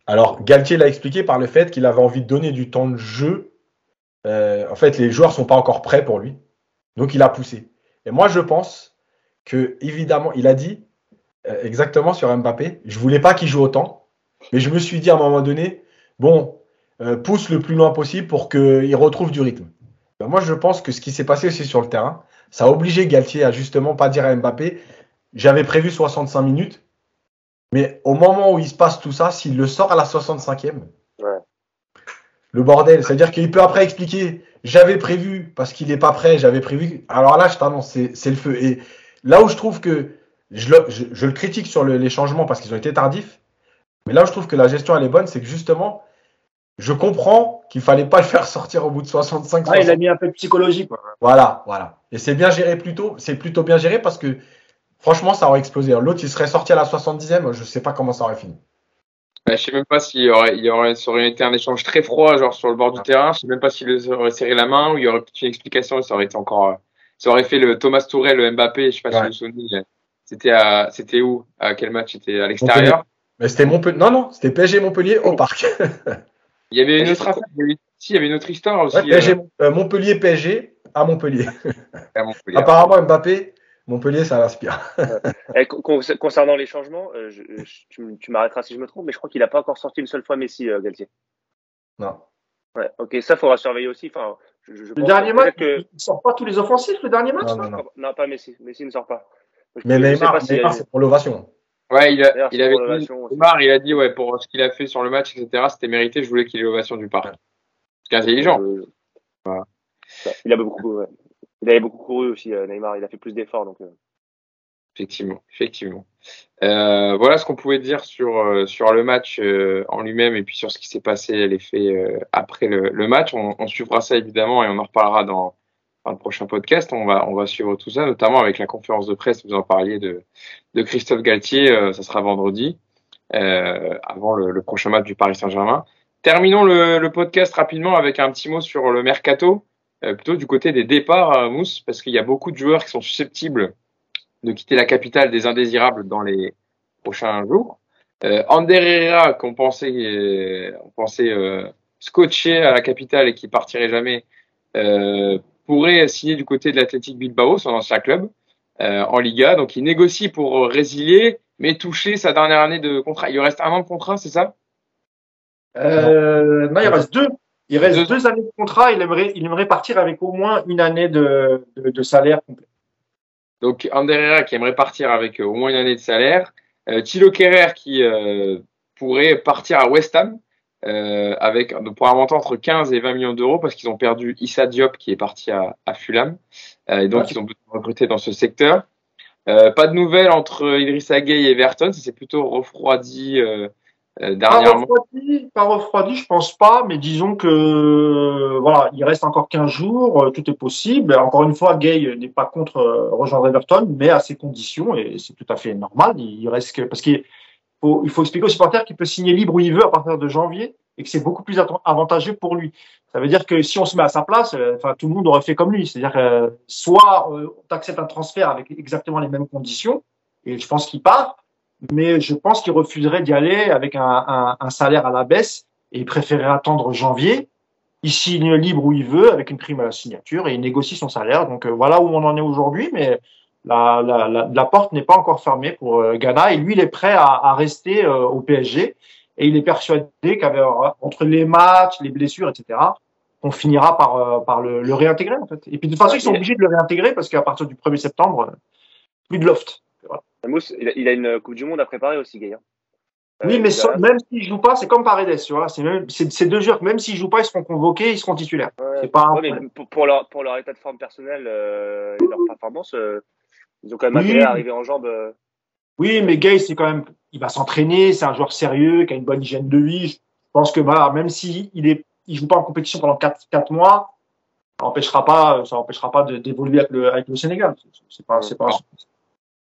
Alors, Galtier l'a expliqué par le fait qu'il avait envie de donner du temps de jeu. en fait, les joueurs sont pas encore prêts pour lui. Donc, il a poussé. Et moi, je pense que, évidemment, il a dit exactement sur Mbappé, je voulais pas qu'il joue autant. Mais je me suis dit à un moment donné, bon, euh, pousse le plus loin possible pour qu'il retrouve du rythme. Ben moi, je pense que ce qui s'est passé aussi sur le terrain, ça a obligé Galtier à justement pas dire à Mbappé, j'avais prévu 65 minutes, mais au moment où il se passe tout ça, s'il le sort à la 65e, ouais. le bordel, c'est-à-dire qu'il peut après expliquer, j'avais prévu parce qu'il n'est pas prêt, j'avais prévu. Alors là, je t'annonce, c'est le feu. Et là où je trouve que je le, je, je le critique sur le, les changements parce qu'ils ont été tardifs, mais là je trouve que la gestion elle est bonne, c'est que justement, je comprends qu'il fallait pas le faire sortir au bout de 65. Ah, 60. il a mis un peu de psychologie. Quoi. Voilà, voilà. Et c'est bien géré plutôt. C'est plutôt bien géré parce que franchement, ça aurait explosé. L'autre, il serait sorti à la 70e. Je sais pas comment ça aurait fini. Je sais même pas s'il y aurait, il y aurait, ça aurait été un échange très froid, genre sur le bord du terrain. Je sais même pas s'il aurait serré la main ou il y aurait une explication. Ça aurait été encore, ça aurait fait le Thomas Touré, le Mbappé. Je sais pas ouais. si vous vous souvenez. C'était à, c'était où? À quel match? C'était à l'extérieur? Mais c'était Montpellier. Non, non, c'était PSG Montpellier au parc. Il y avait une autre affaire. Si, il y avait une autre histoire aussi. Ouais, PSG, euh... Montpellier PSG à Montpellier. À Montpellier. Apparemment Mbappé, Montpellier, ça l'inspire. Concernant les changements, euh, je, je, tu, tu m'arrêteras si je me trompe, mais je crois qu'il n'a pas encore sorti une seule fois Messi, euh, Galtier. Non. Ouais, ok, ça faudra surveiller aussi. Enfin, je, je le dernier match, que... il ne sort pas tous les offensifs, le dernier match Non, non, non. non pas Messi. Messi ne sort pas. Mais Neymar, c'est pour l'ovation. Ouais, il, a, il avait dit, Neymar, il a dit, ouais, pour ce qu'il a fait sur le match, etc., c'était mérité, je voulais qu'il ait l'ovation du parc. C'est intelligent. Euh, il, a beaucoup, il avait beaucoup couru aussi, euh, Neymar, il a fait plus d'efforts. Donc, euh. Effectivement, effectivement. Euh, voilà ce qu'on pouvait dire sur, sur le match en lui-même et puis sur ce qui s'est passé, les faits après le, le match. On, on, suivra ça évidemment et on en reparlera dans, dans, le prochain podcast. On va, suivre tout ça, notamment avec la conférence de presse, vous en parliez, de, Christophe Galtier. ça sera vendredi, avant le, prochain match du Paris Saint-Germain. Terminons le, podcast rapidement avec un petit mot sur le mercato. Euh, plutôt du côté des départs, euh, Mousse, parce qu'il y a beaucoup de joueurs qui sont susceptibles de quitter la capitale des indésirables dans les prochains jours. Euh, Ander Herrera, qu'on pensait, euh, on pensait euh, scotché à la capitale et qui partirait jamais, euh, pourrait signer du côté de l'Athletic Bilbao, son ancien club, en Liga. Donc il négocie pour résilier, mais toucher sa dernière année de contrat. Il lui reste un an de contrat, c'est ça? Euh, Non, il reste deux. Il reste deux, années de contrat. Il aimerait, il aimerait partir avec au moins une année de, de, de salaire complet. Donc, Ander qui aimerait partir avec euh, au moins une année de salaire. Euh, Thilo Kerrer qui euh, pourrait partir à West Ham euh, avec pour un montant entre 15 et 20 millions d'euros parce qu'ils ont perdu Issa Diop qui est parti à, à Fulham. Euh, et donc, ouais. ils ont besoin de recruter dans ce secteur. pas de nouvelles entre Idrissa Gueye et Everton. Ça s'est plutôt refroidi euh, pas refroidi, pas refroidi, je pense pas, mais disons que euh, voilà, il reste encore 15 jours, euh, tout est possible. Encore une fois, Gay n'est pas contre rejoindre Everton, mais à ses conditions, et c'est tout à fait normal. Il reste que parce qu'il faut, il faut expliquer aux supporters qu'il peut signer libre où il veut à partir de janvier et que c'est beaucoup plus avantageux pour lui. Ça veut dire que si on se met à sa place, enfin tout le monde aurait fait comme lui, c'est-à-dire que soit on accepte un transfert avec exactement les mêmes conditions, et je pense qu'il part, mais je pense qu'il refuserait d'y aller avec un, un, un, salaire à la baisse et il préférerait attendre janvier. Il signe libre où il veut avec une prime à la signature et il négocie son salaire. Donc euh, voilà où on en est aujourd'hui, mais la, la, la, la porte n'est pas encore fermée pour euh, Ghana et lui il est prêt à, à rester euh, au PSG et il est persuadé qu'entre les matchs, les blessures, etc., on finira par, par le, le, réintégrer en fait. Et puis de toute façon ils sont obligés de le réintégrer parce qu'à partir du 1er septembre, plus de loft. Voilà. Mousse, il a, une Coupe du Monde à préparer aussi, Gaïa. Oui, euh, mais so, même s'il joue pas, c'est comme Paredes, tu vois. C'est deux joueurs, même s'ils jouent pas, ils seront convoqués, ils seront titulaires. Ouais, pas. Ouais, mais pour, pour, leur, pour leur état de forme personnel euh, et leur performance, euh, ils ont quand même oui. intérêt à arriver en jambes. Euh... Oui, mais Gay, c'est quand même, il va s'entraîner, c'est un joueur sérieux, qui a une bonne hygiène de vie. Je pense que voilà, même s'il il est, il joue pas en compétition pendant quatre, quatre mois, ça empêchera pas, ça empêchera pas d'évoluer avec le, avec le Sénégal. C'est pas, c'est pas. En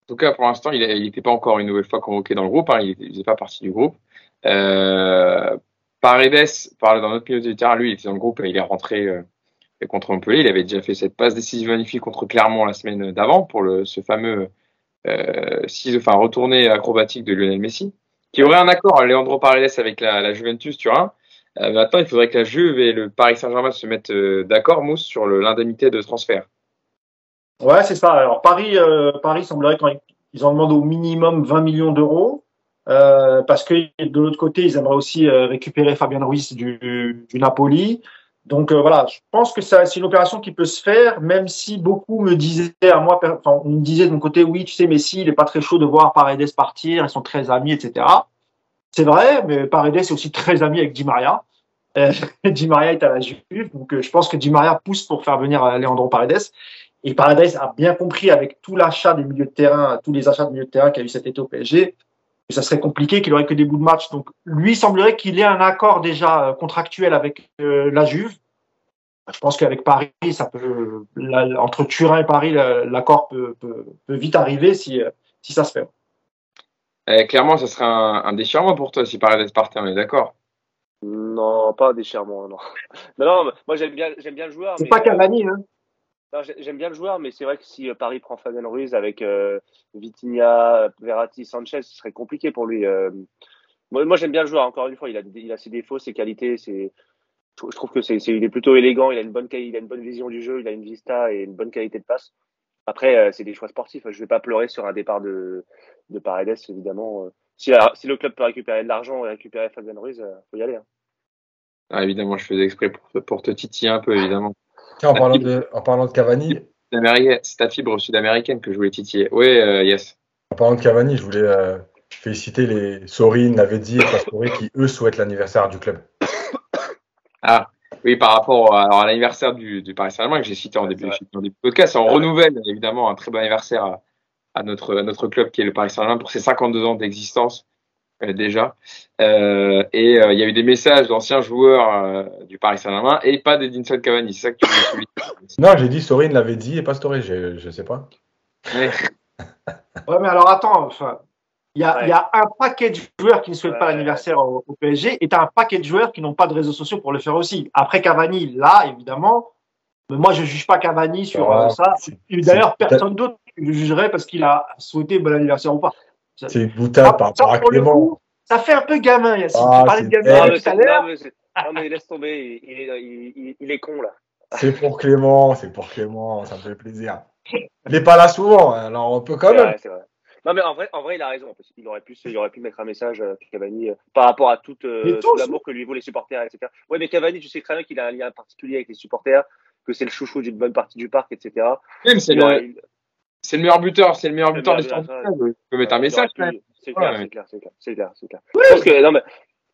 tout cas, pour l'instant, il n'était pas encore une nouvelle fois convoqué dans le groupe. Hein, il faisait pas partie du groupe. Euh, Paredes, parle dans notre milieu de terrain, lui, il était dans le groupe et il est rentré euh, contre Montpellier. Il avait déjà fait cette passe décisive magnifique contre Clermont la semaine d'avant pour le, ce fameux euh, enfin, retourné acrobatique de Lionel Messi, qui aurait un accord, hein, Leandro Paredes avec la, Juventus Turin. Euh, maintenant, il faudrait que la Juve et le Paris Saint-Germain se mettent euh, d'accord, Mousse, sur l'indemnité de transfert. Ouais, c'est ça. Alors Paris, euh, Paris semblerait qu'ils en demandent au minimum 20 millions d'euros. Parce que de l'autre côté, ils aimeraient aussi récupérer Fabien Ruiz du Napoli. Donc euh, voilà, je pense que c'est une opération qui peut se faire, même si beaucoup me disaient à moi, enfin, on me disait de mon côté, oui, tu sais, Messi, il est pas très chaud de voir Paredes partir, ils sont très amis, etc. C'est vrai, mais Paredes est aussi très ami avec Di Maria. Euh, Di Maria est à la Juve, donc je pense que Di Maria pousse pour faire venir Leandro Paredes. Et Paradise a bien compris avec tout l'achat des milieux de terrain, tous les achats de milieux de terrain qu'il y a eu cet été au PSG, ça serait compliqué, qu'il aurait que des bouts de match. Donc, lui, il semblerait qu'il ait un accord déjà euh, contractuel avec euh, la Juve. Je pense qu'avec Paris, ça peut, la, entre Turin et Paris, l'accord peut, peut, peut, vite arriver si, euh, si ça se fait. Eh, clairement, ça serait un, un, déchirement pour toi si Paredes partait, on est d'accord Non, pas un déchirement, non. non, non, moi j'aime bien, j'aime bien le joueur. C'est pas Cavani, hein J'aime bien le joueur, mais c'est vrai que si euh, Paris prend Fabien Ruiz avec euh, Vitinha, Verratti, Sanchez, ce serait compliqué pour lui. Euh. Moi, j'aime bien le joueur. Encore une fois, il a, il ses défauts, ses qualités. Je trouve que c'est, il est plutôt élégant. Il a une bonne, il a une bonne vision du jeu. Il a une vista et une bonne qualité de passe. Après, euh, c'est des choix sportifs. Je vais pas pleurer sur un départ de, de Paredes, évidemment. Si, le club peut récupérer de l'argent et récupérer Fabien Ruiz, euh, faut y aller. Hein. Ah, évidemment, je faisais exprès pour, pour te titiller un peu, évidemment. Tiens, en parlant de, en parlant de Cavani, c'est ta fibre sud-américaine que je voulais titiller. Oui, euh, yes. En parlant de Cavani, je voulais euh, féliciter les Sorin, Lavezzi et Pastore qui, eux, souhaitent l'anniversaire du club. Ah, oui, par rapport à, à l'anniversaire du, du, Paris Saint-Germain que j'ai cité en début, en début de podcast, on renouvelle évidemment un très bon anniversaire à, à, notre, à notre club qui est le Paris Saint-Germain pour ses 52 ans d'existence déjà. Euh, et euh, il y a eu des messages d'anciens joueurs euh, du Paris Saint-Germain et pas d'Edinson Cavani. C'est ça que tu voulais. Non, j'ai dit Sorin l'avait dit et Pastore, je, je sais pas. Ouais. ouais, mais alors attends, enfin, il y, a, ouais. y a un paquet de joueurs qui ne souhaitent ouais. pas l'anniversaire au, au, PSG et tu as un paquet de joueurs qui n'ont pas de réseaux sociaux pour le faire aussi. Après Cavani, là, évidemment, mais moi, je juge pas Cavani sur euh, ça. D'ailleurs, personne d'autre le jugerait parce qu'il a souhaité bon anniversaire ou pas. C'est boutade par rapport à Clément. Ça fait un peu gamin, Yacine. Ah, tu parlais de gamin tout à l'heure. Non, mais laisse tomber, il est, il, il, il est con, là. C'est pour Clément, c'est pour Clément, ça me fait plaisir. Il n'est pas là souvent, hein, alors on peut quand même. Vrai, c'est vrai. Non, mais en vrai, en vrai, il a raison. Il aurait pu, il aurait pu mettre un message à Cavani euh, par rapport à tout, euh, tout l'amour que lui vaut les supporters, etc. Ouais, mais Cavani, tu sais très bien qu'il a un lien particulier avec les supporters, que c'est le chouchou d'une bonne partie du parc, etc. Même c'est le, c'est le meilleur buteur, c'est le meilleur buteur de l'histoire du club. Tu peux mettre un message. C'est clair, c'est clair, c'est clair, c'est clair, c'est clair. Je pense que, non, mais,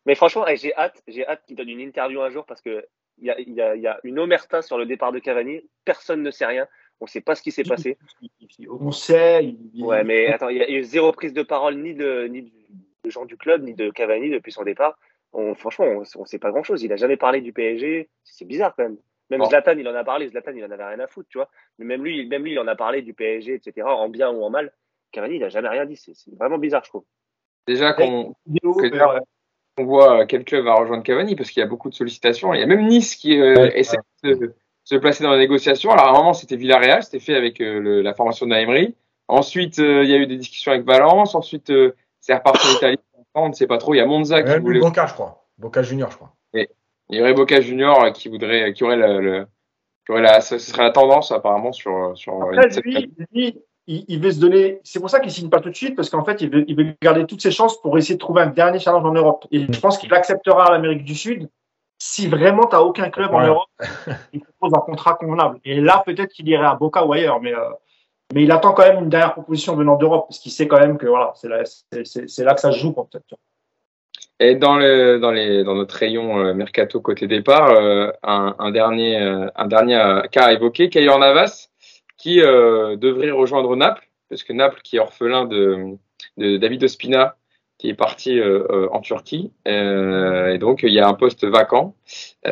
mais franchement, j'ai hâte, j'ai hâte qu'il donne une interview un jour parce que il y a, y, a, y a une omerta sur le départ de Cavani. Personne ne sait rien. On ne sait pas ce qui s'est passé. On sait. Il... Ouais, mais attends, il y a eu zéro prise de parole ni de, ni de gens du club, ni de Cavani depuis son départ. On, franchement, on ne sait pas grand chose. Il a jamais parlé du PSG. C'est bizarre quand même. Même bon. Zlatan, il en a parlé. Zlatan, il en avait rien à foutre, tu vois. Mais même lui, même lui, il en a parlé du PSG, etc. En bien ou en mal. Cavani, il n'a jamais rien dit. C'est vraiment bizarre, je trouve. Déjà qu'on on voit quel club va rejoindre Cavani parce qu'il y a beaucoup de sollicitations. Il y a même Nice qui euh, ouais, essaie ouais. de se placer dans la négociation. Alors à un moment c'était Villarreal, c'était fait avec euh, le, la formation de Naimri. Ensuite euh, il y a eu des discussions avec Valence. Ensuite euh, c'est reparti en Italie. On ne sait pas trop. Il y a Monza qui voulait. Boca je crois. Boca Junior je crois. Il y aurait Boca Junior qui voudrait, qui aurait le, le qui aurait la, ce serait la tendance apparemment sur sur. Après, lui, lui, il, il, veut se donner. C'est pour ça qu'il signe pas tout de suite parce qu'en fait, il veut, il veut garder toutes ses chances pour essayer de trouver un dernier challenge en Europe. Et je pense qu'il acceptera l'Amérique du Sud si vraiment tu n'as aucun club ouais. en Europe il propose un contrat convenable. Et là, peut-être qu'il irait à Boca ou ailleurs, mais, euh, mais il attend quand même une dernière proposition venant d'Europe, parce qu'il sait quand même que voilà, c'est là, là, que ça se joue peut-être. Et dans, le, dans, les, dans notre rayon euh, mercato côté départ, euh, un, un, dernier, euh, un dernier cas à évoquer, Kayor Navas, qui devrait rejoindre Naples, parce que Naples, qui est orphelin de, de David Ospina, qui est parti euh, en Turquie. Euh, et donc, il y a un poste vacant.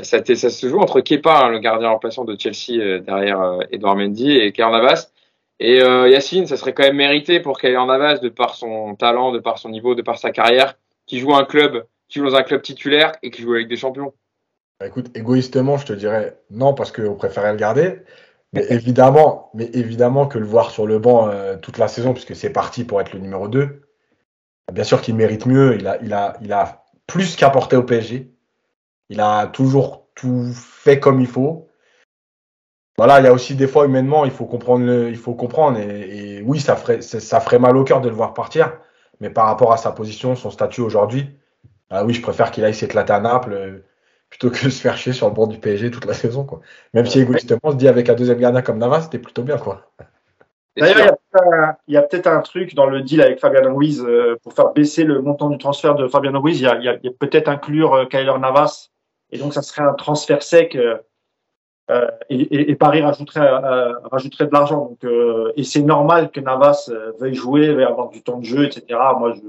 Ça, ça se joue entre Kepa, hein, le gardien remplaçant de Chelsea, euh, derrière Edouard Mendy, et Kayer Navas. Et Yacine, ça serait quand même mérité pour Kayer Navas, de par son talent, de par son niveau, de par sa carrière, qui joue un club, qui joue dans un club titulaire et qui joue avec des champions. Bah, écoute, égoïstement, je te dirais non, parce qu'on préférait le garder. Mais évidemment, mais évidemment que le voir sur le banc toute la saison, puisque c'est parti pour être le numéro 2, Bien sûr qu'il mérite mieux. Il a, il a, il a plus qu'apporté au PSG. Il a toujours tout fait comme il faut. Voilà, il y a aussi des fois humainement, il faut comprendre. Le, il faut comprendre. Et, et, oui, ça ferait, ça ferait mal au cœur de le voir partir. Mais par rapport à sa position, son statut aujourd'hui, ah oui, je préfère qu'il aille s'éclater à Naples euh, plutôt que se faire chier sur le bord du PSG toute la saison. Quoi. Même si égoïstement, on se dit avec un deuxième gardien comme Navas, c'était plutôt bien. quoi. D'ailleurs, il y a peut-être un, truc dans le deal avec Fabian Ruiz euh, pour faire baisser le montant du transfert de Fabian Ruiz. Il y a, y a, a peut-être inclure euh, Kyler Navas et donc ça serait un transfert sec euh, euh et, et, et, Paris rajouterait, euh, rajouterait de l'argent. Donc et c'est normal que Navas veuille jouer, veuille avoir du temps de jeu, etc. Moi, je,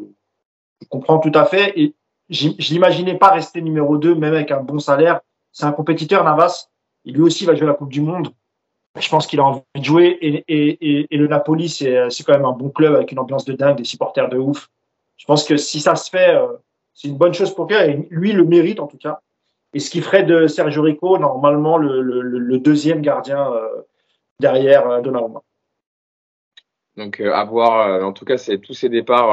je comprends tout à fait et je l'imaginais pas rester numéro 2 même avec un bon salaire. C'est un compétiteur Navas. Et lui aussi va jouer la Coupe du Monde je pense qu'il a envie de jouer et, et, et, le Napoli, c'est quand même un bon club avec une ambiance de dingue, des supporters de ouf. Je pense que si ça se fait, euh, c'est une bonne chose pour lui et lui le mérite en tout cas. Et ce qui ferait de Sergio Rico normalement le, deuxième gardien euh, derrière euh, Donnarumma. Donc à voir, en tout cas, tous ces départs,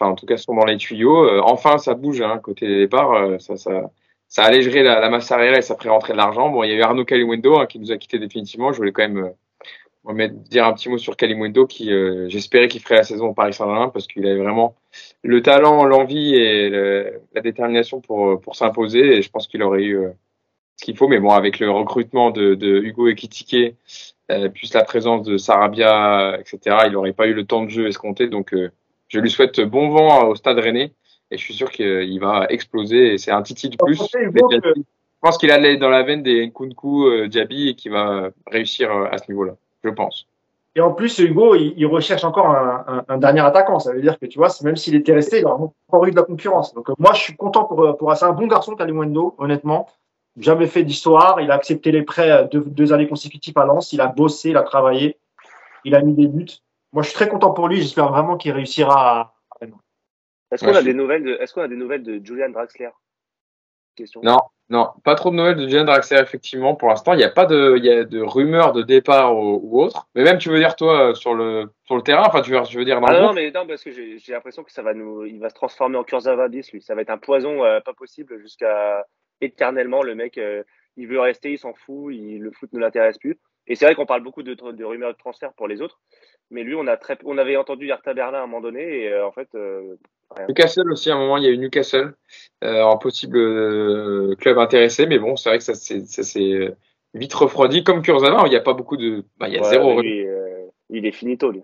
en tout cas sont dans les tuyaux. enfin, ça bouge hein, côté des départs, ça, allégerait la, masse salariale et ça ferait rentrer de l'argent. Bon, il y a eu Arnaud Calimundo hein, qui nous a quitté définitivement. Je voulais quand même euh, mettre, dire un petit mot sur Calimundo qui, euh, j'espérais qu'il ferait la saison au Paris Saint-Germain parce qu'il avait vraiment le talent, l'envie et le, la détermination pour, pour s'imposer et je pense qu'il aurait eu euh, ce qu'il faut. Mais bon, avec le recrutement de, de Hugo Ekitike euh, plus la présence de Sarabia, etc. Il n'aurait pas eu le temps de jeu escompté. Donc, euh, je lui souhaite bon vent au Stade Rennais et je suis sûr qu'il va exploser. Et c'est un titi de plus. Je pense qu'il allait dans la veine des Nkunku, euh, Diaby et qu'il va réussir euh, à ce niveau-là. Je pense. Et en plus, Hugo, il, il recherche encore un, un, un, dernier attaquant. Ça veut dire que tu vois, même s'il était resté, il aurait encore eu de la concurrence. Donc, moi, je suis content pour, pour c'est un bon garçon, Kalimundo, honnêtement jamais fait d'histoire. Il a accepté les prêts deux, deux, années consécutives à Lens. Il a bossé, il a travaillé, il a mis des buts. Moi, je suis très content pour lui. J'espère vraiment qu'il réussira à. Est-ce qu'on ouais, a des nouvelles de, est-ce qu'on a des nouvelles de Julian Draxler? Question. Non, non, pas trop de nouvelles de Julian Draxler effectivement pour l'instant. Il n'y a pas de, il y a de rumeurs de départ ou, ou, autre. Mais même tu veux dire toi sur le sur le terrain, enfin tu veux, tu veux dire dans ah le non, mais non parce que j'ai, l'impression que ça va nous, il va se transformer en Kurzawa bis lui. Ça va être un poison euh, pas possible jusqu'à éternellement. Le mec, euh, il veut rester, il s'en fout, il, le foot ne l'intéresse plus. Et c'est vrai qu'on parle beaucoup de, de, rumeurs de transfert pour les autres, mais lui, on a très, on avait entendu Hertha Berlin à un moment donné, et euh, en fait. Euh, Newcastle aussi, à un moment, il y a eu Newcastle, euh, un possible euh, club intéressé, mais bon, c'est vrai que ça s'est vite refroidi. Comme Kurzawa, il n'y a pas beaucoup de. Bah, il y a ouais, zéro. Lui, il est finito, lui.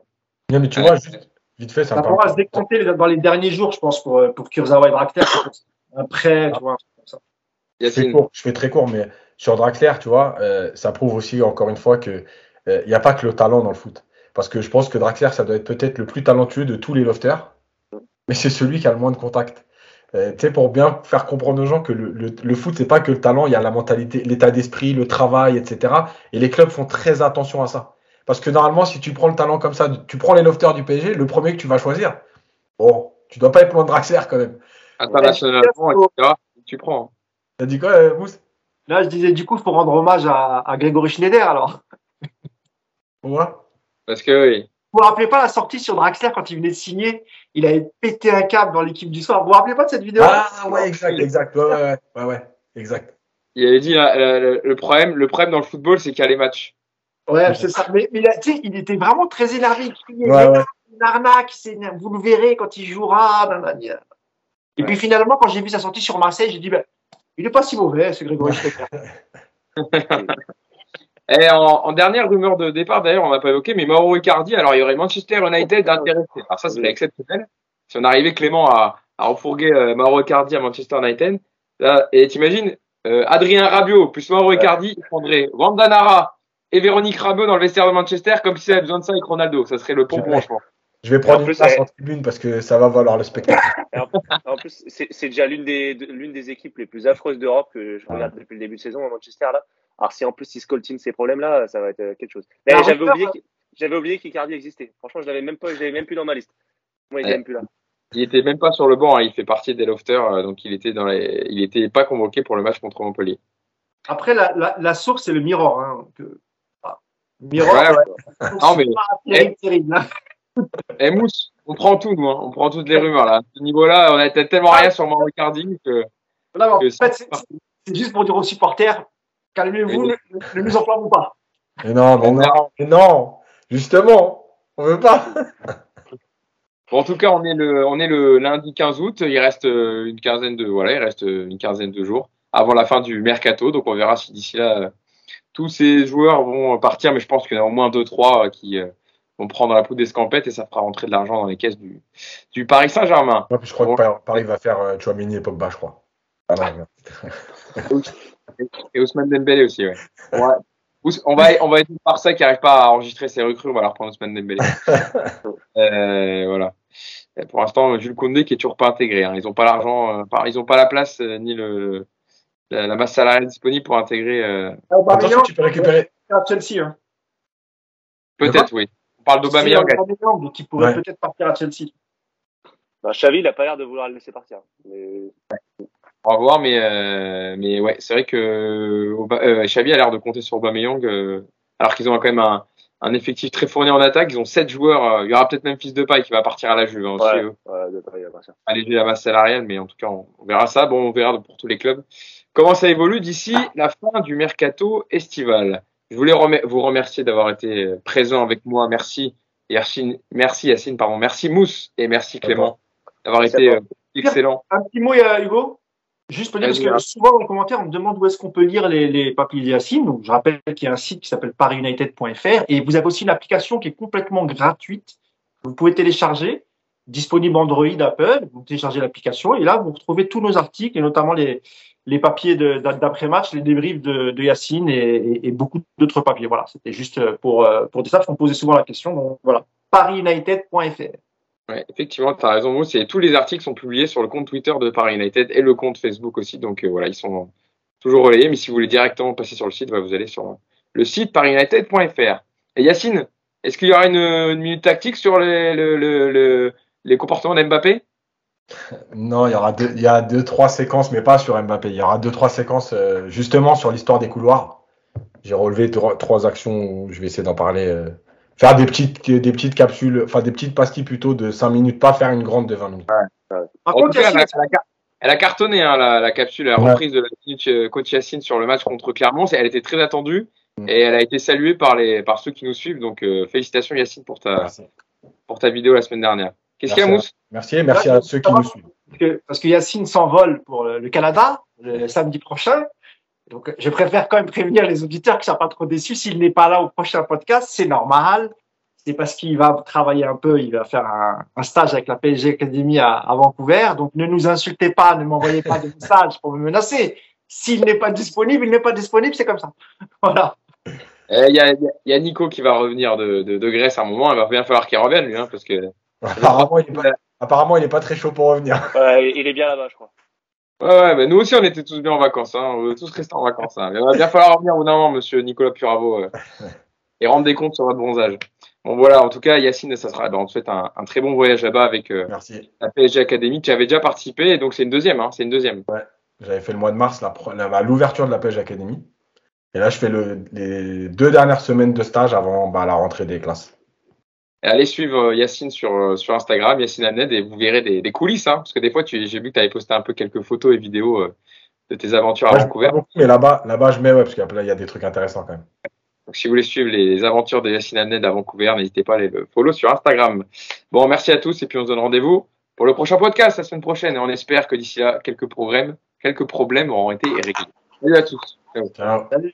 Non, mais tu vois, juste, vite fait, ça, ça pourra se décompter dans les derniers jours, je pense, pour, pour Kurzawa et Draxler. Après, tu vois, je fais, court, je fais très court, mais sur Draxler, tu vois, euh, ça prouve aussi encore une fois que il euh, n'y a pas que le talent dans le foot. Parce que je pense que Draxler, ça doit être peut-être le plus talentueux de tous les lofters, mais c'est celui qui a le moins de contact. Euh, tu sais, pour bien faire comprendre aux gens que le, le, le foot, c'est pas que le talent, il y a la mentalité, l'état d'esprit, le travail, etc. Et les clubs font très attention à ça. Parce que normalement, si tu prends le talent comme ça, tu prends les lofters du PSG, le premier que tu vas choisir, bon, tu dois pas être loin de Draxler quand même. Internationalement, etc., tu prends. T'as dit quoi, euh, Mousse? Là, je disais, du coup, il faut rendre hommage à, à Grégory Schneider, alors. Pourquoi Parce que oui. Vous vous rappelez pas la sortie sur Draxler quand il venait de signer? Il avait pété un câble dans l'équipe du soir. Vous vous rappelez pas de cette vidéo? Ah ouais, exact, exact. Ouais, ouais, ouais, ouais, exact. Il avait dit le, le, problème, le problème dans le football, c'est qu'il y a les matchs. Ouais, c'est ça. Mais, mais tu sais, il était vraiment très énervé. Il criait, Ouais, ouais. une arnaque, c'est- vous le verrez quand il jouera. nanani. Et puis finalement, quand j'ai vu sa sortie sur Marseille, j'ai dit, ben, il est pas si mauvais, ce Grégory Schneider. Et en, en dernière rumeur de départ, d'ailleurs, on n'a pas évoqué, mais Mauro Icardi, alors il y aurait Manchester United intéressé. Alors ça, c'est exceptionnel. Si on arrivait, Clément, à, à refourguer euh, Mauro Icardi à Manchester United, là, et t'imagines, euh, Adrien Rabiot plus Mauro Icardi, il prendrait Wanda Nara et Véronique Rabiot dans le vestiaire de Manchester, comme si ça avait besoin de ça avec Ronaldo. Ça serait le je pense. Je vais prendre en une plus, place ouais. en tribune parce que ça va valoir le spectacle. En, en plus, c'est c'est déjà l'une des, de- l'une des équipes les plus affreuses d'Europe que je regarde depuis le début de saison à Manchester là. Alors si en plus ils scoltinent ces problèmes-là, ça va être euh, quelque chose. Mais Ah, j'avais oublié, j'avais oublié qu'Icardi existait. Franchement, je l'avais même pas, je l'avais même plus dans ma liste. Moi, il est Ouais. même plus là. Il était même pas sur le banc, hein, il fait partie des lofters, euh, donc il était dans les, il était pas convoqué pour le match contre Montpellier. Après, la, la, la source, c'est le Mirror. Hein. Euh, ah, Mirror, Ouais, ouais. donc, Non, c'est mais- pas terrible, terrible. hein. Eh Mousse, on prend tout, nous, hein. on prend toutes les rumeurs là. À ce niveau-là, on a tellement rien sur Mauro Icardi que. Là, en que fait, c'est- c'est c'est juste pour dire aux supporters, calmez-vous, ne, ne nous enflammons pas. Mais non, mais non, mais non. Justement, on veut pas. Bon, en tout cas, on est le, on est le lundi 15 août. Il reste euh, une quinzaine de, voilà, il reste euh, une quinzaine de jours avant la fin du mercato. Donc, on verra si d'ici là, euh, tous ces joueurs vont partir. Mais je pense qu'il y en a au moins deux, trois qui vont prendre la poudre d'escampette et ça fera rentrer de l'argent dans les caisses du, du Paris Saint-Germain. Moi, puis je crois Bon. que Paris- va faire euh, Chouameni et Pogba, je crois. Ah non. Et Ousmane Dembélé aussi, ouais. On va, on va être par ça qui n'arrive pas à enregistrer ses recrues. On va leur prendre Ousmane Dembélé. Euh, voilà. Et pour l'instant, Jules Koundé qui est toujours pas intégré. Hein. Ils ont pas l'argent, euh, ils ont pas la place euh, ni le, la, la masse salariale disponible pour intégrer. euh, Attention, tu peux récupérer. à Chelsea. Hein. Peut-être, oui. On parle d'Aubameyang. Aubameyang qui pourrait Ouais. peut-être partir à Chelsea. Bah, Xavi, il a pas l'air de vouloir le laisser partir. Mais... On va voir, mais euh, mais ouais, c'est vrai que Auba- euh, Xavi a l'air de compter sur Aubameyang, euh, alors qu'ils ont quand même un, un effectif très fourni en attaque. Ils ont sept joueurs. euh, il y aura peut-être même Fils de Paille qui va partir à la Juve hein, aussi. Ouais, eux. ouais, de alléger la masse salariale, mais en tout cas, on, on verra ça. Bon, on verra pour tous les clubs comment ça évolue d'ici la fin du mercato estival? Je voulais remer- vous remercier d'avoir été présent avec moi. Merci. Yacine, merci Yacine, pardon. Merci Mousse et merci Clément d'avoir été euh, excellent. Un petit mot, euh, Hugo? Juste pour dire, parce que souvent dans les commentaires, on me demande où est-ce qu'on peut lire les, les papiers Yacine. Donc, je rappelle qu'il y a un site qui s'appelle parisunited.fr et vous avez aussi une application qui est complètement gratuite. Vous pouvez télécharger, disponible Android, Apple. Vous téléchargez l'application et là, vous retrouvez tous nos articles et notamment les, les papiers d'après-match, les débriefs de, de Yacine et, et, beaucoup d'autres papiers. Voilà, c'était juste pour, pour dire ça, parce qu'on posait souvent la question. Donc, voilà, parisunited.fr. Effectivement, tu as raison, Mousse. Et tous les articles sont publiés sur le compte Twitter de Paris United et le compte Facebook aussi. Donc euh, voilà, ils sont toujours relayés. Mais si vous voulez directement passer sur le site, bah, vous allez sur le site parisunited.fr. Et Yacine, est-ce qu'il y aura une, minute tactique sur les, le, le, comportements d'Mbappé? Non, il y aura deux, a deux, trois séquences, mais pas sur Mbappé. Il y aura deux, trois séquences euh, justement sur l'histoire des couloirs. J'ai relevé trois, trois, actions où je vais essayer d'en parler. Euh, faire des petites, des petites capsules, enfin des petites pastilles plutôt de 5 minutes, pas faire une grande de 20 minutes. Ouais, ouais. Par contre, elle, a, elle, a, cartonné hein, la, la, capsule, la reprise de la minute coach Yacine sur le match contre Clermont. Elle était très attendue mm. et elle a été saluée par, les, par ceux qui nous suivent. Donc euh, félicitations Yacine pour ta, pour ta vidéo la semaine dernière. Qu'est-ce qu'il y a, Mousse? Merci, merci à ceux qui nous suivent. Parce que, parce que Yacine s'envole pour le Canada le samedi prochain. Donc, je préfère quand même prévenir les auditeurs qui ne sont pas trop déçus. S'il n'est pas là au prochain podcast, c'est normal. C'est parce qu'il va travailler un peu, il va faire un, un stage avec la PSG Academy à, à, Vancouver. Donc, ne nous insultez pas, ne m'envoyez pas de messages pour me menacer. S'il n'est pas disponible, il n'est pas disponible, c'est comme ça. Voilà. Il y, a, y, a, Nico qui va revenir de, de, de, Grèce à un moment. Il va bien falloir qu'il revienne, lui, hein, parce que. Apparemment, il n'est pas, très chaud pour revenir. Ouais, il est bien là-bas, je crois. Ouais, ouais, mais nous aussi, on était tous bien en vacances. Hein. On veut tous rester en vacances. Hein. Il va bien falloir revenir au moment, monsieur Nicolas Puravo, euh, et rendre des comptes sur votre bronzage. Bon, voilà, en tout cas, Yacine, ça sera, ben, on te souhaite un, un, très bon voyage là-bas avec euh, la PSG Academy. Tu avais déjà participé, et donc c'est une deuxième. Hein, c'est une deuxième. Ouais, j'avais fait le mois de mars, l'ouverture de la PSG Academy. Et là, je fais le, les deux dernières semaines de stage avant bah, la rentrée des classes. Allez suivre Yacine sur, sur Instagram, Yacine Amned, et vous verrez des, des coulisses. Hein, parce que des fois, j'ai vu que tu avais posté un peu quelques photos et vidéos euh, de tes aventures à Vancouver. Beaucoup, mais là-bas, là-bas, je mets, ouais, parce que là, il y a des trucs intéressants quand même. Donc, si vous voulez suivre les aventures de Yacine Amned à Vancouver, n'hésitez pas à aller le follow sur Instagram. Bon, merci à tous, et puis on se donne rendez-vous pour le prochain podcast la semaine prochaine. Et on espère que d'ici là, quelques problèmes, quelques problèmes auront été réglés. Salut à tous. Ciao. Salut.